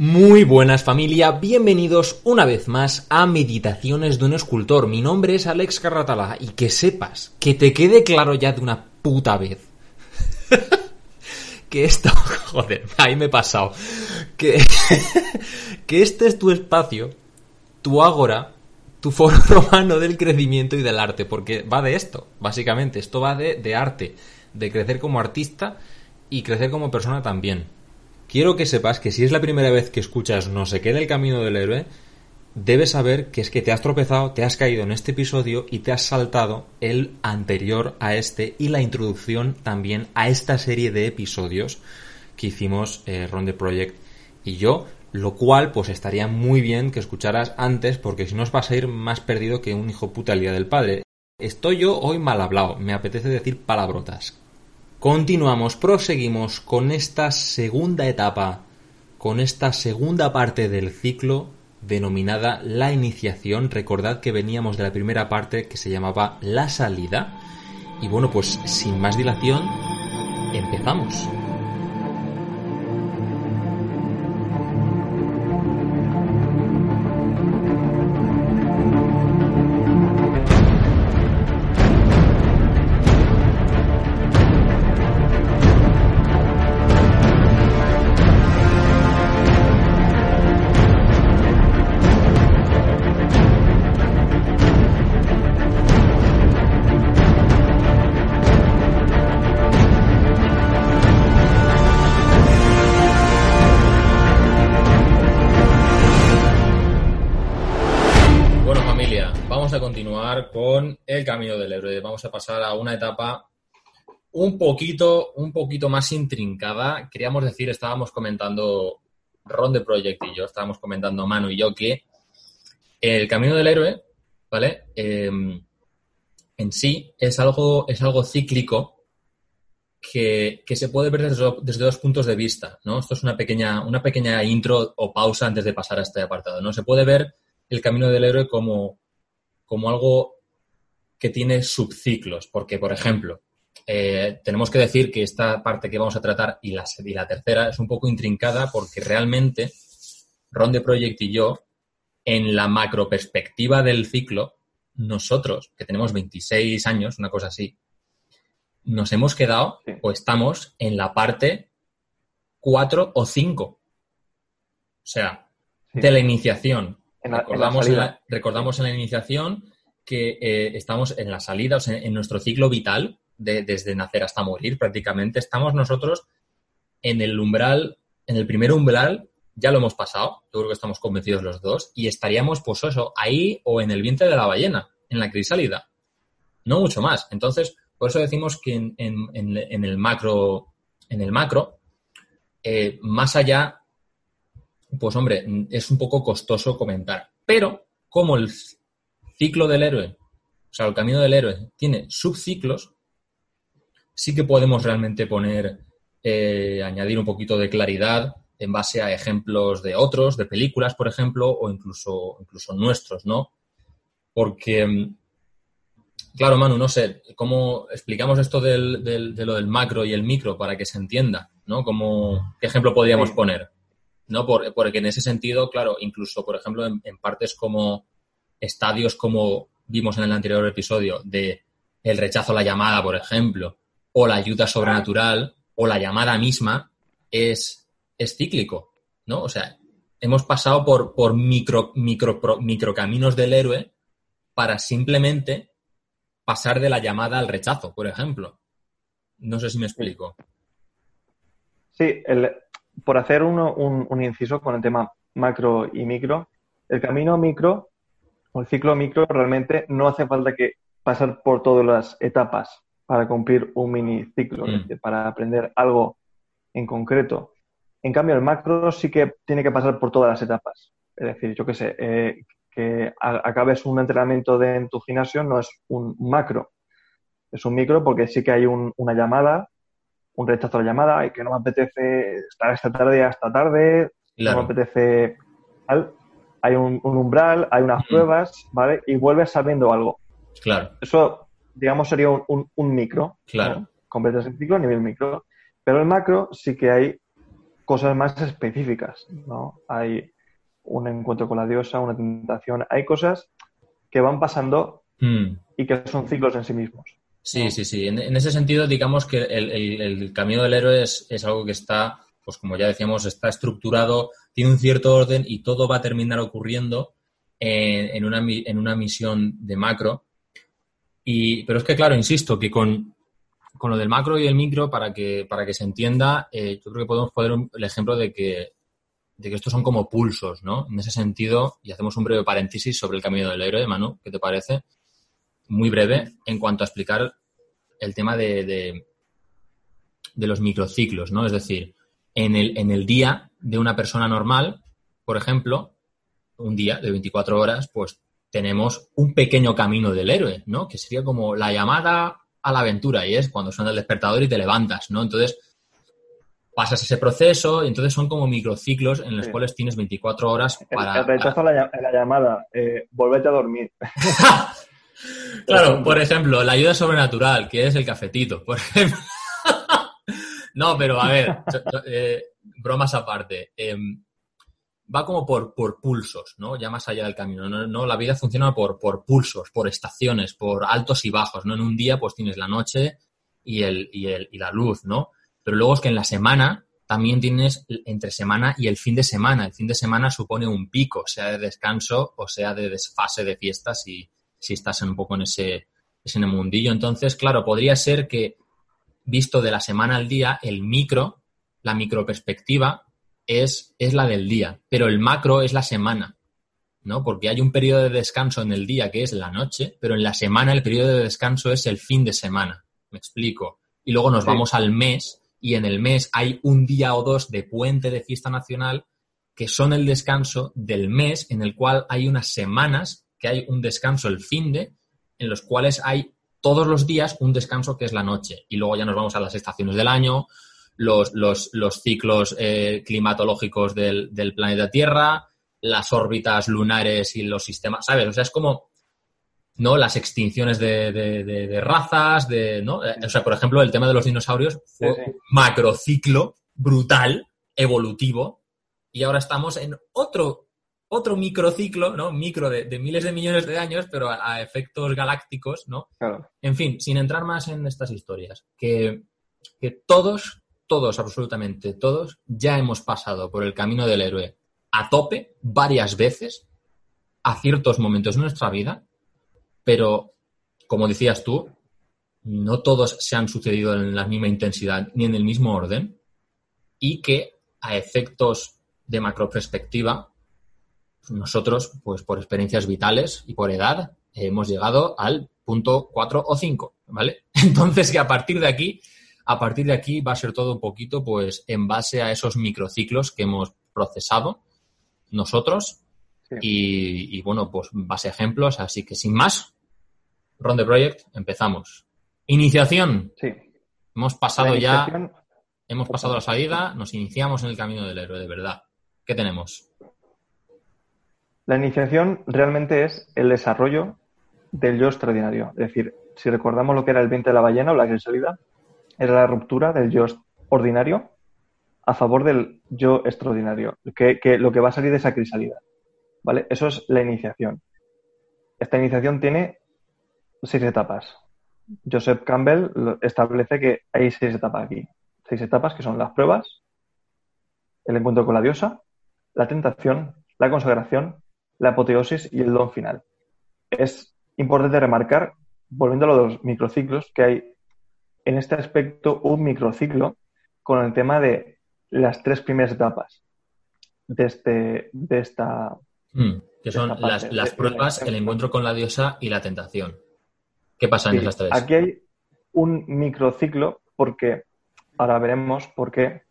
Muy buenas familia, bienvenidos una vez más a Meditaciones de un Escultor. Mi nombre es Alex Carratala y que sepas, que te quede claro ya de una puta vez. que esto, joder, ahí me he pasado. Que, este es tu espacio, tu ágora, tu foro romano del crecimiento y del arte, porque va de esto, básicamente, esto va de, de arte, de crecer como artista y crecer como persona también quiero que sepas que si es la primera vez que escuchas No se queda el camino del héroe, debes saber que es que te has tropezado, te has caído en este episodio y te has saltado el anterior a este y la introducción también a esta serie de episodios que hicimos eh, Ronde Project y yo, lo cual pues estaría muy bien que escucharas antes porque si no os vas a ir más perdido que un hijo puta el día del padre. Estoy yo hoy mal hablado, me apetece decir palabrotas. Continuamos, proseguimos con esta segunda etapa, con esta segunda parte del ciclo denominada la iniciación. Recordad que veníamos de la primera parte que se llamaba la salida. Y bueno, pues sin más dilación, empezamos. A pasar a una etapa un poquito, un poquito más intrincada. Queríamos decir, estábamos comentando Ron de Project y yo, estábamos comentando Manu y yo que el camino del héroe, ¿vale? Em, en sí es algo, es algo cíclico que, se puede ver desde, desde, dos puntos de vista, ¿no? Esto es una pequeña, una pequeña intro o pausa antes de pasar a este apartado, ¿no? Se puede ver el camino del héroe como, como algo que tiene subciclos, porque, por ejemplo, eh, tenemos que decir que esta parte que vamos a tratar y la, y la tercera es un poco intrincada porque realmente Ron de Project y yo, en la macro perspectiva del ciclo, nosotros, que tenemos 26 años, una cosa así, nos hemos quedado o estamos en la parte 4 o 5. O sea, de la iniciación. recordamos, recordamos en la iniciación que eh, estamos en la salida, o sea, en nuestro ciclo vital, desde nacer hasta morir prácticamente, estamos nosotros en el umbral, en el primer umbral, ya lo hemos pasado, yo creo que estamos convencidos los dos, y estaríamos, pues eso, ahí o en el vientre de la ballena, en la crisálida. No mucho más. Entonces, por eso decimos que en, el macro, en el macro, eh, más allá, pues hombre, es un poco costoso comentar. Pero, como el ciclo del héroe, o sea, el camino del héroe, tiene subciclos, sí que podemos realmente poner, eh, añadir un poquito de claridad en base a ejemplos de otros, de películas, por ejemplo, o incluso, incluso nuestros, ¿no? Porque, mm, claro, Manu, no sé, ¿cómo explicamos esto del, de lo del macro y el micro para que se entienda, ¿no? ¿Cómo, ¿Qué ejemplo podríamos poner? ¿No? porque en ese sentido, claro, incluso, por ejemplo, en partes como estadios como vimos en el anterior episodio de el rechazo a la llamada, por ejemplo, o la ayuda sobrenatural, o la llamada misma, es, es cíclico, ¿no? O sea, hemos pasado por, por micro, micro, micro caminos del héroe para simplemente pasar de la llamada al rechazo, por ejemplo. No sé si me explico. Sí, por hacer uno, un, un, inciso con el tema macro y micro, el camino micro el ciclo micro realmente no hace falta que pasar por todas las etapas para cumplir un mini ciclo, mm. para aprender algo en concreto. En cambio, el macro sí que tiene que pasar por todas las etapas. Es decir, yo qué sé, eh, que acabes un entrenamiento de, en tu gimnasio no es un macro, es un micro porque sí que hay una llamada, un rechazo a la llamada y que no me apetece estar esta tarde hasta tarde, no me apetece hay un, umbral, hay unas pruebas, ¿vale? Y vuelves sabiendo algo. Claro. Eso, digamos, sería un, micro. Claro. Completas el ciclo a nivel micro. Pero el macro sí que hay cosas más específicas, ¿no? Hay un encuentro con la diosa, una tentación, hay cosas que van pasando Mm. y que son ciclos en sí mismos. Sí, sí, sí. En, en ese sentido, digamos que el, el- el camino del héroe es, es algo que está, pues como ya decíamos, está estructurado, tiene un cierto orden y todo va a terminar ocurriendo en, una, en una misión de macro. Y, pero es que, claro, insisto, que con, con lo del macro y el micro, para que, para que se entienda, eh, yo creo que podemos poner el ejemplo de que, de que estos son como pulsos, ¿no? En ese sentido, y hacemos un breve paréntesis sobre el camino del héroe, Manu, ¿qué te parece? Muy breve en cuanto a explicar el tema de, de, de los microciclos, ¿no? Es decir, en el, en el día de una persona normal, por ejemplo, un día de 24 horas, pues tenemos un pequeño camino del héroe, ¿no? Que sería como la llamada a la aventura y es cuando suena el despertador y te levantas, ¿no? Entonces, pasas ese proceso y entonces son como microciclos en los Sí. cuales tienes 24 horas para... el rechazo la llamada, eh, volvete a dormir. Claro, por ejemplo, la ayuda sobrenatural, que es el cafetito, por ejemplo. No, pero a ver, eh, bromas aparte. em, va como por, por pulsos, ¿no? Ya más allá del camino. No, la vida funciona por, por pulsos, por estaciones, por altos y bajos, ¿no? En un día, pues tienes la noche y, el, y, el, y la luz, ¿no? Pero luego es que en la semana también tienes entre semana y el fin de semana. El fin de semana supone un pico, sea de descanso o sea de desfase de fiestas si, si estás un poco en ese, ese mundillo. Entonces, claro, podría ser que, visto de la semana al día, el micro, la microperspectiva, es, es la del día, pero el macro es la semana, ¿no? Porque hay un periodo de descanso en el día que es la noche, pero en la semana el periodo de descanso es el fin de semana. ¿Me explico? Y luego nos Sí. vamos al mes y en el mes hay un día o dos de puente de fiesta nacional que son el descanso del mes en el cual hay unas semanas que hay un descanso el fin de, en los cuales hay todos los días un descanso que es la noche. Y luego ya nos vamos a las estaciones del año, los, los, los ciclos eh, climatológicos del, del planeta Tierra, las órbitas lunares y los sistemas, ¿sabes? O sea, es como, ¿no? Las extinciones de, de- de- de razas, de, ¿no? Eh, O sea, por ejemplo, el tema de los dinosaurios fue Sí, sí. un macrociclo brutal, evolutivo, y ahora estamos en otro, otro microciclo, ¿no? Micro de, de miles de millones de años, pero a, a efectos galácticos, ¿no? Claro. En fin, sin entrar más en estas historias, que, que todos, todos, absolutamente todos, ya hemos pasado por el camino del héroe a tope varias veces, a ciertos momentos de nuestra vida, pero, como decías tú, no todos se han sucedido en la misma intensidad ni en el mismo orden, y que a efectos de macroperspectiva, nosotros, pues por experiencias vitales y por edad, hemos llegado al punto 4 o 5, ¿vale? Entonces que a partir de aquí, a partir de aquí va a ser todo un poquito, pues, en base a esos microciclos que hemos procesado nosotros Sí. y, y, bueno, pues base a ejemplos, así que sin más, Ron the Project, empezamos. Iniciación. Sí. Hemos pasado La ya, hemos pasado la salida, nos iniciamos en el camino del héroe, de verdad. ¿Qué tenemos? La iniciación realmente es el desarrollo del yo extraordinario. Es decir, si recordamos lo que era el vientre de la ballena o la crisalida, era la ruptura del yo ordinario a favor del yo extraordinario, que, lo que va a salir de esa crisalida. ¿Vale? Eso es la iniciación. Esta iniciación tiene seis etapas. Joseph Campbell establece que hay seis etapas aquí. Seis etapas que son las pruebas, el encuentro con la diosa, la tentación, la consagración, la apoteosis y el don final. Es importante remarcar, volviendo a los microciclos, que hay en este aspecto un microciclo con el tema de las tres primeras etapas de, este, de esta... Mm, que son Esta las, pruebas, el encuentro con la diosa y la tentación. ¿Qué pasa en Sí, esas tres? aquí hay un microciclo porque, ahora veremos por qué,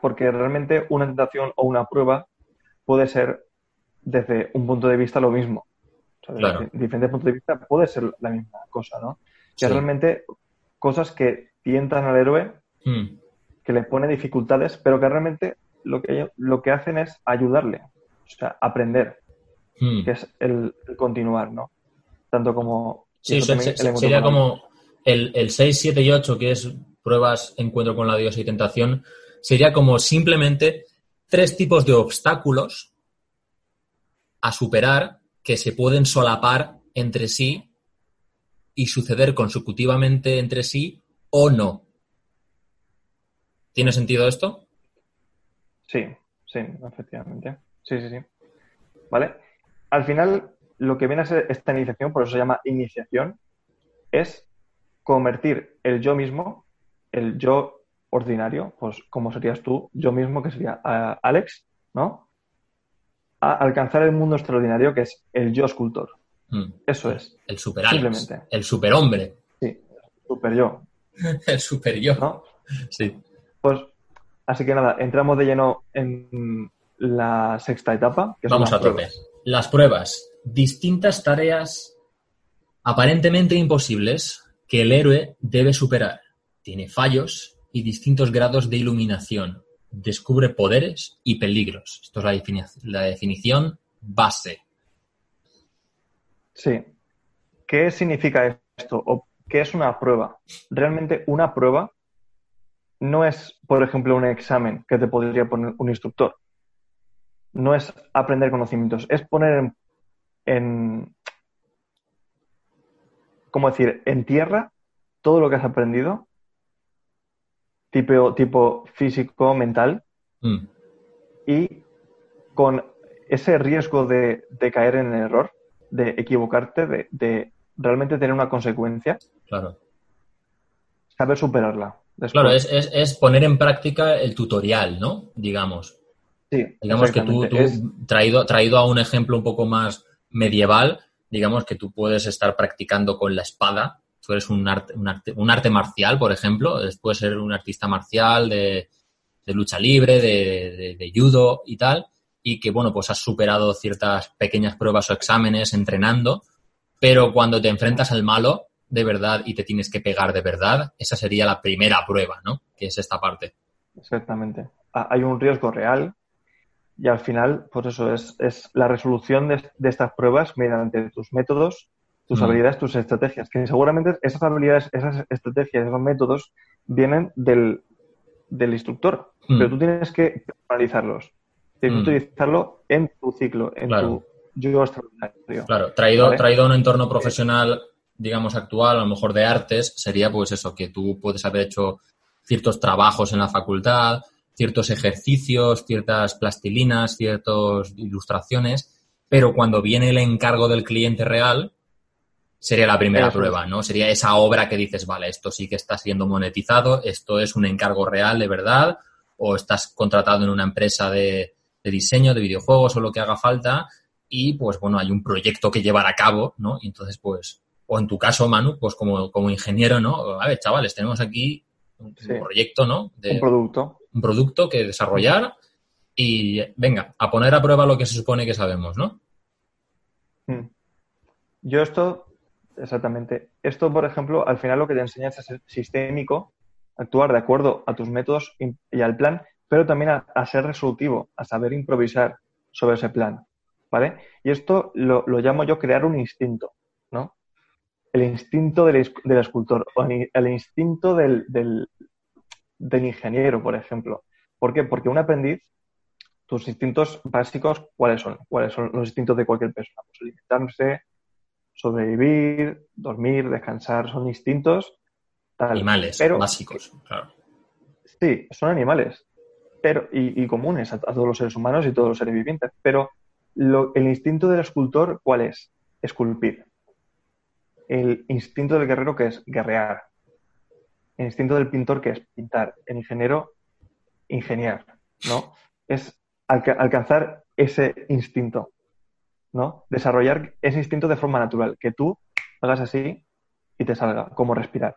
porque realmente una tentación o una prueba puede ser desde un punto de vista lo mismo. O sea, desde Claro. diferentes puntos de vista puede ser la misma cosa, ¿no? Que Sí. realmente cosas que tientan al héroe, Mm, que le pone dificultades, pero que realmente lo que, lo que hacen es ayudarle, o sea, aprender, mm. que es el, el continuar, ¿no? Tanto como... Sí, eso se- se- sería como el, el 6, 7 y 8, que es pruebas, encuentro con la diosa y tentación, sería como simplemente tres tipos de obstáculos a superar que se pueden solapar entre sí y suceder consecutivamente entre sí o no. ¿Tiene sentido esto? Sí, sí, efectivamente. Sí, sí, sí. ¿Vale? Al final, lo que viene a ser esta iniciación, por eso se llama iniciación, es convertir el yo mismo, el yo ordinario, pues como serías tú, yo mismo, que sería uh, Alex, ¿no? A alcanzar el mundo extraordinario que es el yo escultor. Mm. Eso es. El super Alex, Simplemente. El superhombre. Sí, super yo, el super yo. ¿no? Sí. Pues, así que nada, entramos de lleno en la sexta etapa. Que Vamos a tope. Las pruebas. Distintas tareas aparentemente imposibles que el héroe debe superar. Tiene fallos y distintos grados de iluminación. Descubre poderes y peligros. Esto es la, defini- la definición base. Sí. ¿Qué significa esto? ¿O qué es una prueba? Realmente una prueba no es, por ejemplo, un examen que te podría poner un instructor. No es aprender conocimientos, es poner en ¿cómo decir?, en tierra todo lo que has aprendido, tipo, tipo físico, mental, Mm, y con ese riesgo de, de caer en el error, de equivocarte, de, de realmente tener una consecuencia, claro. saber superarla. Después. Claro, es, es- es poner en práctica el tutorial, ¿no? Digamos. Sí, Digamos que tú, exactamente. tú, Es- traído, traído a un ejemplo un poco más medieval, digamos que tú puedes estar practicando con la espada. Tú eres un arte, un arte, un arte marcial, por ejemplo. Puedes ser un artista marcial de, lucha libre, de, judo y tal. Y que, bueno, pues has superado ciertas pequeñas pruebas o exámenes entrenando. Pero cuando te enfrentas al malo de verdad y te tienes que pegar de verdad, esa sería la primera prueba, ¿no? Que es esta parte. Exactamente. Ha- Hay un riesgo real y al final, pues eso es, es la resolución de estas pruebas mediante tus métodos, tus Mm. habilidades, tus estrategias. Que seguramente esas habilidades, esas estrategias, esos métodos vienen del, del instructor, Mm. pero tú tienes que analizarlos. Tienes que Mm. utilizarlo en tu ciclo, en Claro. tu yo extraordinario. Claro, traído, ¿Vale? traído a un entorno profesional, digamos, actual, a lo mejor de artes, sería pues eso, que tú puedes haber hecho ciertos trabajos en la facultad, ciertos ejercicios, ciertas plastilinas, ciertas ilustraciones, pero cuando viene el encargo del cliente real, sería la primera prueba, ¿no? Sería esa obra que dices, vale, esto sí que está siendo monetizado, esto es un encargo real de verdad, o estás contratado en una empresa de, de diseño, de videojuegos o lo que haga falta, y pues bueno, hay un proyecto que llevar a cabo, ¿no? Y entonces, pues, o en tu caso, Manu, pues como, como ingeniero, ¿no? A ver, chavales, tenemos aquí un, Sí. un proyecto, ¿no? De Un producto. un producto que desarrollar y venga, a poner a prueba lo que se supone que sabemos, ¿no? Mm. Yo esto, exactamente, esto, por ejemplo, al final lo que te enseña es a ser sistémico, actuar de acuerdo a tus métodos y al plan, pero también a, ser resolutivo, a saber improvisar sobre ese plan, ¿vale? Y esto lo, llamo yo crear un instinto, ¿no? El instinto del escultor o el, el instinto del, del, del ingeniero, por ejemplo. ¿Por qué? Porque un aprendiz, tus instintos básicos, ¿cuáles son? ¿Cuáles son los instintos de cualquier persona? Pues alimentarse, sobrevivir, dormir, descansar, son instintos tal. Animales Pero- básicos, claro. Sí, son animales pero, y, y comunes a, a todos los seres humanos y todos los seres vivientes. Pero lo- el instinto del escultor, ¿cuál es? Esculpir. El instinto del guerrero, que es guerrear. El instinto del pintor, que es pintar. El ingeniero, ingeniar. ¿no? Es alca- alcanzar ese instinto. ¿No? Desarrollar ese instinto de forma natural. Que tú hagas así y te salga, como respirar.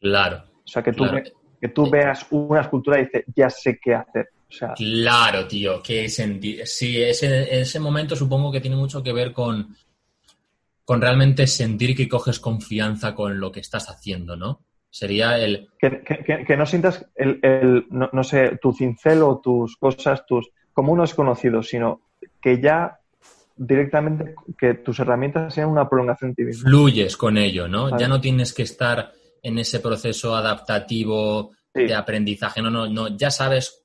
Claro, O sea, que tú, Claro. ve- que tú veas una escultura y dices, ya sé qué hacer. O sea, claro, tío, qué sentido. Sí, ese, ese momento supongo que tiene mucho que ver con, con realmente sentir que coges confianza con lo que estás haciendo, ¿no? Sería el, que, que- que- que no sientas el, el- no, no sé, tu cincel o tus cosas, tus como unos conocidos, sino que ya directamente que tus herramientas sean una prolongación de ti mismo. fluyes con ello, ¿no? Vale. Ya no tienes que estar en ese proceso adaptativo de aprendizaje. No, no, no, ya sabes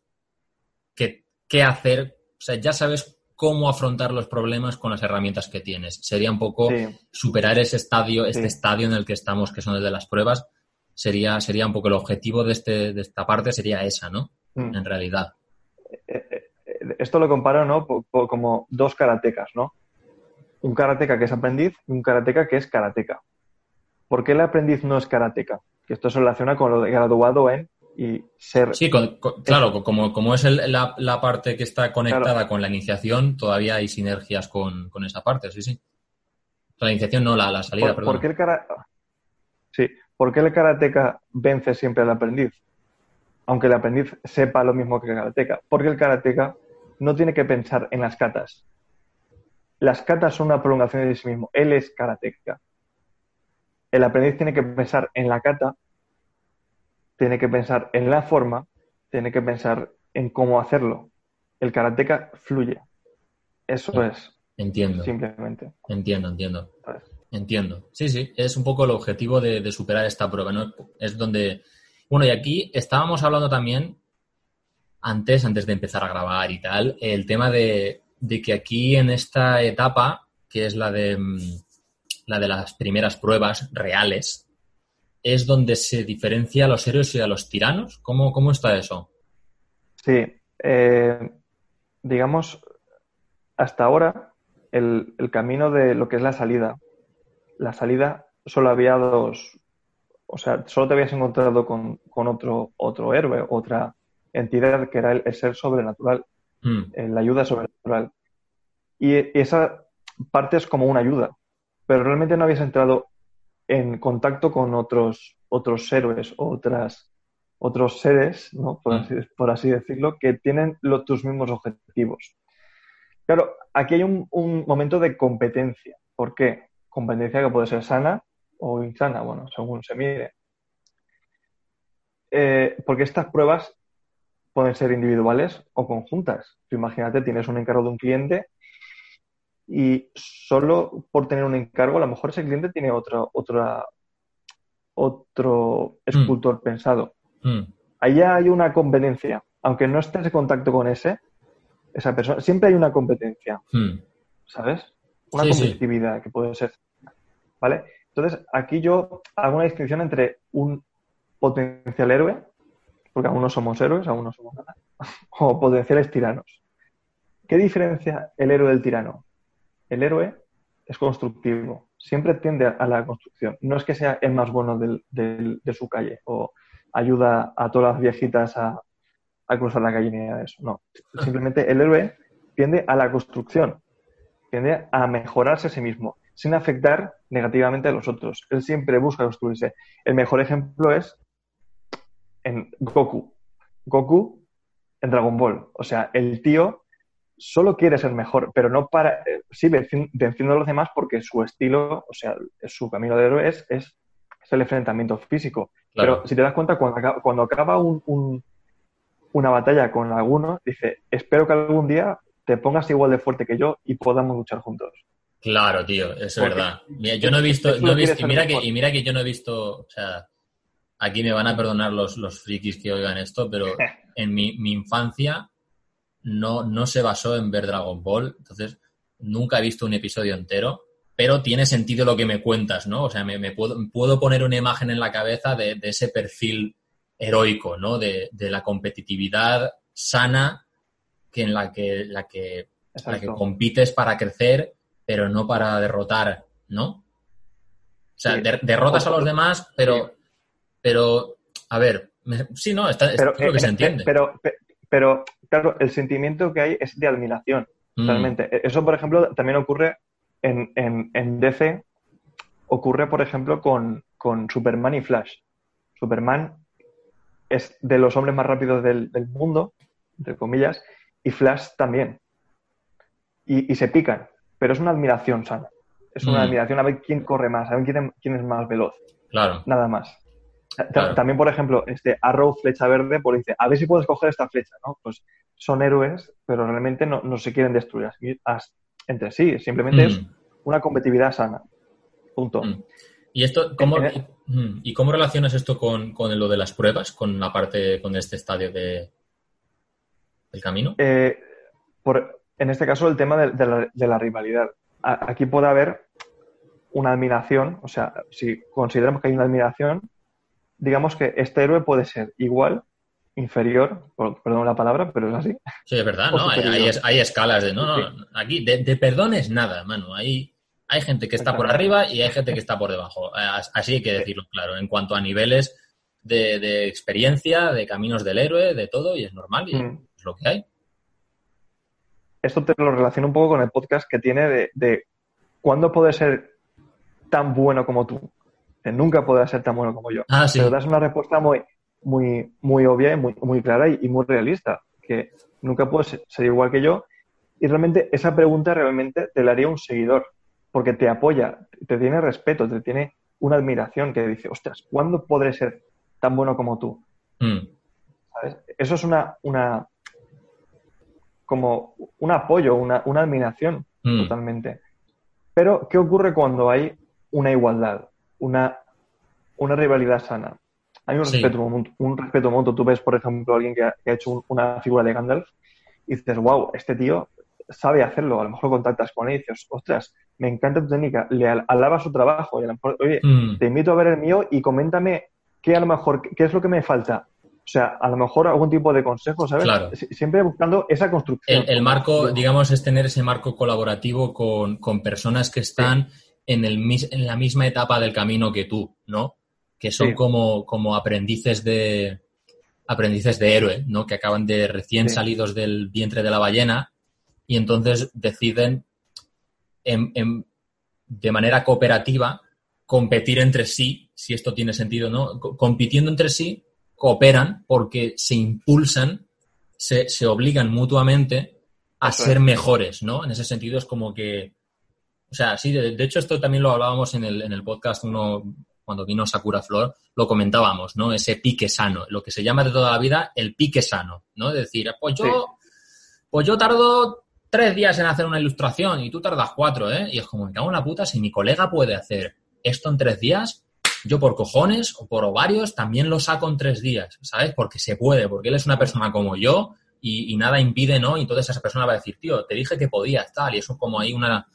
qué, qué hacer, o sea, ya sabes cómo afrontar los problemas con las herramientas que tienes. Sería un poco superar ese estadio, este estadio en el que estamos, que son el de las pruebas. Sería, sería un poco el objetivo de, este, de esta parte, sería esa, ¿no? Mm. En realidad. Esto lo comparo, ¿no? Como dos karatecas, ¿no? Un karateca que es aprendiz y un karateca que es karateca. ¿Por qué el aprendiz no es karateca? Que esto se relaciona con lo de graduado en y ser... Sí, claro, como, como es la, parte que está conectada con la iniciación, todavía hay sinergias con, esa parte, sí, sí. la iniciación no, la, la salida, perdón. ¿por qué el Sí, ¿por qué el karateca vence siempre al aprendiz? Aunque el aprendiz sepa lo mismo que el karateca. Porque el karateca no tiene que pensar en las katas. Las katas son una prolongación de sí mismo. Él es karateca. El aprendiz tiene que pensar en la kata tiene que pensar en la forma, tiene que pensar en cómo hacerlo. El karateca fluye. Eso es. Entiendo. Simplemente. Entiendo, entiendo. Entiendo. Sí, sí, es un poco el objetivo de, superar esta prueba, ¿no? Es donde... Bueno, y aquí estábamos hablando también, antes, antes de empezar a grabar y tal, el tema de, de que aquí en esta etapa, que es la de, mm, la de las primeras pruebas reales, es donde se diferencia a los héroes y a los tiranos. ¿Cómo, cómo está eso? Sí, eh, digamos, hasta ahora el, camino de lo que es la salida, la salida solo había dos, o sea, solo te habías encontrado con, otro, otro héroe, otra entidad que era el, ser sobrenatural, hmm. eh, la ayuda sobrenatural. Y, esa parte es como una ayuda, pero realmente no habías entrado en contacto con otros, otros héroes otras, otros seres, ¿no? por, mm. así, decirlo, que tienen tus mismos objetivos. Claro, aquí hay un, momento de competencia. ¿Por qué? Competencia que puede ser sana o insana, bueno, según se mire. Eh, porque estas pruebas pueden ser individuales o conjuntas. imagínate, tienes un encargo de un cliente y solo por tener un encargo, a lo mejor ese cliente tiene otro, otra, otro escultor mm. pensado. Mm. Allá hay una competencia. Aunque no estés en contacto con ese, esa persona, siempre hay una competencia. Mm. ¿Sabes? Una competitividad que puede ser. ¿Vale? Entonces, aquí yo hago una distinción entre un potencial héroe, porque aún no somos héroes, aún no somos nada, o potenciales tiranos. ¿Qué diferencia el héroe del tirano? el héroe es constructivo, siempre tiende a la construcción. No es que sea el más bueno de su calle o ayuda a todas las viejitas a, cruzar la calle ni eso. No, simplemente el héroe tiende a la construcción, tiende a mejorarse a sí mismo, sin afectar negativamente a los otros. Él siempre busca construirse. El mejor ejemplo es en Goku. Goku en Dragon Ball. O sea, el tío solo quiere ser mejor, pero no para, eh, sí, venciendo a los demás porque su estilo, o sea, su camino de héroe es, es, el enfrentamiento físico. Pero si te das cuenta, cuando acaba, cuando acaba un, una batalla con alguno, dice, espero que algún día te pongas igual de fuerte que yo y podamos luchar juntos. Claro, tío, es verdad. yo no he visto, no he visto y, mira que, y mira que yo no he visto, o sea, aquí me van a perdonar los, los frikis que oigan esto, pero en mi, mi infancia no, no se basó en ver Dragon Ball, entonces nunca he visto un episodio entero, pero tiene sentido lo que me cuentas, ¿no? O sea, me, puedo, puedo, poner una imagen en la cabeza de, ese perfil heroico, ¿no? De, la competitividad sana que en la que, la que, la que compites para crecer, pero no para derrotar, ¿no? O sea, derrotas a los demás, pero, pero, a ver, sí, no, está, es lo que se eh, entiende. Pero, pero, claro, el sentimiento que hay es de admiración, mm. realmente. E-, eso, por ejemplo, también ocurre en, en, DC, ocurre, por ejemplo, con, Superman y Flash. Superman es de los hombres más rápidos del, mundo, entre comillas, y Flash también. Y, se pican, pero es una admiración sana. Es una mm. admiración a ver quién corre más, a ver quién, quién es más veloz. Claro. Nada más. También, por ejemplo, este Arrow, flecha verde, pues dice, a ver si puedes coger esta flecha, ¿no? Pues son héroes, pero realmente no, se quieren destruir entre sí. Simplemente es mm. una competitividad sana. Punto. Mm. ¿Y esto cómo, mm, ¿y cómo relacionas esto con, lo de las pruebas, con la parte, con este estadio de, del camino? Eh, por, en este caso, el tema de, la, rivalidad. aquí puede haber una admiración, o sea, si consideramos que hay una admiración, digamos que este héroe puede ser igual, inferior, perdón la palabra, pero es así. Sí, es verdad, ¿no? Hay, escalas de, no, no, aquí de, de perdón es nada, mano. Hay, hay gente que está por arriba y hay gente que está por debajo. Así hay que decirlo claro, en cuanto a niveles de, experiencia, de caminos del héroe, de todo, y es normal, y mm. es lo que hay. Esto te lo relaciono un poco con el podcast que tiene de, de cuándo puede ser tan bueno como tú. Nunca podrás ser tan bueno como yo. Ah, sí. Pero das una respuesta muy, muy, muy obvia y muy, muy clara y, muy realista, que nunca puedes ser igual que yo. Y realmente esa pregunta realmente te la haría un seguidor, porque te apoya, te tiene respeto, te tiene una admiración que dice, ostras, ¿cuándo podré ser tan bueno como tú? Mm. Eso es una, una como un apoyo, una, una admiración mm. totalmente. Pero, ¿qué ocurre cuando hay una igualdad, una, una rivalidad sana? Hay un respeto, un, respeto mutuo. Tú ves, por ejemplo, a alguien que ha, hecho una figura de Gandalf y dices, wow, este tío sabe hacerlo. A lo mejor contactas con él y dices, ostras, me encanta tu técnica. Le alaba su trabajo y a lo mejor, oye, mm. te invito a ver el mío y coméntame qué a lo mejor, qué es lo que me falta. O sea, a lo mejor algún tipo de consejo, ¿sabes? Claro. Siempre buscando esa construcción. El, marco, digamos, es tener ese marco colaborativo con, personas que están en, el, en la misma etapa del camino que tú, ¿no? que son como, como aprendices de aprendices de héroe, ¿no? Que acaban de recién salidos del vientre de la ballena y entonces deciden de manera cooperativa competir entre sí, si esto tiene sentido, ¿no? Compitiendo entre sí, cooperan porque se impulsan, se, se obligan mutuamente a ser mejores, ¿no? En ese sentido es como que, o sea, sí, de, de, hecho esto también lo hablábamos en el, en el podcast uno cuando vino Sakura Flor, lo comentábamos, ¿no? Ese pique sano, lo que se llama de toda la vida el pique sano, ¿no? Es decir, pues yo, pues yo tardo tres días en hacer una ilustración y tú tardas cuatro, ¿eh? Y es como, me cago en la puta, si mi colega puede hacer esto en tres días, yo por cojones o por ovarios también lo saco en tres días, ¿sabes? Porque se puede, porque él es una persona como yo y, nada impide, ¿no? Y entonces esa persona va a decir, tío, te dije que podías, tal, y eso como hay una,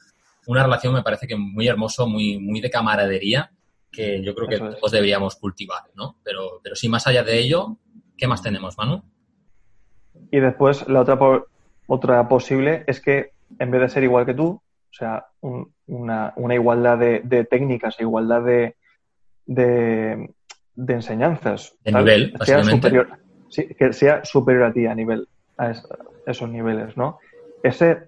una relación me parece que muy hermoso, muy, muy de camaradería que yo creo que todos deberíamos cultivar, ¿no? Pero, pero sí, más allá de ello, ¿qué más tenemos, Manu? Y después, la otra, otra posible es que en vez de ser igual que tú, o sea, una, igualdad de, técnicas, igualdad de, de, enseñanzas. De nivel, sea superior, sí, que sea superior a ti a nivel, a esos niveles, ¿no? Ese,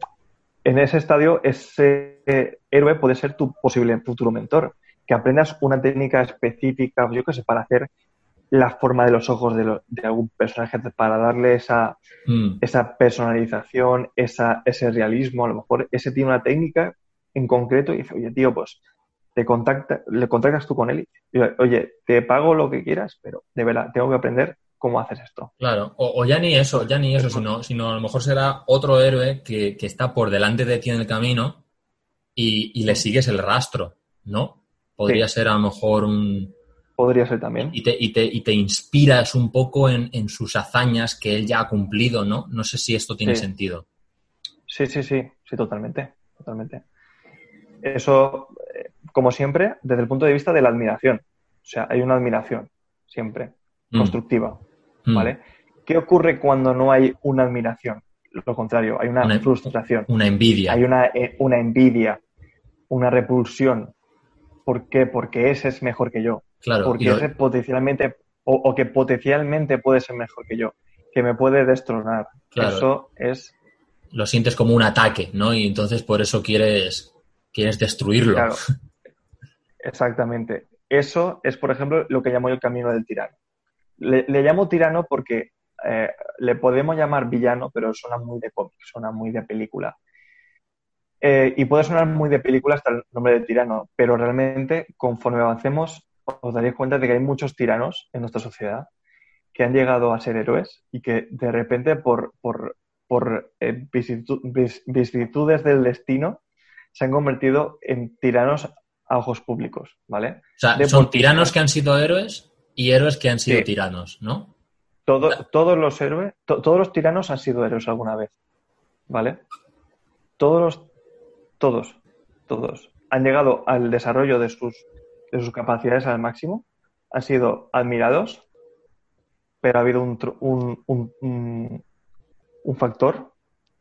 en ese estadio, ese héroe puede ser tu posible futuro mentor que aprendas una técnica específica, yo qué sé, para hacer la forma de los ojos de, algún personaje, para darle esa, mm. esa personalización, esa, ese realismo. A lo mejor ese tiene una técnica en concreto y dice, oye, tío, pues te contacta, le contactas tú con él y, oye, te pago lo que quieras, pero de verdad, tengo que aprender cómo haces esto. Claro, o, ya ni eso, ya ni eso, sino, sino a lo mejor será otro héroe que, está por delante de ti en el camino y, y le sigues el rastro, ¿no? Podría ser a lo mejor un... Podría ser también. Y te, y te, y te inspiras un poco en, sus hazañas que él ya ha cumplido, ¿no? No sé si esto tiene sentido. Sí, sí, sí, sí, totalmente, totalmente. Eso, eh, como siempre, desde el punto de vista de la admiración. O sea, hay una admiración, siempre, mm. constructiva, mm. ¿vale? ¿Qué ocurre cuando no hay una admiración? Lo contrario, hay una, frustración. Una envidia. Hay una, eh, una envidia, una repulsión, ¿Por qué? Porque ese es mejor que yo. Claro. Porque ese potencialmente, o, que potencialmente puede ser mejor que yo, que me puede destronar. Eso es... Lo sientes como un ataque, ¿no? Y entonces por eso quieres, quieres destruirlo. Claro. Exactamente. Eso es, por ejemplo, lo que llamo el camino del tirano. Le, llamo tirano porque eh, le podemos llamar villano, pero suena muy de cómic, suena muy de película. Eh, y puede sonar muy de película hasta el nombre de tirano, pero realmente conforme avancemos os daréis cuenta de que hay muchos tiranos en nuestra sociedad que han llegado a ser héroes y que de repente por, por, por eh, vicisitudes del destino se han convertido en tiranos a ojos públicos, ¿vale? O sea, son tiranos que han sido héroes y héroes que han sido Sí. tiranos, ¿no? Todo- todos los héroes, to- todos los tiranos han sido héroes alguna vez, ¿vale? Todos los, todos, todos han llegado al desarrollo de sus, de sus capacidades al máximo, han sido admirados, pero ha habido un, un, un- un- factor,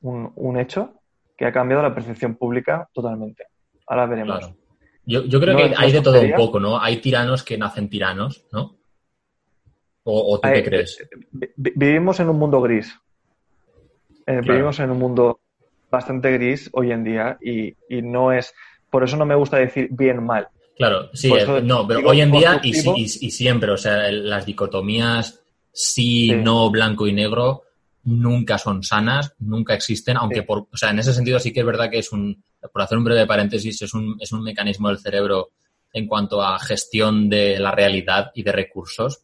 un, un hecho que ha cambiado la percepción pública totalmente. Ahora veremos. Claro. Yo, yo creo No que hay de todo un poco, ¿no? Hay tiranos que nacen tiranos, ¿no? ¿O, o tú qué Eh, crees? Vi- Vivimos en un mundo gris. Eh, Claro. Vivimos en un mundo bastante gris hoy en día y, y no es. Por eso no me gusta decir bien mal. Claro, sí, eh, no, pero hoy en día y, y- y siempre, o sea, las dicotomías sí, Sí. no, blanco y negro nunca son sanas, nunca existen, aunque Sí. por, o sea, en ese sentido sí que es verdad que es un, por hacer un breve paréntesis, es un, es un mecanismo del cerebro en cuanto a gestión de la realidad y de recursos,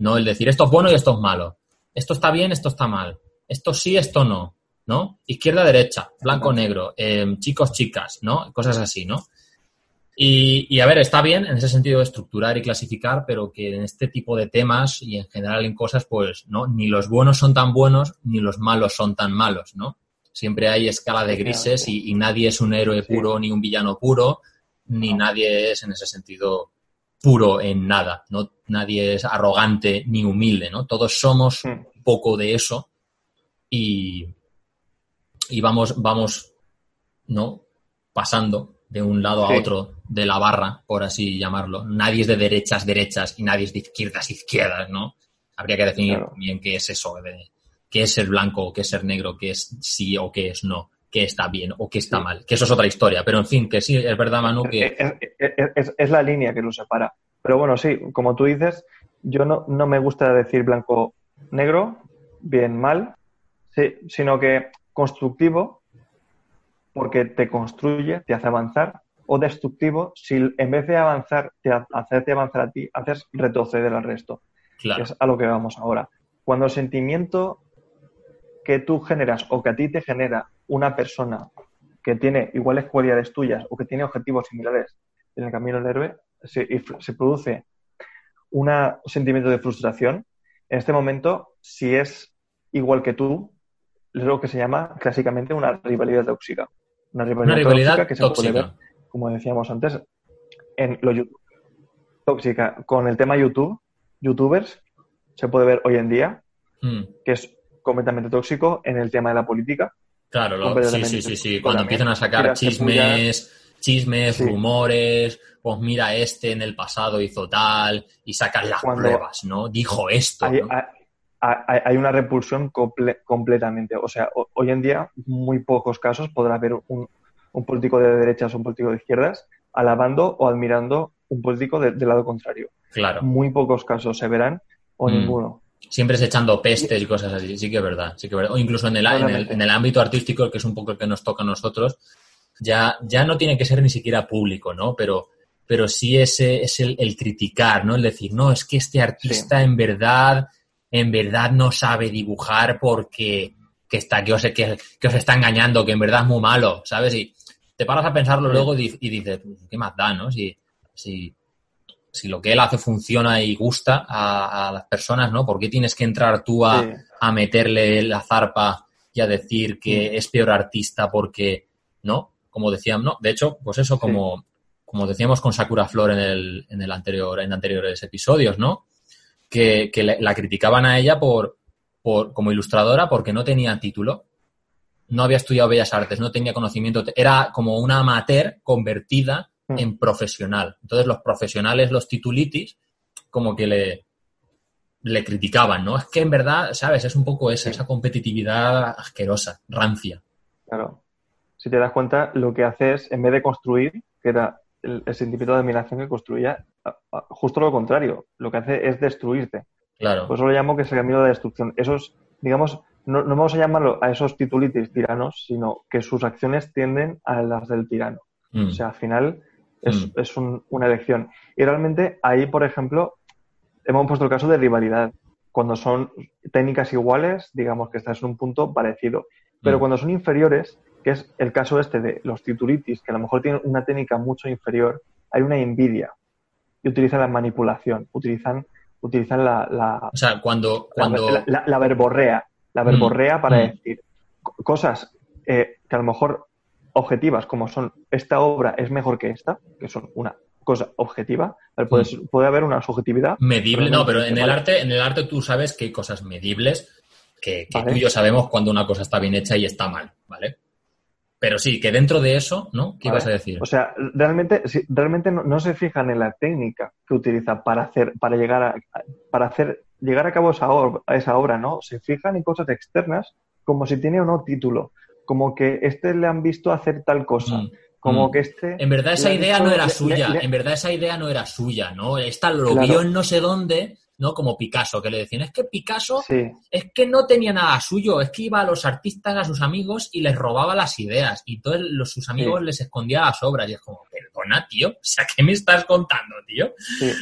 no el decir esto es bueno y esto es malo, esto está bien, esto está mal, esto sí, esto no, ¿no? Izquierda, derecha, blanco, negro, eh, chicos, chicas, ¿no? Cosas así, ¿no? Y, y, a ver, está bien en ese sentido de estructurar y clasificar, pero que en este tipo de temas y en general en cosas, pues, ¿no? Ni los buenos son tan buenos, ni los malos son tan malos, ¿no? Siempre hay escala de grises y, y nadie es un héroe puro ni un villano puro, ni nadie es en ese sentido puro en nada, ¿no? Nadie es arrogante ni humilde, ¿no? Todos somos Mm. un poco de eso y, y vamos, vamos, ¿no? Pasando de un lado Sí. a otro de la barra, por así llamarlo. Nadie es de derechas, derechas y nadie es de izquierdas, izquierdas, ¿no? Habría que definir Claro. bien qué es eso, de, qué es ser blanco, qué es ser negro, qué es sí o qué es no, qué está bien o qué está Sí. mal. Que eso es otra historia, pero en fin, que sí, es verdad, Manu, que... Es, es- es- es la línea que nos separa. Pero bueno, sí, como tú dices, yo no, no me gusta decir blanco-negro, bien, mal, sí, sino que constructivo, porque te construye, te hace avanzar, o destructivo, si en vez de avanzar, te ha- hacerte avanzar a ti, haces retroceder al resto. Claro, que es a lo que vamos ahora. Cuando el sentimiento que tú generas o que a ti te genera una persona que tiene iguales cualidades tuyas o que tiene objetivos similares en el camino del héroe, se, produce una- un sentimiento de frustración, en este momento, si es igual que tú, es lo que se llama clásicamente una rivalidad tóxica. Una rivalidad, una rivalidad tóxica que se puede ver como decíamos antes, en lo YouTube. Tóxica. Con el tema YouTube, youtubers, se puede ver hoy en día Mm, que es completamente tóxico en el tema de la política. Claro, lo- sí, sí, sí, sí. Cuando también. empiezan a sacar chismes, chismes, Sí. rumores, pues mira, este en el pasado hizo tal, y sacan las Cuando- pruebas, ¿no? Dijo esto. Hay, ¿no? hay- una repulsión comple- completamente. O sea, ho- hoy en día, muy pocos casos podrá haber un, un político de derechas o un político de izquierdas alabando o admirando un político de- del lado contrario. Claro. Muy pocos casos se verán o Mm. ninguno. Siempre es echando pestes y cosas así, sí que es verdad. Sí que es verdad. O incluso en el, en, el, en el ámbito artístico, que es un poco el que nos toca a nosotros, ya, ya no tiene que ser ni siquiera público, ¿no? Pero, pero sí ese es el, el criticar, ¿no? El decir, no, es que este artista en verdad, en verdad no sabe dibujar porque que está, que os, que, que os está engañando, que en verdad es muy malo, ¿sabes? Y te paras a pensarlo Sí. luego y, di- y dices, ¿qué más da, no? Si, si, si lo que él hace funciona y gusta a, a las personas, ¿no? ¿Por qué tienes que entrar tú a, Sí. a meterle la zarpa y a decir que Mm. es peor artista porque, ¿no? Como decían, ¿no? De hecho, pues eso, como, como decíamos con Sakura Flor en el, en el anterior, en anteriores episodios, ¿no? Que, que le- la criticaban a ella por, por, como ilustradora porque no tenía título, no había estudiado Bellas Artes, no tenía conocimiento, era como una amateur convertida Mm. en profesional. Entonces los profesionales, los titulitis, como que le, le criticaban, ¿no? Es que en verdad, ¿sabes? Es un poco esa, Sí. esa competitividad asquerosa, rancia. Claro. Si te das cuenta, lo que hace es, en vez de construir, que era el, el sentimiento de admiración que construía, justo lo contrario. Lo que hace es destruirte. Claro. Por eso lo llamo que es el camino de la destrucción. Esos, digamos, no, no vamos a llamarlo a esos titulitis tiranos, sino que sus acciones tienden a las del tirano. Mm, O sea, al final es, Mm. es un- una elección. Y realmente ahí, por ejemplo, hemos puesto el caso de rivalidad. Cuando son técnicas iguales, digamos que estás en un punto parecido. Pero Mm. cuando son inferiores, que es el caso este de los titulitis, que a lo mejor tienen una técnica mucho inferior, hay una envidia y utilizan la manipulación, utilizan, utilizan la, la O sea, cuando... cuando... la, la- la verborrea, la Mm, verborrea para decir co- cosas eh, que a lo mejor objetivas, como son esta obra es mejor que esta, que son una cosa objetiva, puede, ser- puede haber una subjetividad. Medible, no, pero en el Vale. arte, en el arte tú sabes que hay cosas medibles que, que Vale. tú y yo sabemos cuando una cosa está bien hecha y está mal, ¿vale? Pero sí, que dentro de eso, ¿no? ¿Qué ibas a ¿vale? decir? O sea, realmente, si- realmente no, no se fijan en la técnica que utiliza para hacer, para llegar a, para hacer, llegar a cabo esa obra, esa obra, ¿no? Se fijan en cosas externas como si tiene o no título, como que este le han visto hacer tal cosa, Mm, como mm. que este. En verdad esa idea no era le- suya, le- le- en verdad esa idea no era suya, ¿no? Esta lo Claro. vio en no sé dónde, ¿no? Como Picasso, que le decían, es que Picasso Sí, es que no tenía nada suyo, es que iba a los artistas, a sus amigos y les robaba las ideas y todos los, sus amigos Sí. les escondía las obras y es como, perdona, tío, o sea, ¿qué me estás contando, tío? sí.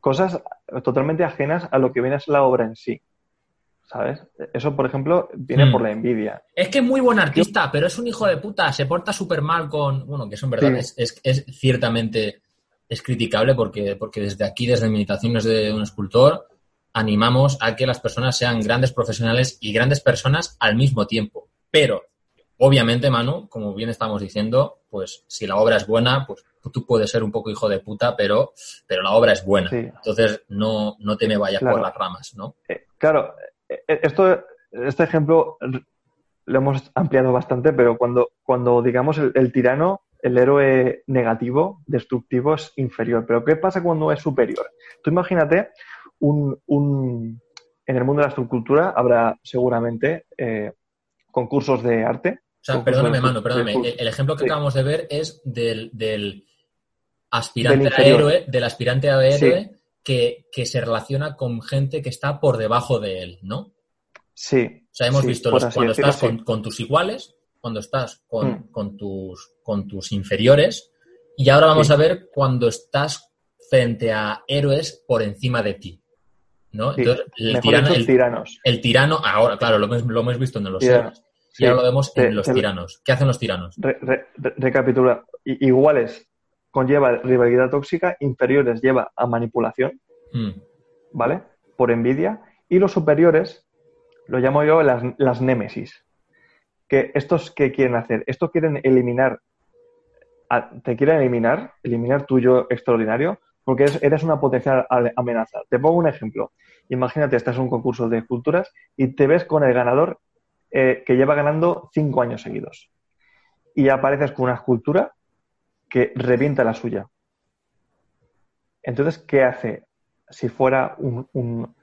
Cosas totalmente ajenas a lo que viene a ser la obra en sí. ¿Sabes? Eso, por ejemplo, viene Mm. por la envidia. Es que es muy buen artista, pero es un hijo de puta, se porta súper mal con... Bueno, que eso en verdad Sí. es, es, es ciertamente es criticable porque, porque desde aquí, desde Meditaciones de un escultor, animamos a que las personas sean grandes profesionales y grandes personas al mismo tiempo. Pero, obviamente, Manu, como bien estamos diciendo, pues si la obra es buena, pues tú puedes ser un poco hijo de puta, pero, pero la obra es buena. Sí. Entonces, no, no te me vayas Claro. por las ramas, ¿no? Eh, claro, esto, este ejemplo lo hemos ampliado bastante, pero cuando, cuando digamos el, el tirano, el héroe negativo, destructivo, es inferior. Pero ¿qué pasa cuando es superior? Tú imagínate un, un- en el mundo de la subcultura habrá seguramente eh, concursos de arte. O sea, perdóname, mano, perdóname. El, el ejemplo que sí. acabamos de ver es del, del aspirante Del a héroe, del aspirante a héroe Sí. Que, que se relaciona con gente que está por debajo de él, ¿no? Sí. O sea, hemos sí, visto los- cuando decirlo, estás sí. con, con tus iguales, cuando estás con, Mm. con tus, con tus inferiores, y ahora vamos Sí. a ver cuando estás frente a héroes por encima de ti. ¿no? Entonces, el tirano, dicho, el- tiranos. el tirano, ahora, claro, lo hemos, lo hemos visto en los héroes. Y ahora lo vemos en Te- los te- tiranos. ¿Qué hacen los tiranos? Re- re- re- recapitula. I- Iguales conlleva rivalidad tóxica, inferiores lleva a manipulación, Mm. ¿vale? Por envidia. Y los superiores, lo llamo yo las, las némesis. Que estos que quieren hacer, estos quieren eliminar, a- te quieren eliminar, eliminar tu yo extraordinario, porque eres, una potencial amenaza. Te pongo un ejemplo. Imagínate, estás en un concurso de esculturas y te ves con el ganador eh, que lleva ganando cinco años seguidos. Y apareces con una escultura que revienta la suya. Entonces, ¿qué hace? Si fuera un, un-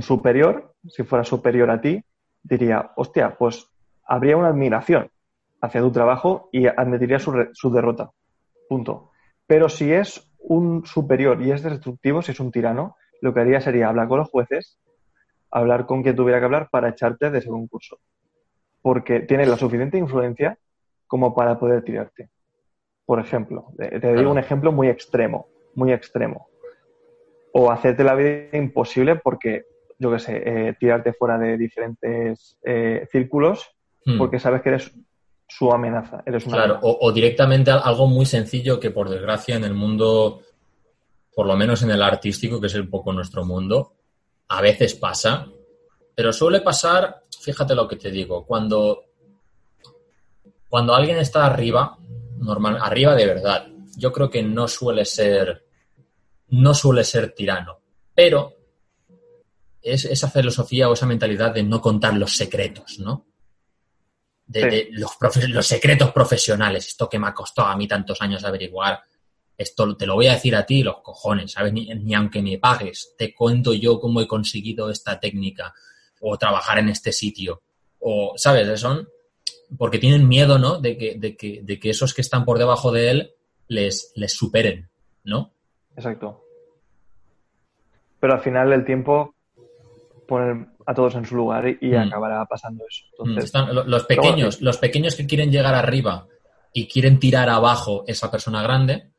superior, si fuera superior a ti, diría, hostia, pues habría una admiración hacia tu trabajo y admitiría su, su derrota. Punto. Pero si es un superior y es destructivo, si es un tirano, lo que haría sería hablar con los jueces, hablar con quien tuviera que hablar para echarte de ese concurso. Porque tiene la suficiente influencia como para poder tirarte. Por ejemplo, te te digo un ejemplo muy extremo, muy extremo. O hacerte la vida imposible porque, yo qué sé, eh, tirarte fuera de diferentes eh, círculos Mm. porque sabes que eres su amenaza. Eres una Claro, amenaza. o, o directamente al- algo muy sencillo que por desgracia en el mundo, por lo menos en el artístico, que es un poco nuestro mundo, a veces pasa, pero suele pasar, fíjate lo que te digo, cuando, cuando alguien está arriba, normal, arriba de verdad, yo creo que no suele ser, no suele ser tirano, pero es esa filosofía o esa mentalidad de no contar los secretos, ¿no? de, Sí. de los, secretos profesionales, esto que me ha costado a mí tantos años averiguar, esto te lo voy a decir a ti, los cojones, ¿sabes? Ni, ni aunque me pagues, te cuento yo cómo he conseguido esta técnica o trabajar en este sitio, o, ¿sabes? Son porque tienen miedo, ¿no? De que, de que, de que esos que están por debajo de él les, les superen, ¿no? Exacto. Pero al final el tiempo pone a todos en su lugar y, Mm. acabará pasando eso. Mm, Entonces, están- lo- los pequeños, los pequeños que quieren llegar arriba y quieren tirar abajo esa persona grande,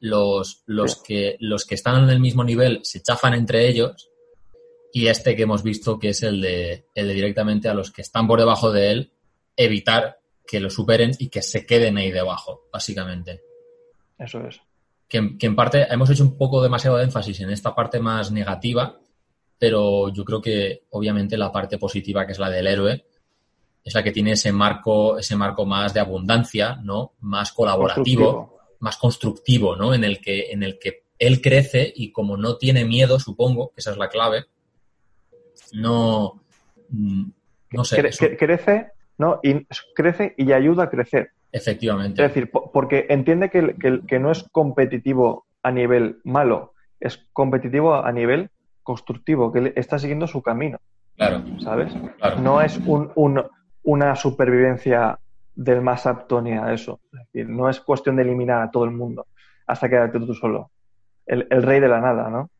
los, los, Sí. que, los que están en el mismo nivel se chafan entre ellos y este que hemos visto que es el de, el de directamente a los que están por debajo de él, evitar que lo superen y que se queden ahí debajo, básicamente. Eso es. Que, que en parte hemos hecho un poco demasiado énfasis en esta parte más negativa, pero yo creo que obviamente la parte positiva, que es la del héroe, es la que tiene ese marco, ese marco más de abundancia, ¿no? Más colaborativo, Constructivo. más constructivo, ¿no? En el que, en el que él crece y como no tiene miedo, supongo, que esa es la clave, no, mm, no sé, cre- crece, ¿no? Y crece y ayuda a crecer. efectivamente. Es decir, po- porque entiende que, el- que que no es competitivo a nivel malo, es competitivo a nivel constructivo, que está siguiendo su camino, Claro, ¿sabes? claro. No es un, un- una supervivencia del más apto ni a eso. Es decir, no es cuestión de eliminar a todo el mundo hasta quedarte tú solo. El, el rey de la nada, ¿no?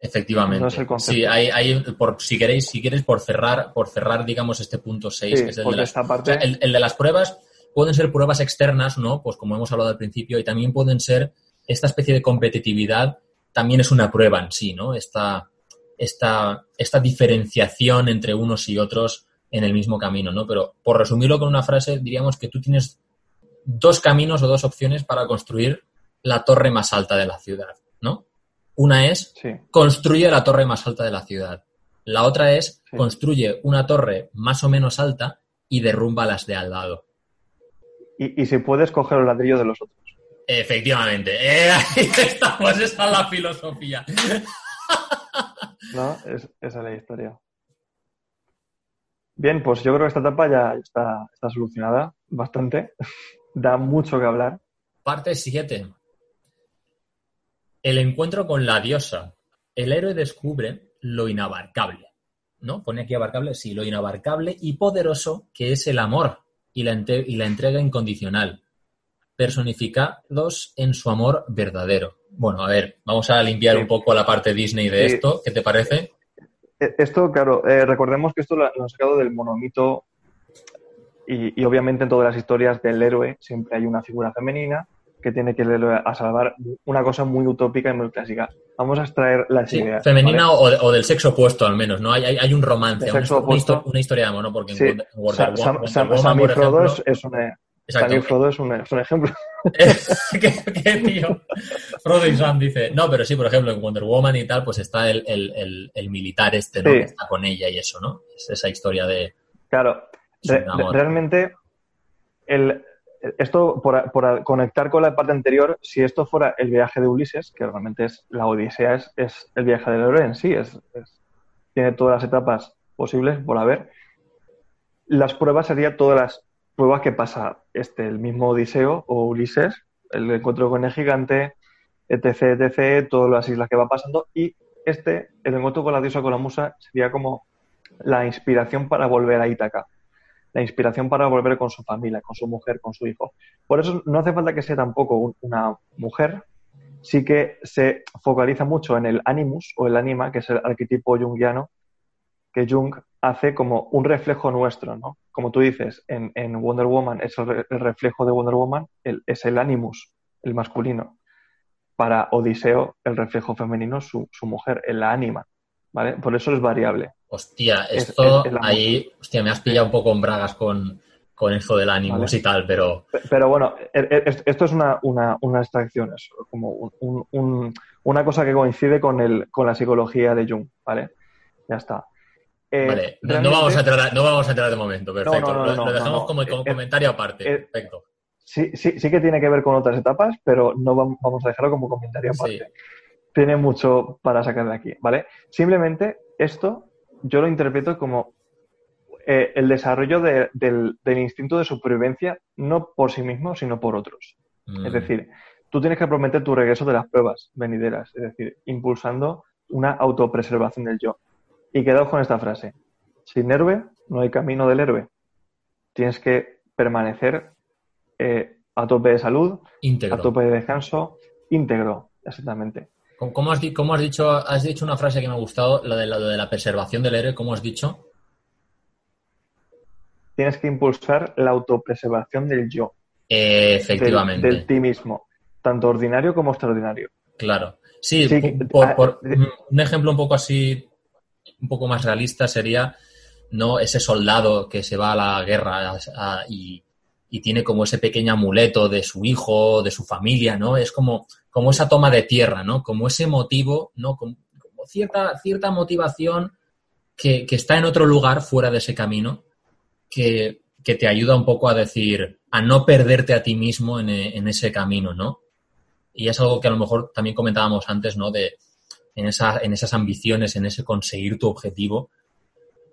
Efectivamente. No es el concepto. sí, hay, hay por, si queréis, si quieres, por cerrar, por cerrar, digamos, este punto 6, Sí, que es el de las esta O parte... sea, el, el de las pruebas pueden ser pruebas externas, ¿no? Pues como hemos hablado al principio, y también pueden ser esta especie de competitividad, también es una prueba en sí, ¿no? Esta, esta, esta diferenciación entre unos y otros en el mismo camino, ¿no? Pero por resumirlo con una frase, diríamos que tú tienes dos caminos o dos opciones para construir la torre más alta de la ciudad. Una es Sí, construye la torre más alta de la ciudad. La otra es Sí. construye una torre más o menos alta y derrumba las de al lado. y, y si puedes coger los ladrillos de los otros. Efectivamente. Eh, ahí estamos, esa es la filosofía. ¿no? Es, esa es la historia. Bien, pues yo creo que esta etapa ya está, está solucionada bastante. Da mucho que hablar. Parte 7. El encuentro con la diosa. El héroe descubre lo inabarcable. ¿No? Pone aquí abarcable, sí, lo inabarcable y poderoso que es el amor y la, ente- y la entrega incondicional, personificados en su amor verdadero. Bueno, a ver, vamos a limpiar Sí. un poco la parte Disney de Sí. esto. ¿Qué te parece? E- Esto, claro, eh, recordemos que esto lo, lo han sacado del monomito y, y obviamente en todas las historias del héroe siempre hay una figura femenina que tiene que héroe a salvar una cosa muy utópica y muy clásica. Vamos a extraer las Sí, ideas. femenina ¿vale? o, o del sexo opuesto, al menos, ¿no? Hay, hay, hay un romance, una, historia de amor, ¿no? Porque Sí, en Sam, Sam- Sam Frodo ejemplo- es, un, Sam Exacto. y Frodo es un, es un ejemplo. ¿Qué, qué tío? Frodo y Sam dice. No, pero sí, por ejemplo, en Wonder Woman y tal, pues está el, el, el, el militar este, ¿no? Sí. Que está con ella y eso, ¿no? Es esa historia de. Claro, re- realmente el, esto, por, conectar con la parte anterior, si esto fuera el viaje de Ulises, que realmente es la Odisea, es, el viaje del héroe en sí, es- tiene todas las etapas posibles por haber, las pruebas serían todas las pruebas que pasa este, el mismo Odiseo o Ulises, el encuentro con el gigante, etc, etc, todas las islas que va pasando, y este, el encuentro con la diosa, con la musa, sería como la inspiración para volver a Ítaca la inspiración para volver con su familia, con su mujer, con su hijo. Por eso no hace falta que sea tampoco un- una mujer, sí que se focaliza mucho en el animus o el anima, que es el arquetipo junguiano, que Jung hace como un reflejo nuestro, ¿no? Como tú dices, en, Wonder Woman es el, re- el reflejo de Wonder Woman, es el animus, el masculino. Para Odiseo, el reflejo femenino, su, su mujer, el anima, ¿vale? Por eso es variable. Hostia, Es- esto es ahí. Hostia, me has pillado un poco en bragas con, con esto del ánimo Vale. y tal, pero. Pe- Pero bueno, e- e- es- esto es una, una, una extracción, es como un- un- un- una cosa que coincide con, el, con la psicología de Jung, ¿vale? Ya está. Eh, Vale, no, vamos a entrar, no vamos a entrar de momento, perfecto. no, no, lo, dejamos como, como Eh, comentario aparte, eh, perfecto. Sí, sí, sí que tiene que ver con otras etapas, pero no vam- vamos a dejarlo como comentario Sí. Tiene mucho para sacar de aquí, ¿vale? Simplemente esto yo lo interpreto como eh, el desarrollo de- del, del instinto de supervivencia, no por sí mismo, sino por otros. Mm, Es decir, tú tienes que prometer tu regreso de las pruebas venideras, es decir, impulsando una autopreservación del yo. Y quedaos con esta frase. Sin héroe no hay camino del héroe. Tienes que permanecer eh, a tope de salud, a tope de descanso, íntegro, exactamente. ¿Cómo- ¿Cómo has, di- cómo has dicho? Has dicho una frase que me ha gustado, la de, la de la preservación del héroe, ¿cómo has dicho? Tienes que impulsar la autopreservación del yo, Eh, efectivamente, del ti mismo, tanto ordinario como extraordinario. claro. Sí, Sí, po- que- por, ah, por- eh, un ejemplo un poco así, un poco más realista sería no ese soldado que se va a la guerra a- a- y, y tiene como ese pequeño amuleto de su hijo, de su familia, ¿no? Es como, como esa toma de tierra, ¿no? Como ese motivo, ¿no? Como, cierta, cierta motivación que, está en otro lugar fuera de ese camino, que, te ayuda un poco a decir, a no perderte a ti mismo en, en, ese camino, ¿no? Y es algo que a lo mejor también comentábamos antes, ¿no? De en, esa, en esas ambiciones, en ese conseguir tu objetivo,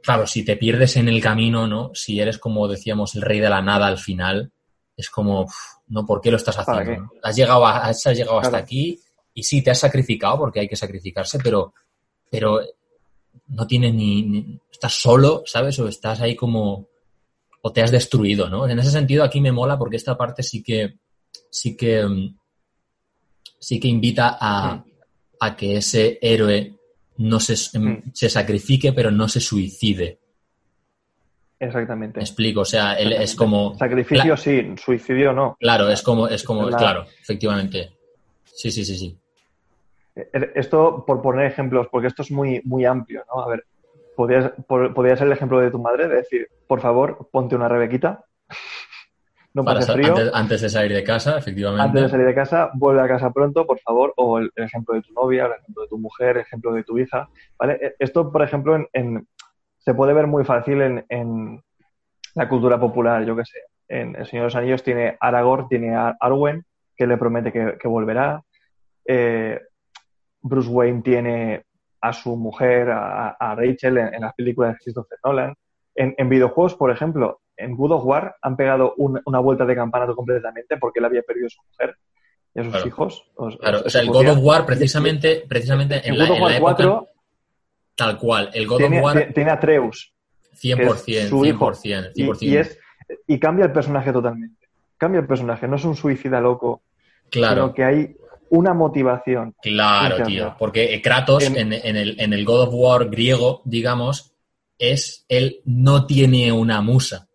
claro, si te pierdes en el camino, ¿no? Si eres, como decíamos, el rey de la nada al final, es como, ¿no? ¿Por qué lo estás haciendo? Has llegado, has llegado hasta aquí y sí, te has sacrificado porque hay que sacrificarse, pero, pero no tienes ni, Estás solo, ¿sabes? O estás ahí como... O te has destruido, ¿no? En ese sentido, aquí me mola porque esta parte sí que... Sí que... Sí que invita a, a que ese héroe no se, em, mm. se sacrifique, pero no se suicide. Exactamente. Me explico, o sea, él es como. Sacrificio sí, suicidio no. Claro, es como, es como, claro, efectivamente. Sí, sí, sí, sí. Eh, esto, por poner ejemplos, porque esto es muy, muy amplio, ¿no? A ver, podrías, podría ser el ejemplo de tu madre, de decir, por favor, ponte una rebequita antes, de salir de casa, efectivamente. Antes de salir de casa, vuelve a casa pronto, por favor, o el, ejemplo de tu novia, el ejemplo de tu mujer, el ejemplo de tu hija, ¿vale? E, esto, por ejemplo, en, se puede ver muy fácil en, la cultura popular, yo qué sé. En El Señor de los Anillos tiene Aragorn, tiene a Arwen, que le promete que, volverá. Eh, Bruce Wayne tiene a su mujer, a, Rachel, en, las películas de Christopher Nolan. en videojuegos, por ejemplo, en Good of War han pegado una vuelta de campanato completamente porque él había perdido a su mujer y a sus hijos. claro, o sea, el God of War precisamente, precisamente en, la, God of 4, tal cual, el God tiene, of War... Tiene a Treus. 100%, 100%, 100%. Y, es, y cambia el personaje totalmente. Cambia el personaje, no es un suicida loco, claro. sino que hay una motivación. Claro, tío, porque Kratos en, el, en el God of War griego, digamos, es él no tiene una musa.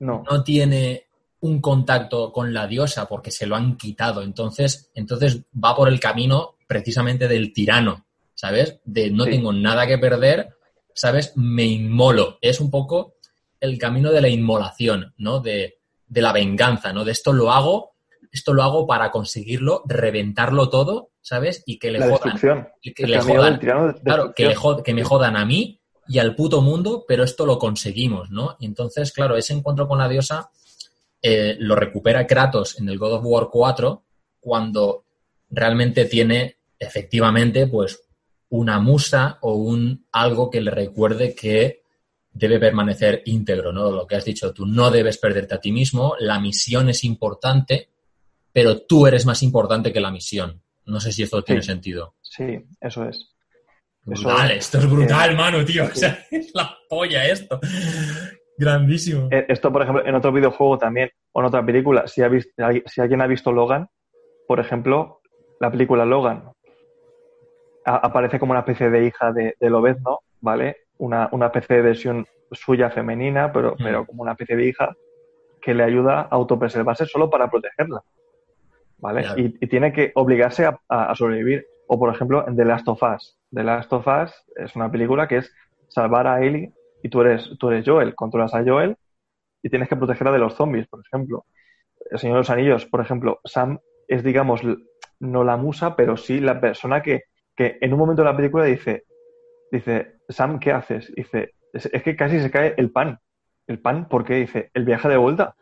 No. tiene un contacto con la diosa porque se lo han quitado. Entonces, entonces va por el camino precisamente del tirano, ¿sabes? De no tengo nada que perder, ¿sabes? Me inmolo. Es un poco el camino de la inmolación, ¿no? De, la venganza, ¿no? De esto lo hago, esto lo hago para conseguirlo, reventarlo todo, ¿sabes? Y que le jodan. Que, le jodan. Claro, que, que me jodan a mí y al puto mundo, pero esto lo conseguimos, ¿no? Y entonces, claro, ese encuentro con la diosa eh, lo recupera Kratos en el God of War 4 cuando realmente tiene efectivamente pues una musa o un algo que le recuerde que debe permanecer íntegro, ¿no? Lo que has dicho tú, no debes perderte a ti mismo, la misión es importante, pero tú eres más importante que la misión. No sé si esto tiene sentido. Sí, eso es. Brutal, esto es brutal, mano, tío. O sea, es la polla esto. Grandísimo. Eh, esto, por ejemplo, en otro videojuego también, o en otra película, si, ha visto, si alguien ha visto Logan, por ejemplo, la película Logan aparece como una especie de hija de, de Lobezno, ¿vale? Una, especie de versión suya femenina, pero, mm. pero como una especie de hija que le ayuda a autopreservarse solo para protegerla, ¿vale? Y, tiene que obligarse a sobrevivir. O, por ejemplo, en The Last of Us. The Last of Us es una película que es salvar a Ellie y tú eres, tú eres Joel, controlas a Joel y tienes que protegerla de los zombies, por ejemplo. El Señor de los Anillos, por ejemplo, Sam es, digamos, no la musa, pero sí la persona que, que en un momento de la película dice, dice, Sam, ¿qué haces? Dice, es, es que casi se cae el pan. ¿El pan? ¿Por qué? Dice, el viaje de vuelta.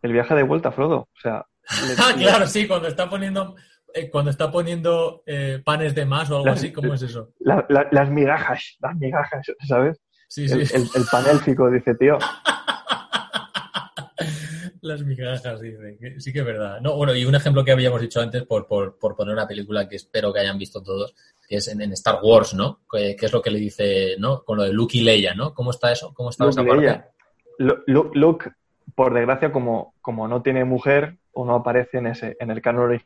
El viaje de vuelta, Frodo. O sea... ah, claro, sí, cuando está poniendo eh, cuando está poniendo eh, panes de más o algo así, ¿cómo es eso? las migajas, las migajas, ¿sabes? Sí, sí. El, el, panélfico, dice, tío. las migajas, dice. Sí que es verdad. No, bueno, y un ejemplo que habíamos dicho antes, por, poner una película que espero que hayan visto todos, que es en, Star Wars, ¿no? Que, es lo que le dice, ¿no? Con lo de Luke y Leia, ¿no? ¿Cómo está eso? ¿Cómo está esa parte? Luke, por desgracia, como, como no tiene mujer o no aparece en, ese, en el canon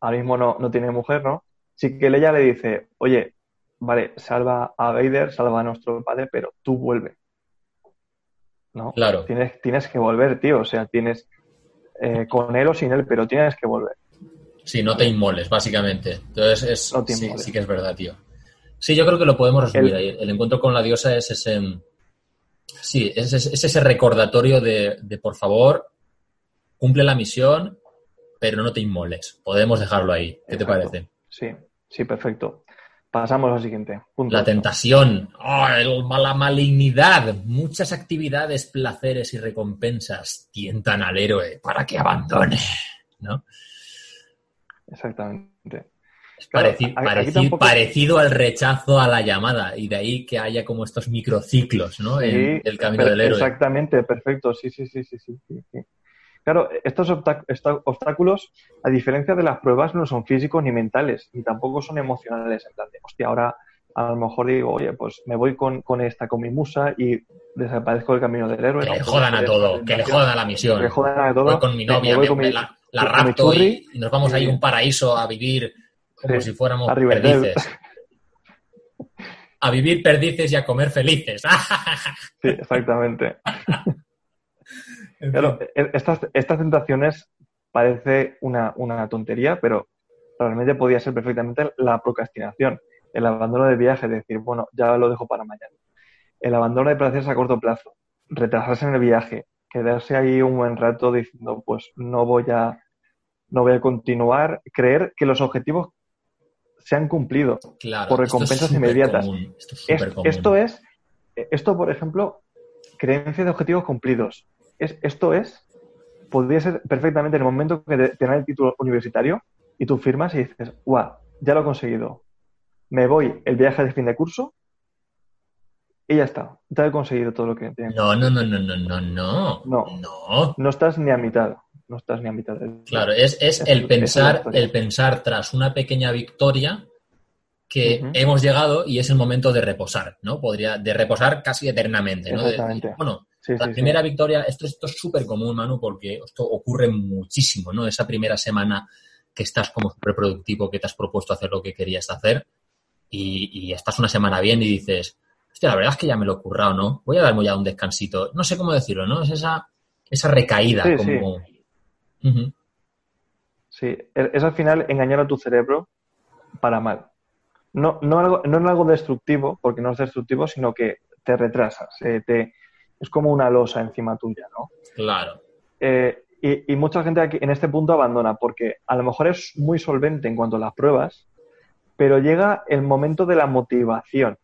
ahora mismo no, no tiene mujer, ¿no? Sí que ella le dice, oye, vale, salva a Vader, salva a nuestro padre, pero tú vuelve. ¿No? Claro. Tienes, tienes que volver, tío. O sea, tienes eh, con él o sin él, pero tienes que volver. Sí, no te inmoles, básicamente. Entonces, es, sí, sí, que es verdad, tío. Sí, yo creo que lo podemos resumir ahí. El encuentro con la diosa es ese, Sí, es, es ese recordatorio de, de, por favor, cumple la misión, pero no te inmoles. Podemos dejarlo ahí. ¿Qué te parece? Sí, sí, perfecto. Pasamos al siguiente. Punto la tentación, oh, la malignidad, muchas actividades, placeres y recompensas tientan al héroe para que abandone, ¿no? Exactamente. parecido, al rechazo a la llamada y de ahí que haya como estos microciclos, ¿no? en el camino del héroe. Exactamente, perfecto, sí, sí, sí, sí, sí. sí. Claro, estos obstáculos, a diferencia de las pruebas, no son físicos ni mentales, ni tampoco son emocionales. En plan de, hostia, ahora a lo mejor digo, oye, pues me voy con, esta, con mi musa y desaparezco del camino del héroe. Que le jodan a todo, que le jodan a la misión. Que le jodan a todo. Voy con mi novia, me, la, rapto y, nos vamos ahí a un paraíso a vivir como si fuéramos perdices. a vivir perdices y a comer felices. sí, exactamente. Claro, e, estas, estas tentaciones parece una, tontería, pero realmente podía ser perfectamente la procrastinación, el abandono del viaje, decir, bueno, ya lo dejo para mañana. El abandono de placeres a corto plazo, retrasarse en el viaje, quedarse ahí un buen rato diciendo, pues no voy a, no voy a continuar, creer que los objetivos se han cumplido por recompensas inmediatas. Esto, esto, es, esto, por ejemplo, creencia de objetivos cumplidos esto es, podría ser perfectamente en el momento que te, dan el título universitario y tú firmas y dices, guau, ya lo he conseguido. Me voy el viaje de fin de curso y ya está. Ya he conseguido todo lo que tenía. No, no, no, no, no, no, no. No. No. estás ni a mitad. No estás ni a mitad. Claro, es, el pensar, el pensar tras una pequeña victoria que hemos llegado y es el momento de reposar, ¿no? Podría, de reposar casi eternamente, ¿no? Exactamente. bueno, la primera victoria, esto, esto es súper común, Manu, porque esto ocurre muchísimo, ¿no? Esa primera semana que estás como súper productivo, que te has propuesto hacer lo que querías hacer y, estás una semana bien y dices, hostia, la verdad es que ya me lo he currado, ¿no? Voy a darme ya un descansito. No sé cómo decirlo, ¿no? Es esa, esa recaída como... Sí. E, es al final engañar a tu cerebro para mal. No, no, algo, no es algo destructivo, porque no es destructivo, sino que te retrasas, eh, te, es como una losa encima tuya, ¿no? Claro. Eh, y, mucha gente aquí en este punto abandona porque a lo mejor es muy solvente en cuanto a las pruebas, pero llega el momento de la motivación.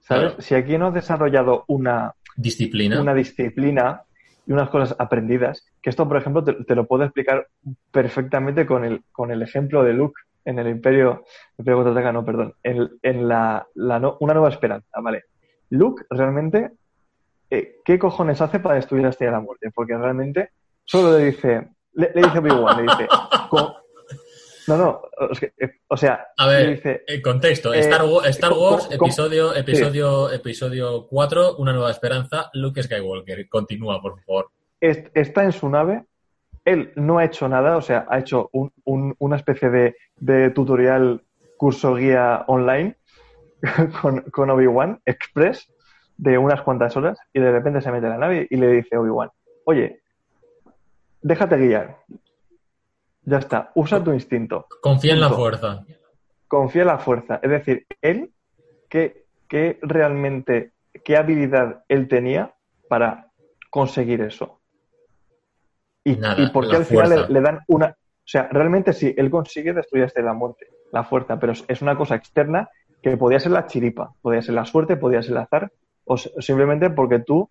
¿Sabes? Si aquí no has desarrollado una disciplina. una disciplina y unas cosas aprendidas, que esto, por ejemplo, te, lo puedo explicar perfectamente con el, con el ejemplo de Luke en el Imperio, Imperio Contraataca, no, perdón, en, en la, la una nueva esperanza, ¿vale? Luke realmente eh, ¿qué cojones hace para destruir la Estrella de la Muerte? Porque realmente solo le dice, le, dice Obi-Wan, le dice, no, no, o sea, a ver, dice, el contexto, eh, Star, Wars, episodio, episodio, episodio 4, Una Nueva Esperanza, Luke Skywalker, continúa, por favor. Está en su nave, él no ha hecho nada, o sea, ha hecho una especie de, tutorial, curso guía online con, con Obi-Wan Express, de unas cuantas horas y de repente se mete en la nave y le dice Obi-Wan, oye, déjate guiar. Ya está, usa tu instinto. Confía en la fuerza. Confía en la fuerza. Es decir, él, ¿qué, qué realmente, qué habilidad él tenía para conseguir eso? Y, Nada, y por qué al final le, dan una... O sea, realmente sí, él consigue destruir hasta la muerte, la fuerza, pero es una cosa externa que podía ser la chiripa, podía ser la suerte, podía ser el azar, o simplemente porque tú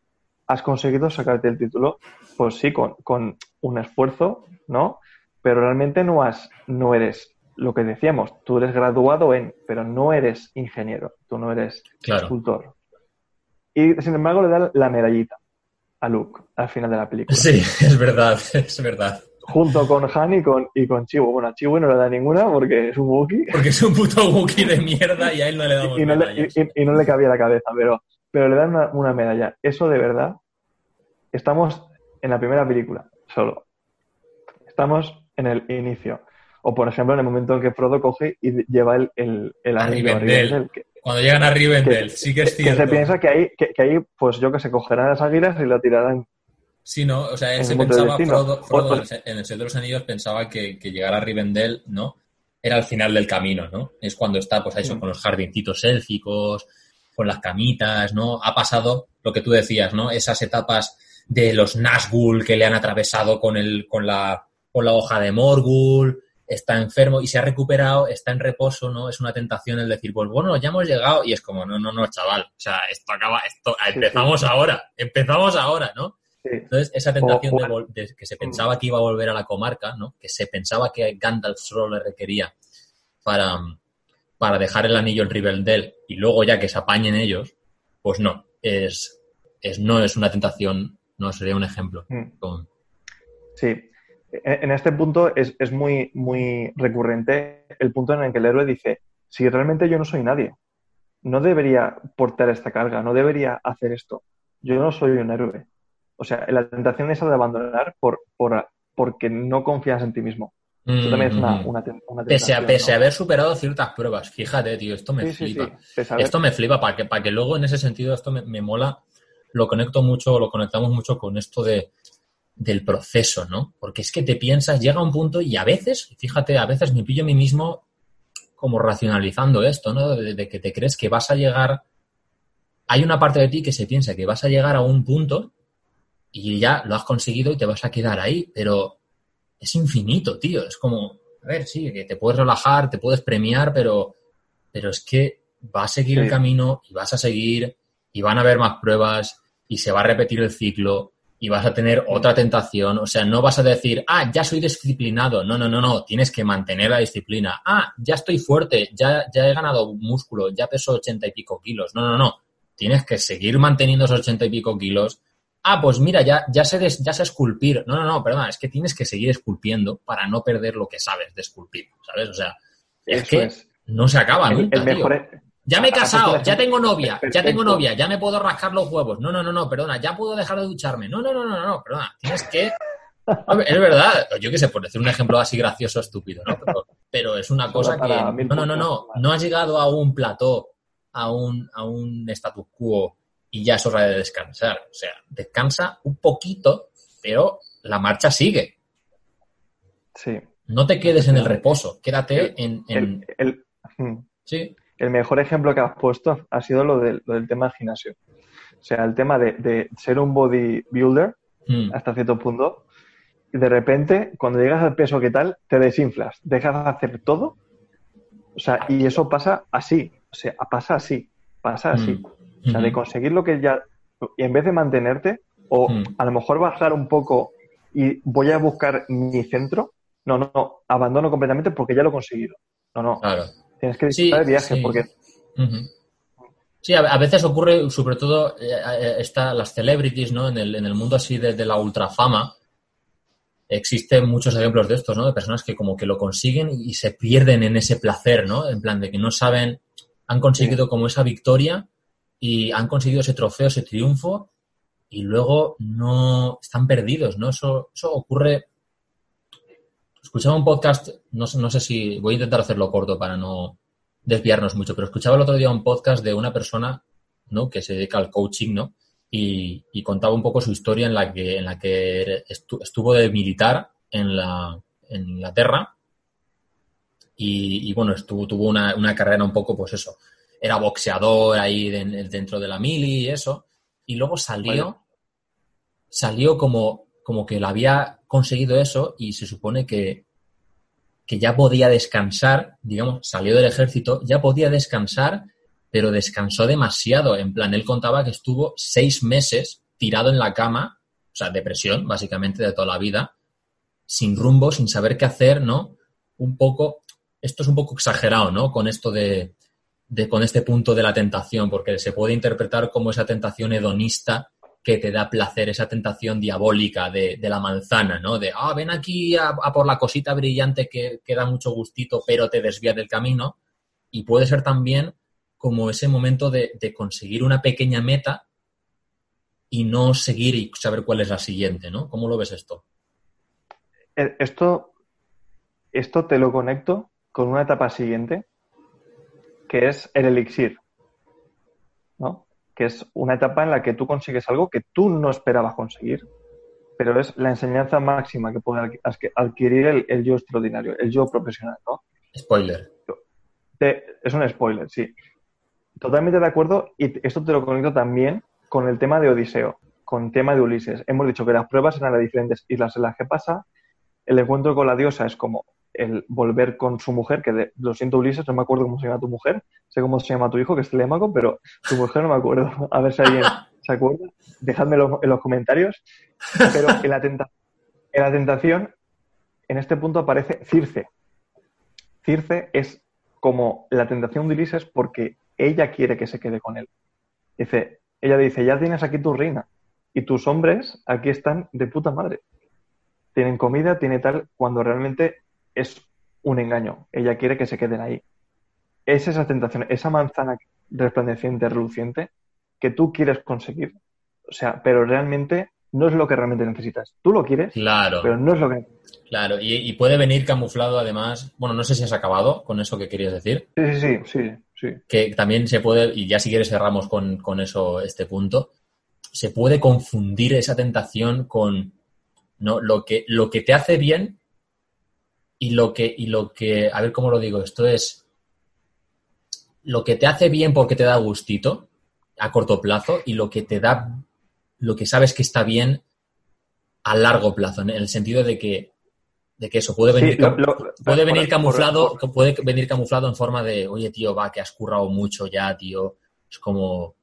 has conseguido sacarte el título, pues sí, con, con un esfuerzo, ¿no? Pero realmente no, has, no eres lo que decíamos, tú eres graduado en, pero no eres ingeniero, tú no eres escultor. Y sin embargo le da la medallita a Luke al final de la película. Sí, es verdad, es verdad. Junto con Han y con, y con Chivo. Bueno, a Chivo no le da ninguna porque es un Wookiee. Porque es un puto Wookiee de mierda y a él no le damos y, no le, y, no le cabía la cabeza, pero pero le dan una, medalla. Eso de verdad, estamos en la primera película, solo. Estamos en el inicio. O, por ejemplo, en el momento en que Frodo coge y lleva el, el, el anillo a Rivendell. Cuando llegan a Rivendell, sí que es cierto. Que se piensa que ahí, que, ahí, pues yo que se cogerán las águilas y la tirarán. Sí, no, o sea, él se pensaba, Frodo, Frodo en el Señor de los Anillos pensaba que, que llegar a Rivendell, ¿no? Era el final del camino, ¿no? Es cuando está, pues, eso, mm. con los jardincitos élficos, con las camitas, ¿no? Ha pasado lo que tú decías, ¿no? Esas etapas de los Nazgûl que le han atravesado con, el, con, la, con la hoja de Morgul, está enfermo y se ha recuperado, está en reposo, ¿no? Es una tentación el decir, pues bueno, ya hemos llegado y es como, no, no, no, chaval, o sea, esto acaba, esto, empezamos ahora, empezamos ahora, ¿no? Entonces, esa tentación de, que se pensaba que iba a volver a la comarca, ¿no? Que se pensaba que Gandalf solo le requería para, para dejar el anillo en Rivendell y luego ya que se apañen ellos, pues no, es, es no es una tentación, no sería un ejemplo. Mm. Sí, en este punto es, es, muy, muy recurrente el punto en el que el héroe dice, si realmente yo no soy nadie, no debería portar esta carga, no debería hacer esto. Yo no soy un héroe. O sea, la tentación es de abandonar por, por, porque no confías en ti mismo. Eso también es una, mm. una, Pese, a, pese a haber superado ciertas pruebas. Fíjate, tío, esto me flipa. Esto me flipa para que, para que luego en ese sentido esto me, me mola. Lo conecto mucho, lo conectamos mucho con esto de, del proceso, ¿no? Porque es que te piensas, llega un punto y a veces, fíjate, a veces me pillo a mí mismo como racionalizando esto, ¿no? De, que te crees que vas a llegar. Hay una parte de ti que se piensa que vas a llegar a un punto y ya lo has conseguido y te vas a quedar ahí, pero es infinito, tío. Es como, a ver, sí, que te puedes relajar, te puedes premiar, pero, pero es que va a seguir el camino y vas a seguir y van a haber más pruebas y se va a repetir el ciclo y vas a tener otra tentación. O sea, no vas a decir, ah, ya soy disciplinado. No, no, no, no. Tienes que mantener la disciplina. Ah, ya estoy fuerte, ya, ya he ganado músculo, ya peso ochenta y pico kilos. No, no, no. Tienes que seguir manteniendo esos ochenta y pico kilos. Ah, pues mira, ya, ya, sé, ya sé esculpir. No, no, no, perdón, es que tienes que seguir esculpiendo para no perder lo que sabes de esculpir, ¿sabes? O sea, es que no se acaba nunca, el mejor, ya me he casado, ya tengo novia, ya tengo novia, ya me puedo rascar los huevos. No, no, no, no, perdona, ya puedo dejar de ducharme. No, no, no, no, no, perdona, tienes que... es verdad, yo qué sé, por decir un ejemplo así gracioso, estúpido, ¿no? Pero, es una cosa que... No, no, no, no, no has llegado a un plató, a un, a un status quo y ya es hora de descansar. O sea, descansa un poquito, pero la marcha sigue. Sí. No te quedes en el reposo, quédate en... el, sí el mejor ejemplo que has puesto ha sido lo del, tema del gimnasio. O sea, el tema de, ser un bodybuilder mm. hasta cierto punto, y de repente, cuando llegas al peso que tal, te desinflas, dejas de hacer todo. O sea, y eso pasa así, o sea, pasa así, pasa así. Mm. O sea, de conseguir lo que ya, y en vez de mantenerte, o a lo mejor bajar un poco y voy a buscar mi centro, no, no, no, abandono completamente porque ya lo he conseguido. No, no. Claro. Tienes que disfrutar sí, viaje porque... Sí, a, veces ocurre, sobre todo, eh, eh, está las celebrities, ¿no? En el, en el mundo así de, la ultrafama, existen muchos ejemplos de estos, ¿no? De personas que como que lo consiguen y se pierden en ese placer, ¿no? En plan de que no saben, han conseguido como esa victoria y han conseguido ese trofeo, ese triunfo y luego no están perdidos, ¿no? Eso, eso ocurre escuchaba un podcast, no, no sé si voy a intentar hacerlo corto para no desviarnos mucho, pero escuchaba el otro día un podcast de una persona ¿no? que se dedica al coaching, ¿no? Y, contaba un poco su historia en la que, en la que estuvo de militar en, la, en Inglaterra y, bueno, estuvo, tuvo una, una, carrera un poco, pues eso, era boxeador ahí dentro de la mili y eso, y luego salió, salió como, como que la había conseguido eso y se supone que, que ya podía descansar, digamos, salió del ejército, ya podía descansar, pero descansó demasiado. En plan, él contaba que estuvo seis meses tirado en la cama, o sea, depresión, básicamente, de toda la vida, sin rumbo, sin saber qué hacer, ¿no? Un poco, esto es un poco exagerado, ¿no? Con esto de, de con este punto de la tentación, porque se puede interpretar como esa tentación hedonista que te da placer, esa tentación diabólica de, la manzana, ¿no? De, ah, ven aquí a, por la cosita brillante que, que, da mucho gustito, pero te desvía del camino. Y puede ser también como ese momento de, conseguir una pequeña meta y no seguir y saber cuál es la siguiente, ¿no? ¿Cómo lo ves esto? Eh, esto, esto te lo conecto con una etapa siguiente, que es el elixir, ¿no? que es una etapa en la que tú consigues algo que tú no esperabas conseguir, pero es la enseñanza máxima que puede adquirir el, yo extraordinario, el yo profesional, ¿no? Spoiler. es un spoiler, sí. totalmente de acuerdo y esto te lo conecto también con el tema de Odiseo, con el tema de Ulises. Hemos dicho que las pruebas eran las diferentes islas en las que pasa. El encuentro con la diosa es como el volver con su mujer, que de, lo siento Ulises, no me acuerdo cómo se llama tu mujer, sé cómo se llama tu hijo, que es telémaco, pero tu mujer no me acuerdo. A ver si alguien se acuerda. Dejadmelo en los comentarios. Pero en la, en la tentación, en este punto aparece Circe. Circe es como la tentación de Ulises porque ella quiere que se quede con él. Dice, ella dice, ya tienes aquí tu reina y tus hombres aquí están de puta madre. Tienen comida, tiene tal, cuando realmente es un engaño. Ella quiere que se queden ahí. Es esa tentación, esa manzana resplandeciente, reluciente, que tú quieres conseguir. O sea, pero realmente no es lo que realmente necesitas. Tú lo quieres, claro. pero no es lo que Claro, y, puede venir camuflado además. Bueno, no sé si has acabado con eso que querías decir. Sí, sí, sí, sí. Que también se puede, y ya si quieres cerramos con, con eso este punto, se puede confundir esa tentación con ¿no? lo, que, lo que te hace bien y lo que, y lo que, a ver cómo lo digo, esto es lo que te hace bien porque te da gustito a corto plazo y lo que te da, lo que sabes que está bien a largo plazo, en el sentido de que, de que eso puede venir, puede venir camuflado, puede venir camuflado en forma de, oye tío, va, que has currado mucho ya, tío, es como,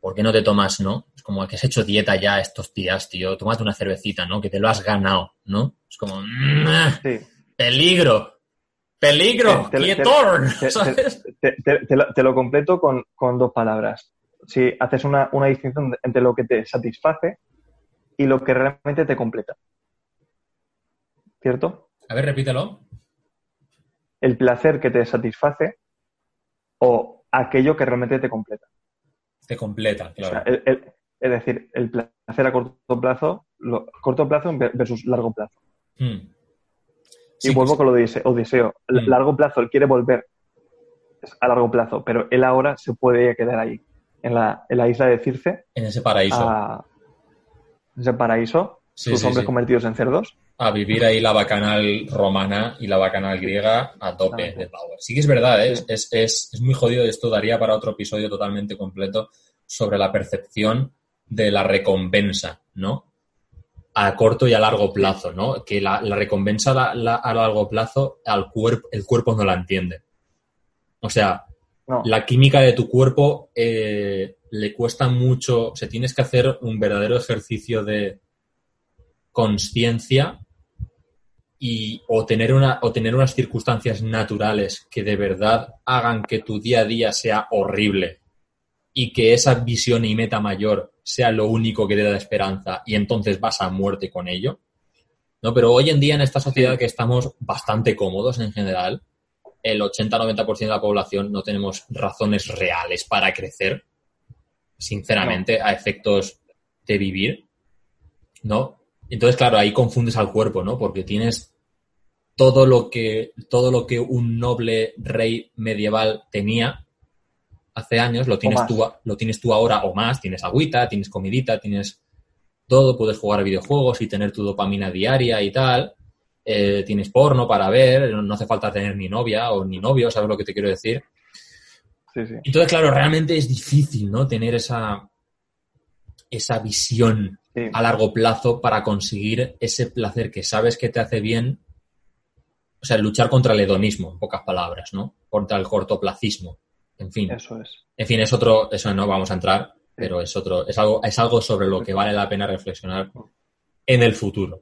¿por qué no te tomas, no? Es como que has hecho dieta ya estos días, tío, tómate una cervecita, ¿no? Que te lo has ganado, ¿no? Es como, sí. Peligro. Peligro. Te, te, lo, completo con, dos palabras. Si haces una, distinción entre lo que te satisface y lo que realmente te completa. ¿Cierto? A ver, repítelo. El placer que te satisface o aquello que realmente te completa. Te completa, claro. es decir, el placer a corto plazo, corto plazo versus largo plazo. Hmm y vuelvo con lo de Odiseo. A mm. largo plazo, él quiere volver a largo plazo, pero él ahora se puede quedar ahí, en la, en la isla de Circe. En ese paraíso. en ese paraíso, sus hombres convertidos en cerdos. A vivir ahí la bacanal romana y la bacanal griega a tope de power. Sí que es verdad, ¿eh? es, es, es muy jodido. Esto daría para otro episodio totalmente completo sobre la percepción de la recompensa, ¿no? A corto y a largo plazo, ¿no? Que la, recompensa a largo plazo al cuerpo, el cuerpo no la entiende. O sea, la química de tu cuerpo eh, le cuesta mucho, o sea, tienes que hacer un verdadero ejercicio de conciencia y o tener, una, o tener unas circunstancias naturales que de verdad hagan que tu día a día sea horrible y que esa visión y meta mayor sea lo único que te da esperanza y entonces vas a muerte con ello. ¿no? Pero hoy en día en esta sociedad que estamos bastante cómodos en general, el 80-90% de la población no tenemos razones reales para crecer, sinceramente, a efectos de vivir, ¿no? Entonces, claro, ahí confundes al cuerpo, ¿no? Porque tienes todo lo que, todo lo que un noble rey medieval tenía, hace años, lo tienes, tú, lo tienes tú ahora o más, tienes agüita, tienes comidita, tienes todo, puedes jugar a videojuegos y tener tu dopamina diaria y tal, eh, tienes porno para ver, no hace falta tener ni novia o ni novio, ¿sabes lo que te quiero decir? Sí, sí. Entonces, claro, realmente es difícil, ¿no? Tener esa, esa visión a largo plazo para conseguir ese placer que sabes que te hace bien. O sea, luchar contra el hedonismo, en pocas palabras, ¿no? Contra el cortoplacismo. En fin. Eso es. En fin, es otro, eso no vamos a entrar, pero es otro, es algo, es algo sobre lo que vale la pena reflexionar en el futuro.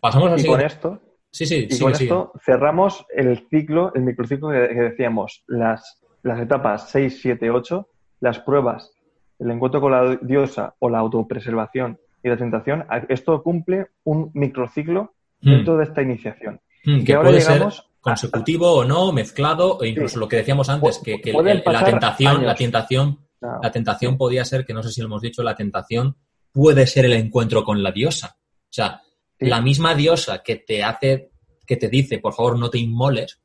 Pasamos al Y con esto, sí, sí, y con esto cerramos el ciclo, el microciclo que, decíamos, las, las etapas 6, 7, 8, las pruebas, el encuentro con la diosa o la autopreservación y la tentación, esto cumple un microciclo hmm. dentro de esta iniciación. Hmm, que ahora llegamos consecutivo o no, mezclado, o incluso lo que decíamos antes, que, la tentación, la tentación, la tentación podía ser, que no sé si lo hemos dicho, la tentación puede ser el encuentro con la diosa. O sea, la misma diosa que te hace, que te dice, por favor, no te inmoles,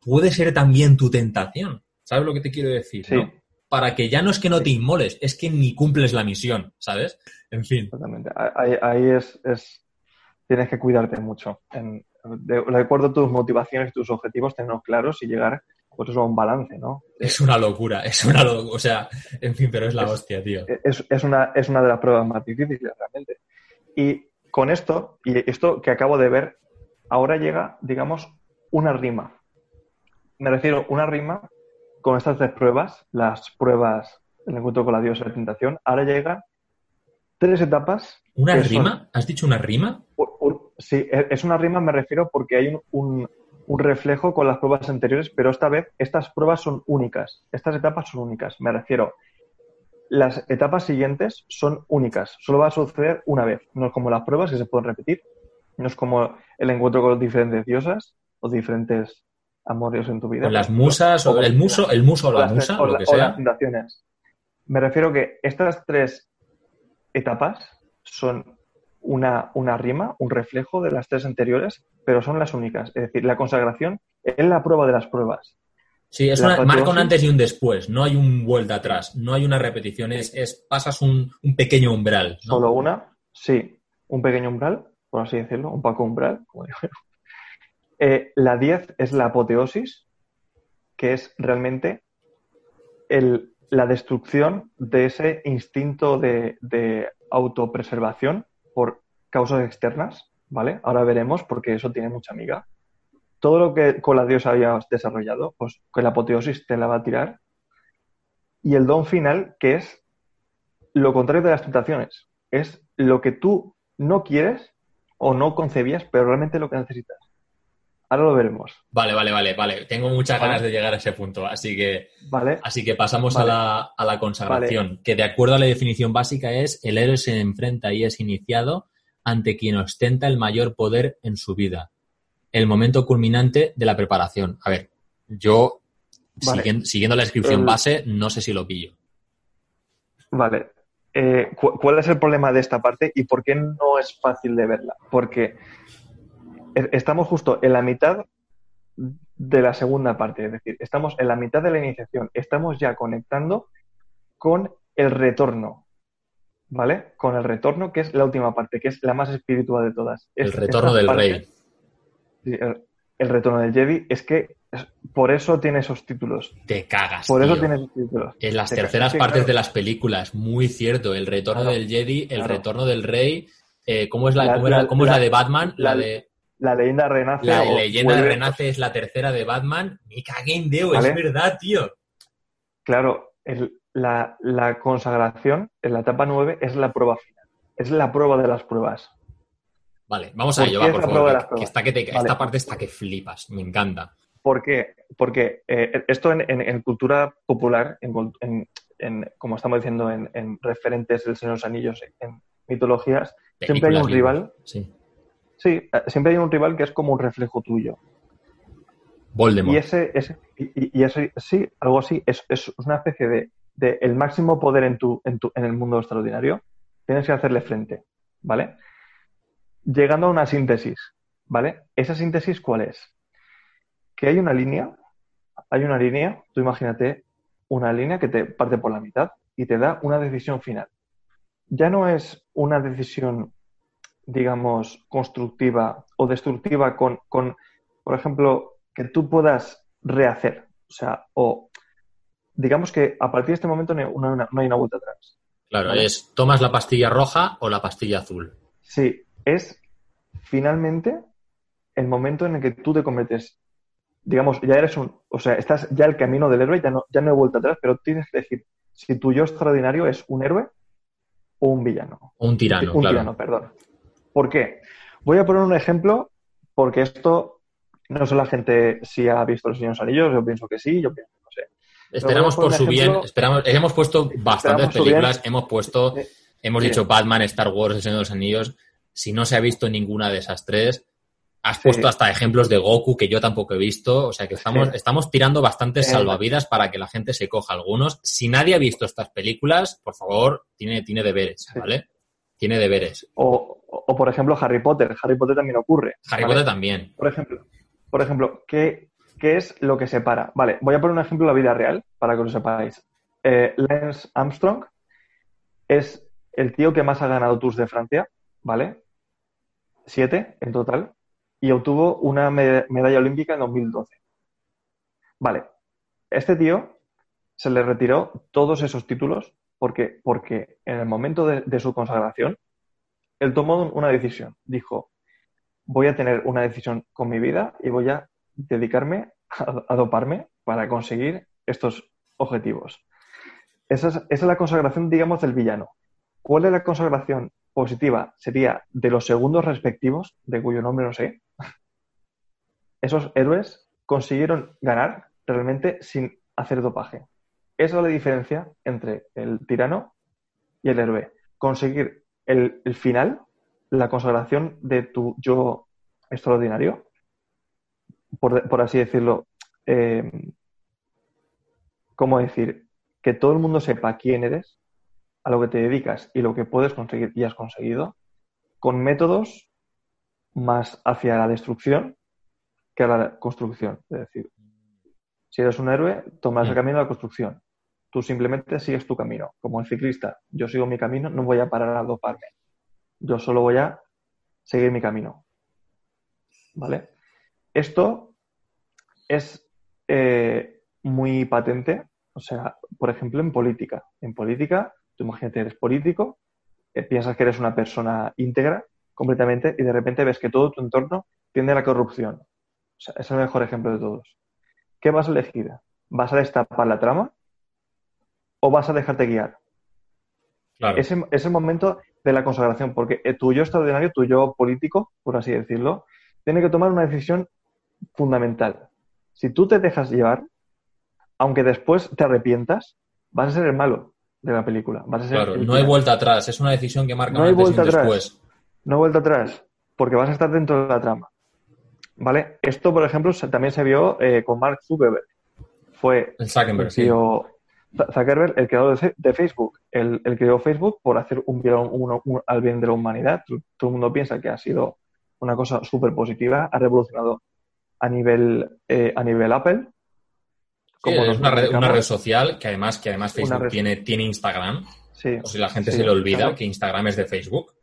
puede ser también tu tentación. ¿Sabes lo que te quiero decir? Para que ya no es que no te inmoles, es que ni cumples la misión, ¿sabes? En fin. Exactamente. Ahí, es, es, tienes que cuidarte mucho en, de, acuerdo a tus motivaciones tus objetivos, tenerlos claros y llegar pues eso, un balance, ¿no? Es una locura, es una locura, o sea, en fin, pero es la hostia, tío. Es, es, una, es una de las pruebas más difíciles, realmente. Y con esto, y esto que acabo de ver, ahora llega, digamos, una rima. Me refiero una rima con estas tres pruebas, las pruebas del encuentro con la diosa de la tentación, ahora llegan tres etapas. ¿Una rima? ¿Has dicho una rima? Sí, e, es una rima, me refiero porque hay un, un reflejo con las pruebas anteriores, pero esta vez estas pruebas son únicas. Estas etapas son únicas. Me refiero, las etapas siguientes son únicas. Solo va a suceder una vez. No es como las pruebas que se pueden repetir. No es como el encuentro con diferentes diosas o diferentes amores en tu vida. Con las musas, o, el muso, el muso o la musa, o, lo que sea. las Me refiero que estas tres etapas son una, una rima, un reflejo de las tres anteriores, pero son las únicas. Es decir, la consagración es la prueba de las pruebas. Sí, es una, marca un antes y un después, no hay un vuelta atrás, no hay una repetición, es, es pasas un, un, pequeño umbral. Solo una, sí, un pequeño umbral, por así decirlo, un paco umbral, como digo. Eh, la 10 es la apoteosis, que es realmente el, la destrucción de ese instinto de, de autopreservación por causas externas, ¿vale? Ahora veremos porque eso tiene mucha amiga. Todo lo que con la diosa habías desarrollado, pues con la apoteosis te la va a tirar. Y el don final, que es lo contrario de las tentaciones, es lo que tú no quieres o no concebías, pero realmente lo que necesitas. Ahora lo veremos. Vale, vale, vale, vale. Tengo muchas ganas de llegar a ese punto, así que, vale. así que pasamos a, la, a, la, consagración, que de acuerdo a la definición básica es el héroe se enfrenta y es iniciado ante quien ostenta el mayor poder en su vida. El momento culminante de la preparación. A ver, yo, siguiendo, la descripción base, no sé si lo pillo. Vale. Eh, ¿Cuál es el problema de esta parte y por qué no es fácil de verla? Porque estamos justo en la mitad de la segunda parte, es decir, estamos en la mitad de la iniciación, estamos ya conectando con el retorno, ¿vale? Con el retorno, que es la última parte, que es la más espiritual de todas. El retorno del rey. el, retorno del Jedi, es que por eso tiene esos títulos. Te cagas. Por eso tiene esos títulos. En las terceras partes de las películas, muy cierto. El retorno del Jedi, el retorno del rey. Eh, ¿Cómo es la, cómo es la de Batman? La, de la leyenda renace. La leyenda renace es la tercera de Batman. Me cagué en Deo, es verdad, tío. Claro, la, consagración en la etapa 9 es la prueba final. Es la prueba de las pruebas. Vale, vamos a ello, va, por favor. Que, Esta parte está que flipas, me encanta. ¿Por qué? Porque eh, esto en, cultura popular, en, como estamos diciendo, en, referentes del Señor de los Anillos, en mitologías, siempre hay un rival. Sí Sí, eh, siempre hay un rival que es como un reflejo tuyo. Voldemort. Y ese, ese, y, ese sí, algo así, es, una especie de, el máximo poder en, tu, en, tu, en el mundo extraordinario, tienes que hacerle frente, ¿vale? Llegando a una síntesis, ¿vale? ¿Esa síntesis cuál es? Que hay una línea, hay una línea, tú imagínate una línea que te parte por la mitad y te da una decisión final. Ya no es una decisión digamos, constructiva o destructiva con, con, por ejemplo, que tú puedas rehacer. O sea, o digamos que a partir de este momento no hay una, no hay una vuelta atrás. Claro, es tomas la pastilla roja o la pastilla azul. Sí, es finalmente el momento en el que tú te conviertes, digamos, ya eres un, o sea, estás ya el camino del héroe, ya no, ya no hay vuelta atrás, pero tienes que decir si tu yo extraordinario es un héroe o un villano. O un tirano, un tirano, perdón. ¿Por qué? Voy a poner un ejemplo porque esto no sé la gente si ha visto Los Señores Anillos, yo pienso que sí, yo pienso no sé. Esperamos por su bien, esperamos, hemos puesto bastantes películas, hemos puesto, hemos dicho Batman, Star Wars, El Señor de los Anillos. Si no se ha visto ninguna de esas tres, has puesto hasta ejemplos de Goku que yo tampoco he visto. O sea que estamos, estamos tirando bastantes salvavidas para que la gente se coja algunos. Si nadie ha visto estas películas, por favor, tiene, tiene deberes, ¿vale? Tiene deberes. O, o, por ejemplo, Harry Potter. Harry Potter también ocurre. Harry Potter también. Por ejemplo, por ejemplo ¿qué, es lo que separa? Vale, voy a poner un ejemplo de la vida real para que lo sepáis. Eh, Lance Armstrong es el tío que más ha ganado Tours de Francia, ¿vale? Siete en total. Y obtuvo una medalla olímpica en 2012. Vale, este tío se le retiró todos esos títulos porque, porque en el momento de, su consagración, él tomó una decisión. Dijo, voy a tener una decisión con mi vida y voy a dedicarme a, doparme para conseguir estos objetivos. Esa es, esa es, la consagración, digamos, del villano. ¿Cuál es la consagración positiva? Sería de los segundos respectivos, de cuyo nombre no sé. Esos héroes consiguieron ganar realmente sin hacer dopaje. Esa es la diferencia entre el tirano y el héroe. Conseguir el, final, la consagración de tu yo extraordinario, por, así decirlo, eh, ¿cómo decir? Que todo el mundo sepa quién eres, a lo que te dedicas y lo que puedes conseguir y has conseguido, con métodos más hacia la destrucción que a la construcción. Es decir, si eres un héroe, tomas el mm. camino de la construcción. Tú simplemente sigues tu camino. Como el ciclista, yo sigo mi camino, no voy a parar a doparme. Yo solo voy a seguir mi camino. ¿Vale? Esto es eh, muy patente, o sea, por ejemplo, en política. En política, tú imagínate, eres político, eh, piensas que eres una persona íntegra completamente y de repente ves que todo tu entorno tiende a la corrupción. O sea, es el mejor ejemplo de todos. ¿qué vas a elegir? ¿Vas a destapar la trama o vas a dejarte guiar? Claro. Es, el momento de la consagración, porque tu yo extraordinario, tu yo político, por así decirlo, tiene que tomar una decisión fundamental. Si tú te dejas llevar, aunque después te arrepientas, vas a ser el malo de la película. claro, no hay vuelta atrás, es una decisión que marca no hay vuelta atrás. después. No hay vuelta atrás, porque vas a estar dentro de la trama. ¿Vale? Esto, por ejemplo, también se vio eh, con Mark Zuckerberg. Fue el Zuckerberg, sí. Zuckerberg, el creador de, Facebook. Él, creó Facebook por hacer un bien al bien de la humanidad. Todo el mundo piensa que ha sido una cosa súper positiva. Ha revolucionado a nivel, eh, a nivel Apple. Como es una red, social que además, que además Facebook tiene, tiene Instagram. Sí, o si la gente se le olvida que Instagram es de Facebook.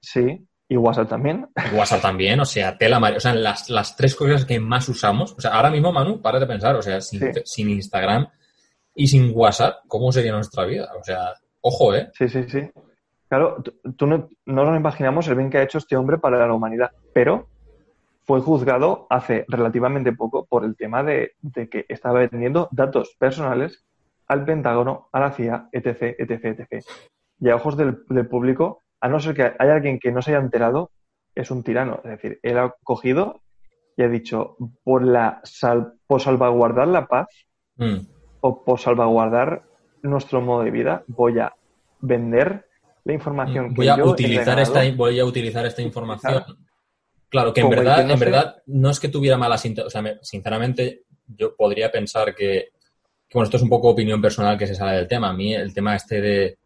Sí, y WhatsApp también. WhatsApp también, o sea, tela O sea, las, las tres cosas que más usamos. O sea, ahora mismo, Manu, para de pensar, o sea, sin, Instagram y sin WhatsApp, ¿cómo sería nuestra vida? O sea, ojo, ¿eh? Sí, sí, sí. Claro, tú no, no nos imaginamos el bien que ha hecho este hombre para la humanidad, pero fue juzgado hace relativamente poco por el tema de, de que estaba vendiendo datos personales al Pentágono, a la CIA, etc., etc., etc. Y a ojos del, del público a no ser que haya alguien que no se haya enterado, es un tirano. Es decir, él ha cogido y ha dicho, por, la por salvaguardar la paz mm. O por salvaguardar nuestro modo de vida, voy a vender la información voy a utilizar esta Voy a utilizar esta información. Claro, que en verdad, en verdad no es que tuviera malas o sea, sinceramente yo podría pensar que, que, bueno, esto es un poco opinión personal que se sale del tema. A mí el tema este de,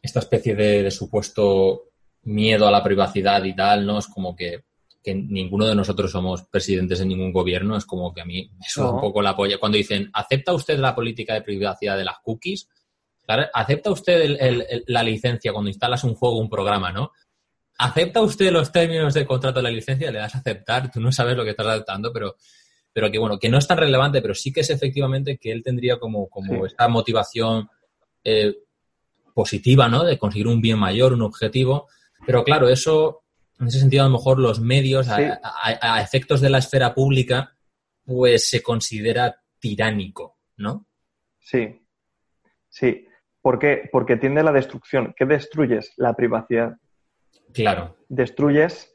esta especie de, supuesto miedo a la privacidad y tal, ¿no? Es como que, ninguno de nosotros somos presidentes en ningún gobierno, es como que a mí me suena un poco la polla. Cuando dicen, ¿acepta usted la política de privacidad de las cookies? ¿Acepta usted la licencia cuando instalas un juego, un programa, ¿no? ¿Acepta usted los términos del contrato de la licencia? Le das a aceptar, tú no sabes lo que estás aceptando, pero, pero que bueno, que no es tan relevante, pero sí que es efectivamente que él tendría como, como esta motivación eh, positiva, ¿no? De conseguir un bien mayor, un objetivo. Pero claro, eso, en ese sentido, a lo mejor los medios, a, efectos de la esfera pública, pues se considera tiránico, ¿no? Sí, sí. ¿Por qué? Porque tiende a la destrucción. ¿Qué destruyes? La privacidad. Claro. Destruyes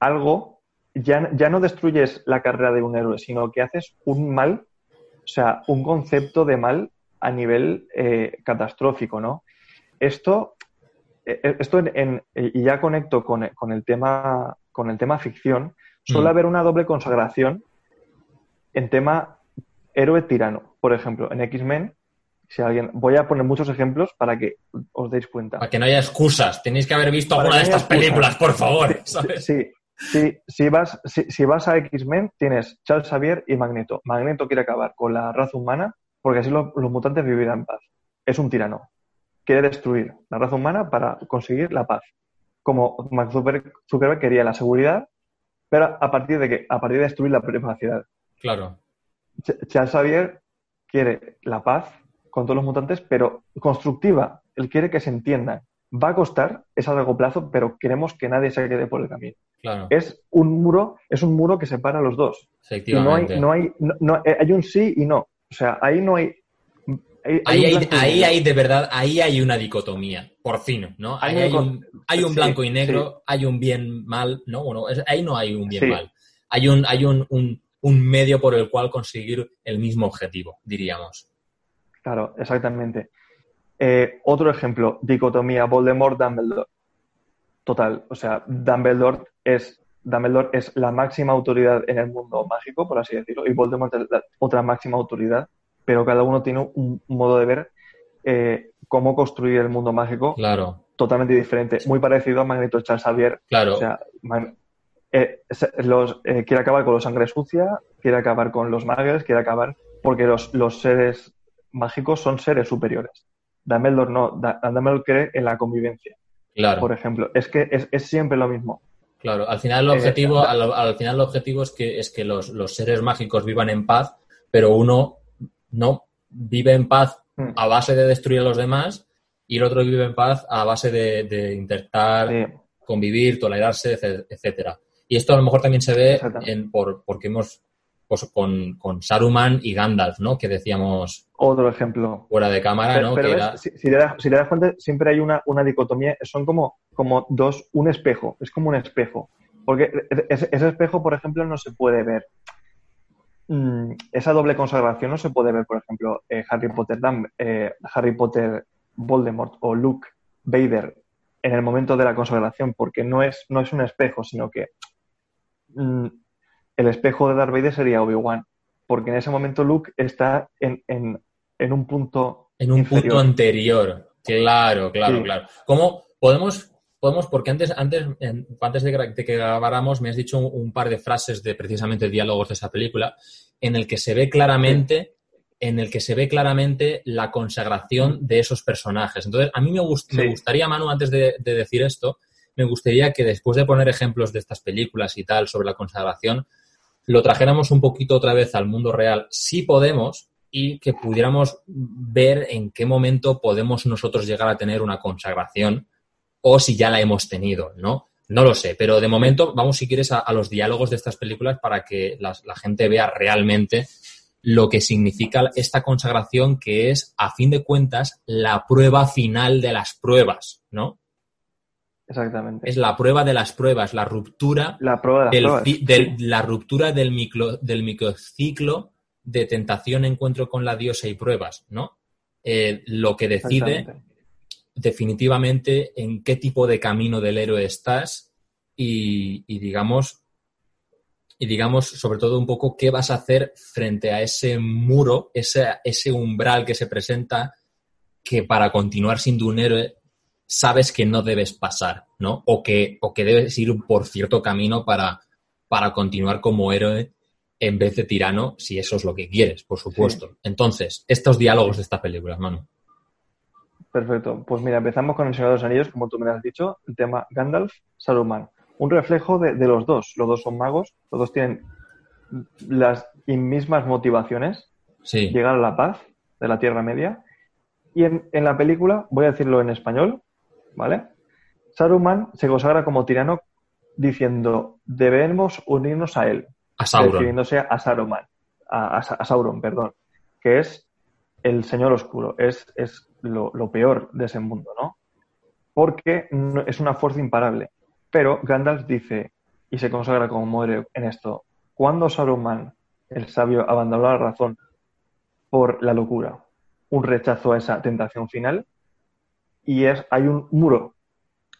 algo, ya, ya no destruyes la carrera de un héroe, sino que haces un mal, o sea, un concepto de mal a nivel eh, catastrófico, ¿no? Esto, esto en, y ya conecto con, el tema, con el tema ficción, suele mm. haber una doble consagración en tema héroe-tirano. Por ejemplo, en X-Men, si alguien, voy a poner muchos ejemplos para que os deis cuenta. Para que no haya excusas, tenéis que haber visto alguna de estas películas, por favor. Sí, sí, si, vas, si vas a X-Men, tienes Charles Xavier y Magneto. Magneto quiere acabar con la raza humana porque así los, mutantes vivirán en paz. Es un tirano. Quiere destruir la raza humana para conseguir la paz. Como Mark Zuckerberg quería la seguridad, pero a partir de que, a partir de destruir la privacidad. Claro. Charles Xavier quiere la paz con todos los mutantes, pero constructiva. Él quiere que se entiendan. Va a costar, es a largo plazo, pero queremos que nadie se quede por el camino. Es un muro, es un muro que separa a los dos. Y no hay, no hay, no, eh, hay un sí y no. O sea, ahí no hay. Ahí, hay, de verdad, ahí hay una dicotomía, por fin, ¿no? Ahí hay, un, hay un blanco y negro, hay un bien mal, ¿no? Bueno, ahí no hay un bien mal. Hay un, hay un, un medio por el cual conseguir el mismo objetivo, diríamos. Claro, exactamente. Eh, otro ejemplo, dicotomía Voldemort-Dumbledore. Total, o sea, Dumbledore es, Dumbledore es la máxima autoridad en el mundo mágico, por así decirlo, y Voldemort es la otra máxima autoridad, pero cada uno tiene un, modo de ver eh, cómo construir el mundo mágico claro. totalmente diferente, muy parecido a Magneto Charles Xavier. Claro. O sea, eh, los, quiere acabar con los sangre sucia, quiere acabar con los magos, quiere acabar porque los, los seres mágicos son seres superiores. Dumbledore no, Dumbledore cree en la convivencia. Claro. Por ejemplo, es que es, siempre lo mismo. Claro, al final el eh, objetivo, al, final el objetivo es que, es que los, seres mágicos vivan en paz, pero uno no vive en paz hmm. a base de destruir a los demás y el otro vive en paz a base de, intentar convivir, tolerarse, etcétera. Y esto a lo mejor también se ve en, por, porque hemos pues, con, con, Saruman y Gandalf, ¿no? Que decíamos. Otro ejemplo. Fuera de cámara, ¿no? si, si, le das, cuenta, siempre hay una, una, dicotomía. Son como, como dos, un espejo. Es como un espejo. Porque ese, espejo, por ejemplo, no se puede ver. Mm, esa doble consagración no se puede ver, por ejemplo, eh, Harry Potter, eh, Harry Potter, Voldemort o Luke Vader en el momento de la consagración, porque no es, no es un espejo, sino que mm, el espejo de Darth Vader sería Obi-Wan, porque en ese momento Luke está en, un punto. En un punto anterior. Claro, claro, claro. ¿Cómo podemos, podemos, porque antes, antes, antes de que, grabáramos, me has dicho un, par de frases de precisamente diálogos de esa película, en el que se ve claramente. en el que se ve claramente la consagración de esos personajes. Entonces, a mí me, gustaría, Manu, antes de, de, decir esto, me gustaría que después de poner ejemplos de estas películas y tal sobre la consagración, lo trajéramos un poquito otra vez al mundo real, si podemos, y que pudiéramos ver en qué momento podemos nosotros llegar a tener una consagración o si ya la hemos tenido, ¿no? No lo sé, pero de momento vamos, si quieres, a, los diálogos de estas películas para que la gente vea realmente lo que significa esta consagración que es, a fin de cuentas, la prueba final de las pruebas, ¿no? Exactamente. Es la prueba de las pruebas, la ruptura, la prueba del, la ruptura del, micro, del microciclo de tentación, encuentro con la diosa y pruebas, ¿no? Eh, lo que decide definitivamente en qué tipo de camino del héroe estás y, digamos y digamos sobre todo un poco qué vas a hacer frente a ese muro, ese, ese umbral que se presenta que para continuar siendo un héroe sabes que no debes pasar, ¿no? O que, o que debes ir por cierto camino para, para continuar como héroe en vez de tirano, si eso es lo que quieres, por supuesto. Entonces, estos diálogos de esta película, Manu. Perfecto. Pues mira, empezamos con El Señor de los Anillos, como tú me has dicho, el tema Gandalf, Saruman. Un reflejo de, los dos. Los dos son magos, los dos tienen las mismas motivaciones. Sí. Llegar a la paz de la Tierra Media. Y en, en la película, voy a decirlo en español, ¿vale? Saruman se consagra como tirano diciendo, debemos unirnos a él. A Sauron. Refiriéndose a Saruman, a, Sauron, perdón, que es el Señor Oscuro, es, es lo, peor de ese mundo, ¿no? Porque es una fuerza imparable. Pero Gandalf dice, y se consagra como muere en esto, cuando Saruman, el sabio, abandonó la razón por la locura, un rechazo a esa tentación final, y es, hay un muro,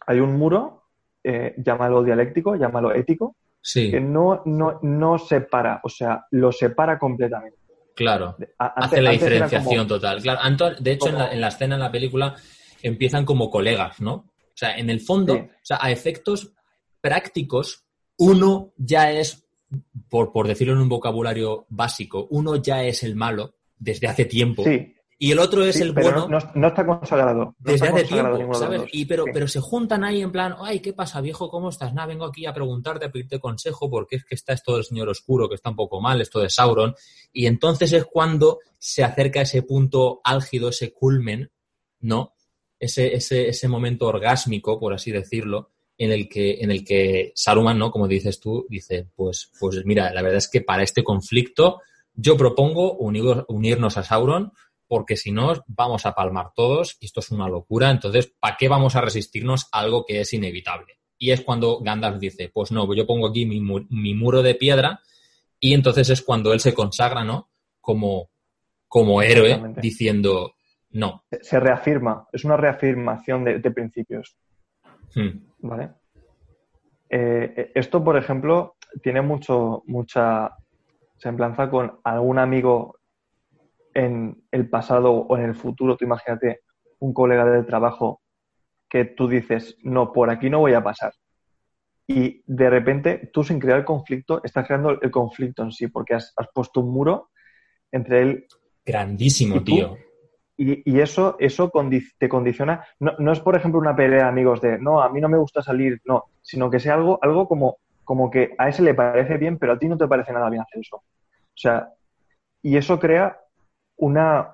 hay un muro, eh, llámalo dialéctico, llámalo ético, que no, no, no separa, o sea, lo separa completamente. Claro, hace la diferenciación total. Claro, de hecho, en, la, escena, en la película, empiezan como colegas, ¿no? O sea, en el fondo, o sea, a efectos prácticos, uno ya es, por, por decirlo en un vocabulario básico, uno ya es el malo desde hace tiempo. Sí y el otro es el bueno. No, está consagrado. desde hace tiempo, ¿sabes? Y pero, pero se juntan ahí en plan, ay, ¿qué pasa, viejo? ¿Cómo estás? Nada, vengo aquí a preguntarte, a pedirte consejo, porque es que está esto del señor oscuro, que está un poco mal, esto de Sauron. Y entonces es cuando se acerca ese punto álgido, ese culmen, ¿no? Ese, ese, ese momento orgásmico, por así decirlo, en el que, en el que Saruman, ¿no? Como dices tú, dice, pues, pues mira, la verdad es que para este conflicto yo propongo unirnos a Sauron porque si no vamos a palmar todos y esto es una locura. Entonces, ¿para qué vamos a resistirnos a algo que es inevitable? Y es cuando Gandalf dice, pues no, yo pongo aquí mi, mi muro de piedra y entonces es cuando él se consagra, ¿no? Como, como héroe, diciendo, no. Se reafirma, es una reafirmación de, principios. Hmm. ¿Vale? Eh, esto, por ejemplo, tiene mucho, mucha semblanza con algún amigo en el pasado o en el futuro. Tú imagínate un colega de trabajo que tú dices, no, por aquí no voy a pasar. Y de repente, tú sin crear el conflicto, estás creando el conflicto en sí, porque has, puesto un muro entre él. Grandísimo, tío. Y, eso, eso te condiciona. No, es, por ejemplo, una pelea de amigos de, no, a mí no me gusta salir, no, sino que sea algo, algo como, como que a ese le parece bien, pero a ti no te parece nada bien hacer eso. O sea, y eso crea una,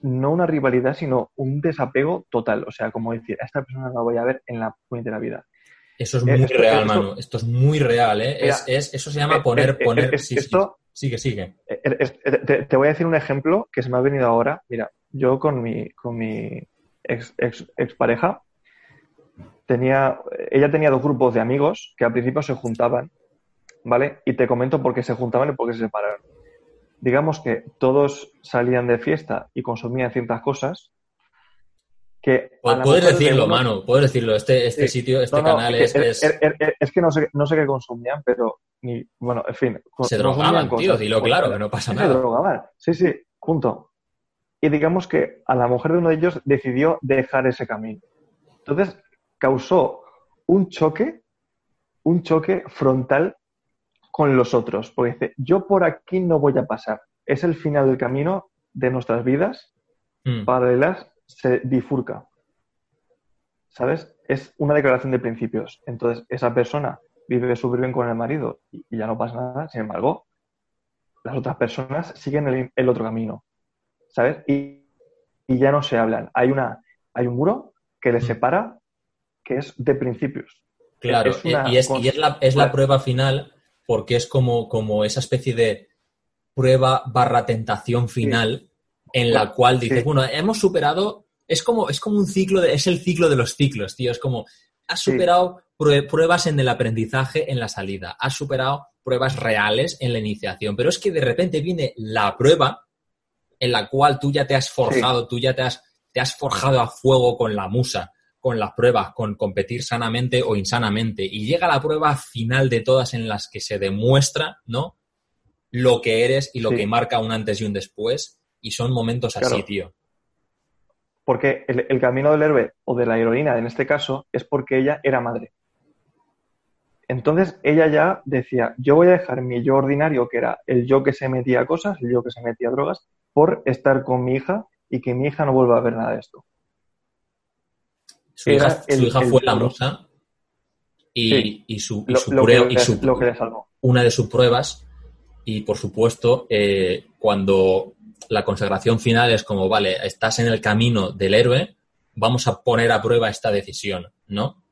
no una rivalidad, sino un desapego total. O sea, como decir, a esta persona la voy a ver en la de la vida. Eso es muy real, mano. Esto es muy real, ¿eh? es, eso se llama poner, poner. esto, Sigue, sigue. Te, voy a decir un ejemplo que se me ha venido ahora. Mira, yo con mi, con mi ex, ex, pareja tenía, ella tenía dos grupos de amigos que al principio se juntaban, ¿vale? Y te comento por qué se juntaban y por qué se separaron. Digamos que todos salían de fiesta y consumían ciertas cosas que... Puedes decirlo, mano, puedes decirlo. Este, este sitio, este canal es, es... Es, que no sé, no sé qué consumían, pero... Ni, bueno, en fin. Se drogaban, tío, dilo claro, que no pasa nada. Se drogaban, sí, sí, punto. Y digamos que a la mujer de uno de ellos decidió dejar ese camino. Entonces, causó un choque, un choque frontal con los otros, porque dice, yo por aquí no voy a pasar. Es el final del camino de nuestras vidas mm. paralelas, se bifurca. ¿Sabes? Es una declaración de principios. Entonces, esa persona vive súper bien con el marido y, ya no pasa nada. Sin embargo, las otras personas siguen el, otro camino. ¿Sabes? Y, ya no se hablan. Hay, una, hay un muro que les mm. separa que es de principios. Claro, y, es, la, es la prueba final porque es como, como esa especie de prueba barra tentación final en la cual dices, bueno, hemos superado, es como, es como un ciclo, de, es el ciclo de los ciclos, tío, es como, has superado pruebas en el aprendizaje en la salida, has superado pruebas reales en la iniciación, pero es que de repente viene la prueba en la cual tú ya te has forjado, tú ya te has, te has forjado a fuego con la musa, con las pruebas, con competir sanamente o insanamente. Y llega la prueba final de todas en las que se demuestra, ¿no? Lo que eres y lo que marca un antes y un después. Y son momentos así, tío. Porque el, camino del héroe o de la heroína, en este caso, es porque ella era madre. Entonces ella ya decía, yo voy a dejar mi yo ordinario, que era el yo que se metía a cosas, el yo que se metía a drogas, por estar con mi hija y que mi hija no vuelva a ver nada de esto. Su hija, fue la musa y, su, prueba, una de sus pruebas y por supuesto eh, cuando la consagración final es como, vale, estás en el camino del héroe, vamos a poner a prueba esta decisión, ¿no?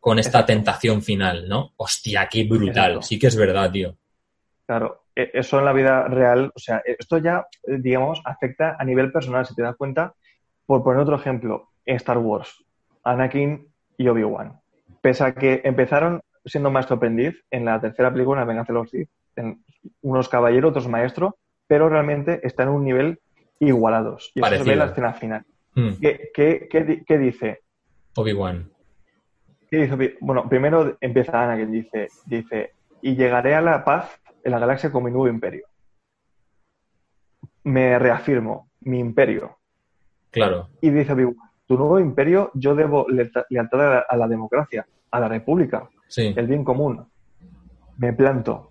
Con esta tentación final, ¿no? Hostia, qué brutal. Sí que es verdad, tío. Claro, e, eso en la vida real, o sea, esto ya, eh, digamos, afecta a nivel personal, si te das cuenta. Por poner otro ejemplo, en Star Wars, Anakin y Obi-Wan. Pese a que empezaron siendo maestro aprendiz, en la tercera película, en Venganza de los Sith, en unos caballeros, otros maestros, pero realmente están en un nivel igualados. Y eso se ve en la escena final. Hmm. ¿Qué, dice? Obi-Wan. Bueno, primero empieza Anakin, dice, dice, y llegaré a la paz en la galaxia con mi nuevo imperio. Me reafirmo, mi imperio. Claro. Y dice Obi-Wan, tu nuevo imperio, yo debo lealtad a la democracia, a la república, el bien común. Me planto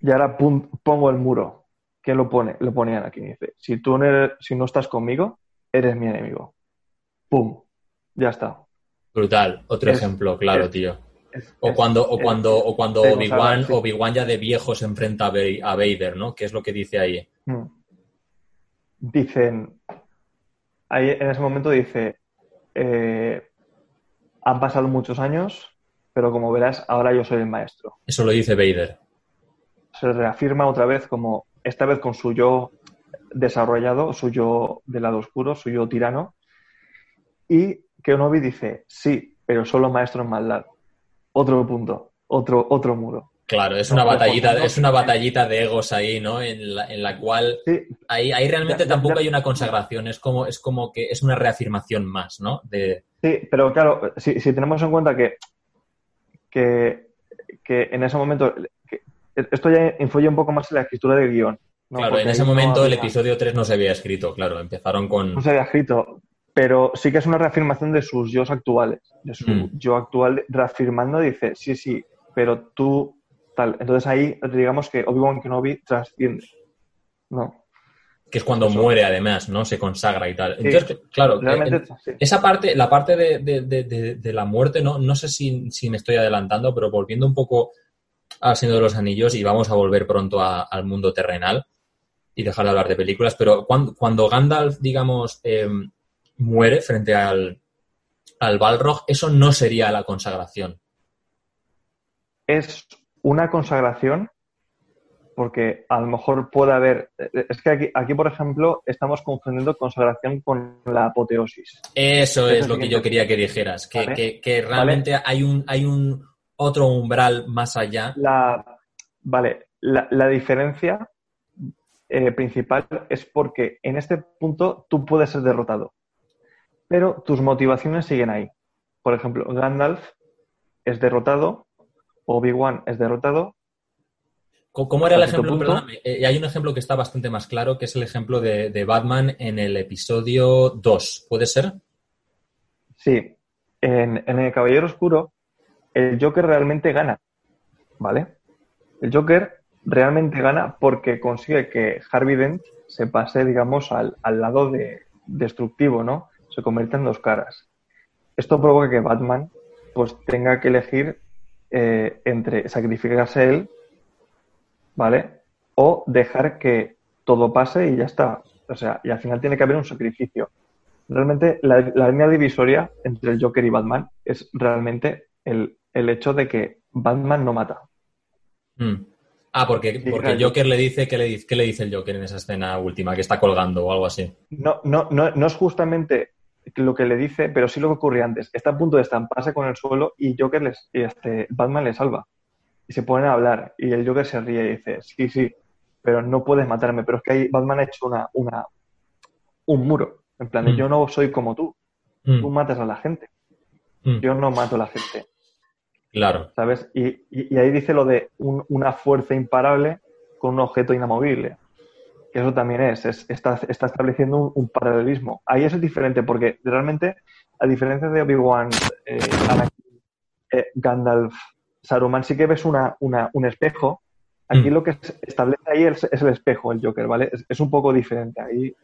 y ahora pongo el muro. ¿qué lo pone? Lo ponían aquí. Dice, si tú no, eres- si no estás conmigo, eres mi enemigo. ¡Pum! Ya está. Brutal. Otro Es- ejemplo, claro, es- tío. Es- O cuando, o cuando, o cuando Obi-Wan, ya de viejo se enfrenta a Vader, ¿no? ¿Qué es lo que dice ahí? Mm. Dicen, ahí en ese momento dice, eh, han pasado muchos años, pero como verás, ahora yo soy el maestro. Eso lo dice Vader. Se reafirma otra vez como, esta vez con su yo desarrollado, su yo del lado oscuro, su yo tirano, y Kenobi dice, sí, pero solo maestro en maldad. Otro punto, otro, otro muro. Claro, es No, una batallita, es una batallita de egos ahí, ¿no? En la, en la cual Sí, ahí, ahí realmente tampoco hay una consagración, es como, es como que es una reafirmación más, ¿no? De, Sí, pero claro, si, si tenemos en cuenta que, que, que en ese momento, que esto ya influye un poco más en la escritura del guion. ¿no? claro, Porque en ese no momento el episodio 3 no se había escrito, claro, empezaron con... No se había escrito, pero sí que es una reafirmación de sus yo actuales, de su Mm. yo actual reafirmando, dice, sí, sí, pero tú tal. Entonces ahí digamos que Obi-Wan Kenobi trasciende. No, que es cuando Eso. muere además, ¿no? Se consagra y tal. Sí. Entonces, claro, sí. esa parte, la parte de, de- de- de- de la muerte, no, no sé si, si me estoy adelantando, pero volviendo un poco al Señor de los Anillos y vamos a volver pronto a- al mundo terrenal y dejar de hablar de películas, pero cuando, cuando Gandalf, digamos, eh, muere frente al, al Balrog, eso no sería la consagración. es una consagración porque a lo mejor puede haber. Es que aquí, aquí, por ejemplo, estamos confundiendo consagración con la apoteosis. Eso es lo que yo quería que dijeras, que, Vale. que- que realmente hay un, hay un otro umbral más allá. La, vale, la, la diferencia eh, principal es porque en este punto tú puedes ser derrotado, pero tus motivaciones siguen ahí. Por ejemplo, Gandalf es derrotado, Obi-Wan es derrotado, ¿Cómo era el ejemplo? Perdóname, eh, hay un ejemplo que está bastante más claro, que es el ejemplo de, de Batman en el episodio 2. ¿Puede ser? Sí, en, en el Caballero Oscuro, el Joker realmente gana, ¿vale? El Joker realmente gana porque consigue que Harvey Dent se pase, digamos, al, al lado de, destructivo, ¿no? Se convierte en dos caras. Esto provoca que Batman pues tenga que elegir eh, entre sacrificarse él, ¿vale? O dejar que todo pase y ya está. O sea, y al final tiene que haber un sacrificio. Realmente la, la línea divisoria entre el Joker y Batman es realmente el, el hecho de que Batman no mata. Mm. Ah, porque, porque el Joker le dice, ¿qué le, dice, ¿qué le dice el Joker en esa escena última? Que está colgando o algo así. No, no, no, no es justamente lo que le dice, pero sí lo que ocurre antes. Está a punto de estamparse con el suelo y Joker les, y este, Batman le salva. Y se ponen a hablar y el Joker se ríe y dice, sí, sí, pero no puedes matarme. Pero es que ahí Batman ha hecho una, una, un muro. En plan, de, Mm. yo no soy como tú. Mm, Tú matas a la gente. mm, Yo no mato a la gente. Claro. ¿Sabes? Y, y- y ahí dice lo de un- una fuerza imparable con un objeto inamovible. Eso también es, es- está, está estableciendo un, un paralelismo. Ahí es diferente, porque realmente, a diferencia de Obi-Wan, eh, eh, Gandalf, Saruman, sí que ves una, una- un espejo. Aquí Mm. lo que se establece ahí es, es el espejo, el Joker, ¿vale? Es, es un poco diferente. Ahí,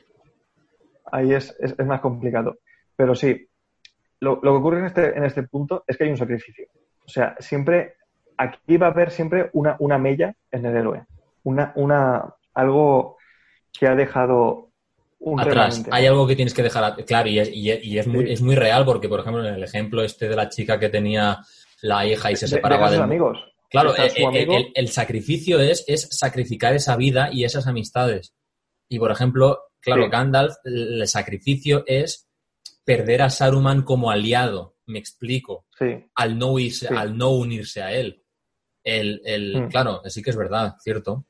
ahí es, es- es más complicado. Pero sí, lo, lo que ocurre en este, en este punto es que hay un sacrificio. O sea, siempre, aquí va a haber siempre una, una mella en el héroe. Una, una, algo que ha dejado un Atrás. remanente. Hay algo que tienes que dejar. Claro, y, es, y y es muy, Sí. es muy real, porque, por ejemplo, en el ejemplo este de la chica que tenía la hija y se De- separaba del sus amigos. Claro, el, el- amigo. el- el sacrificio es, es sacrificar esa vida y esas amistades. Y, por ejemplo, claro, Sí. Gandalf, el sacrificio es perder a Saruman como aliado, me explico, Sí, al no, irse, al no unirse a él. El, el- Mm. Claro, sí que es verdad, cierto.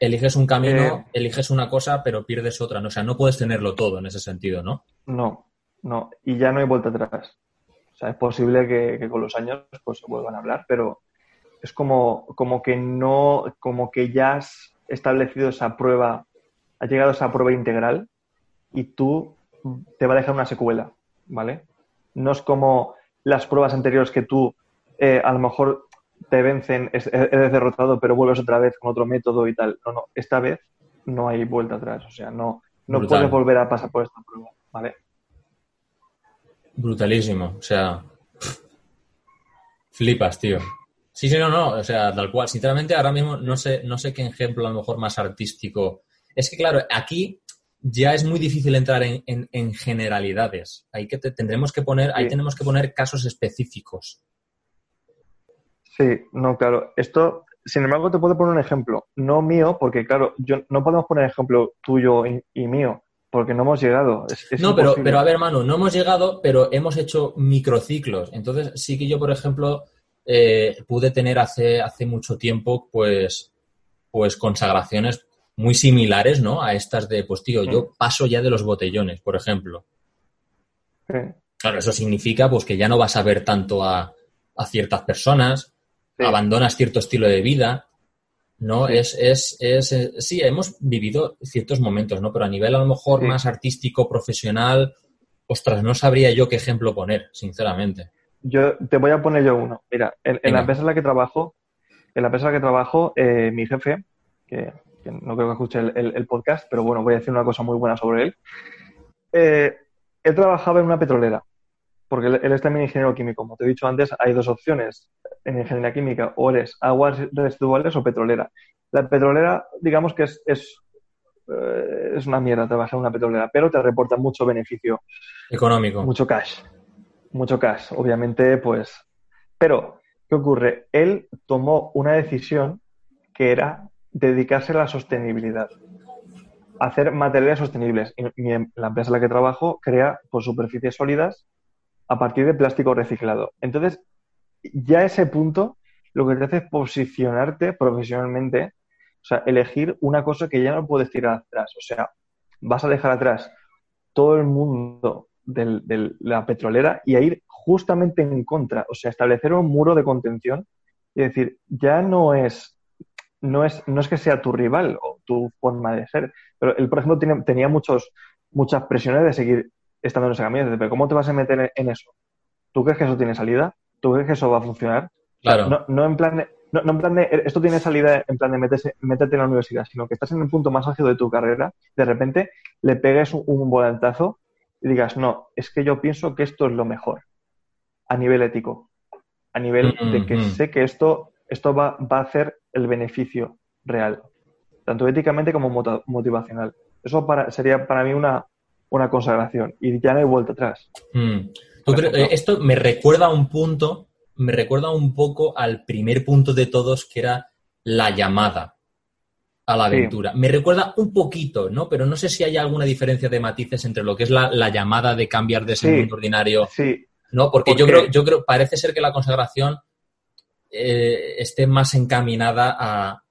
Eliges un camino, Eh. eliges una cosa, pero pierdes otra. ¿no? O sea, no puedes tenerlo todo en ese sentido, ¿no? No, no. Y ya no hay vuelta atrás. O sea, es posible que, que con los años pues se vuelvan a hablar, pero es como, como que no, como que ya has establecido esa prueba, ha llegado a esa prueba integral y tú te va a dejar una secuela, ¿vale? No es como las pruebas anteriores que tú eh, a lo mejor te vencen, eres derrotado, pero vuelves otra vez con otro método y tal. No, no, esta vez no hay vuelta atrás. O sea, no, no puedes volver a pasar por esta prueba, ¿vale? Brutalísimo. O sea, flipas, tío. Sí, sí, no, no. O sea, tal cual. Sinceramente, ahora mismo no sé, no sé qué ejemplo a lo mejor más artístico. Es que, claro, aquí ya es muy difícil entrar en, generalidades. Ahí que tendremos que poner, ahí tenemos que poner casos específicos. Sí, no, claro. Esto, sin embargo, te puedo poner un ejemplo. No mío, porque claro, yo no podemos poner ejemplo tuyo y, mío, porque no hemos llegado. no, pero, pero a ver, Manu, no hemos llegado, pero hemos hecho microciclos. Entonces, sí que yo, por ejemplo, eh, pude tener hace, hace mucho tiempo, pues, pues consagraciones muy similares, ¿no? A estas de, pues tío, yo mm. paso ya de los botellones, por ejemplo. Claro, eso significa pues que ya no vas a ver tanto a, ciertas personas, abandonas cierto estilo de vida, ¿no? Es, es, es, eh, sí, hemos vivido ciertos momentos, ¿no? Pero a nivel a lo mejor más artístico, profesional, ostras, no sabría yo qué ejemplo poner, sinceramente. Yo te voy a poner yo uno. Mira, en, la empresa en la que trabajo, en la empresa en la que trabajo, eh, mi jefe, que no creo que escuche el, podcast, pero bueno, voy a decir una cosa muy buena sobre él. Eh, él trabajaba en una petrolera, porque él, es también ingeniero químico. Como te he dicho antes, hay dos opciones en ingeniería química, o eres aguas residuales o petrolera. La petrolera, digamos que es, es, eh, es una mierda trabajar en una petrolera, pero te reporta mucho beneficio. Económico. Mucho cash. Mucho cash, obviamente, pues. Pero, ¿qué ocurre? Él tomó una decisión que era dedicarse a la sostenibilidad, hacer materiales sostenibles. Y la empresa en la que trabajo crea por pues, superficies sólidas a partir de plástico reciclado. Entonces, ya ese punto lo que te hace es posicionarte profesionalmente, o sea, elegir una cosa que ya no puedes tirar atrás. O sea, vas a dejar atrás todo el mundo de la petrolera y a ir justamente en contra, o sea, establecer un muro de contención y decir, ya no es no es, no es que sea tu rival o tu forma de ser, pero él, por ejemplo, tenía muchos, muchas presiones de seguir estando en esa camino. Pero ¿cómo te vas a meter en eso? ¿Tú crees que eso tiene salida? ¿Tú crees que eso va a funcionar? Claro. No, en plan de, no, en plan de, esto tiene salida en plan de meterse, meterte en la universidad, sino que estás en el punto más álgido de tu carrera, de repente le pegues un, un volantazo y digas, no, es que yo pienso que esto es lo mejor a nivel ético, a nivel de que sé que esto esto va, va a hacer el beneficio real, tanto éticamente como motivacional. Eso para, sería para mí una, una consagración y ya no hay vuelta atrás. Hmm. Eh, esto me recuerda a un punto, me recuerda un poco al primer punto de todos que era la llamada a la aventura. Me recuerda un poquito, ¿no? Pero no sé si hay alguna diferencia de matices entre lo que es la, llamada de cambiar de ese mundo ordinario. Sí. ¿No? Porque, yo creo, yo creo, parece ser que la consagración eh, esté más encaminada a,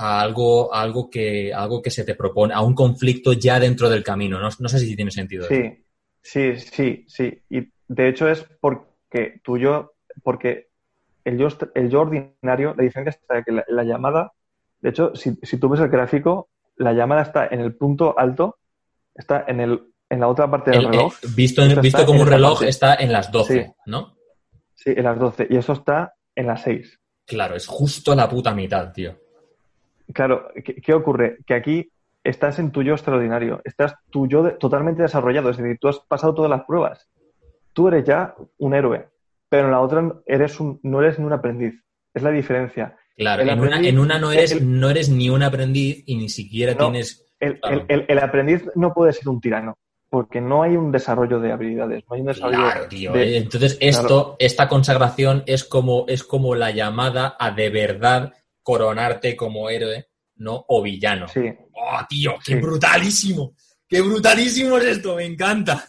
algo, algo, que, algo que se te propone, a un conflicto ya dentro del camino. No, sé si tiene sentido. Sí, sí, sí, sí. Y de hecho es porque tú yo, porque el yo, el yo ordinario, la diferencia está que la, llamada, de hecho, si, tú ves el gráfico, la llamada está en el punto alto, está en, el, en la otra parte del reloj. Eh, visto visto como un reloj, está en las 12, ¿no? Sí, en las 12. Y eso está en las 6. Claro, es justo la puta mitad, tío. Claro, ¿qué, ocurre? Que aquí estás en tu yo extraordinario, estás tu yo totalmente desarrollado, es decir, tú has pasado todas las pruebas. Tú eres ya un héroe, pero en la otra eres un, no eres ni un aprendiz. Es la diferencia. Claro, en, una, no, eres, no eres ni un aprendiz y ni siquiera tienes... el, aprendiz no puede ser un tirano porque no hay un desarrollo de habilidades, no hay un desarrollo claro, tío. Eh, entonces esto, esta consagración es como, es como la llamada a de verdad coronarte como héroe, ¿no? O villano. Sí. ¡Oh, tío! ¡Qué brutalísimo! ¡Qué brutalísimo es esto! Me encanta.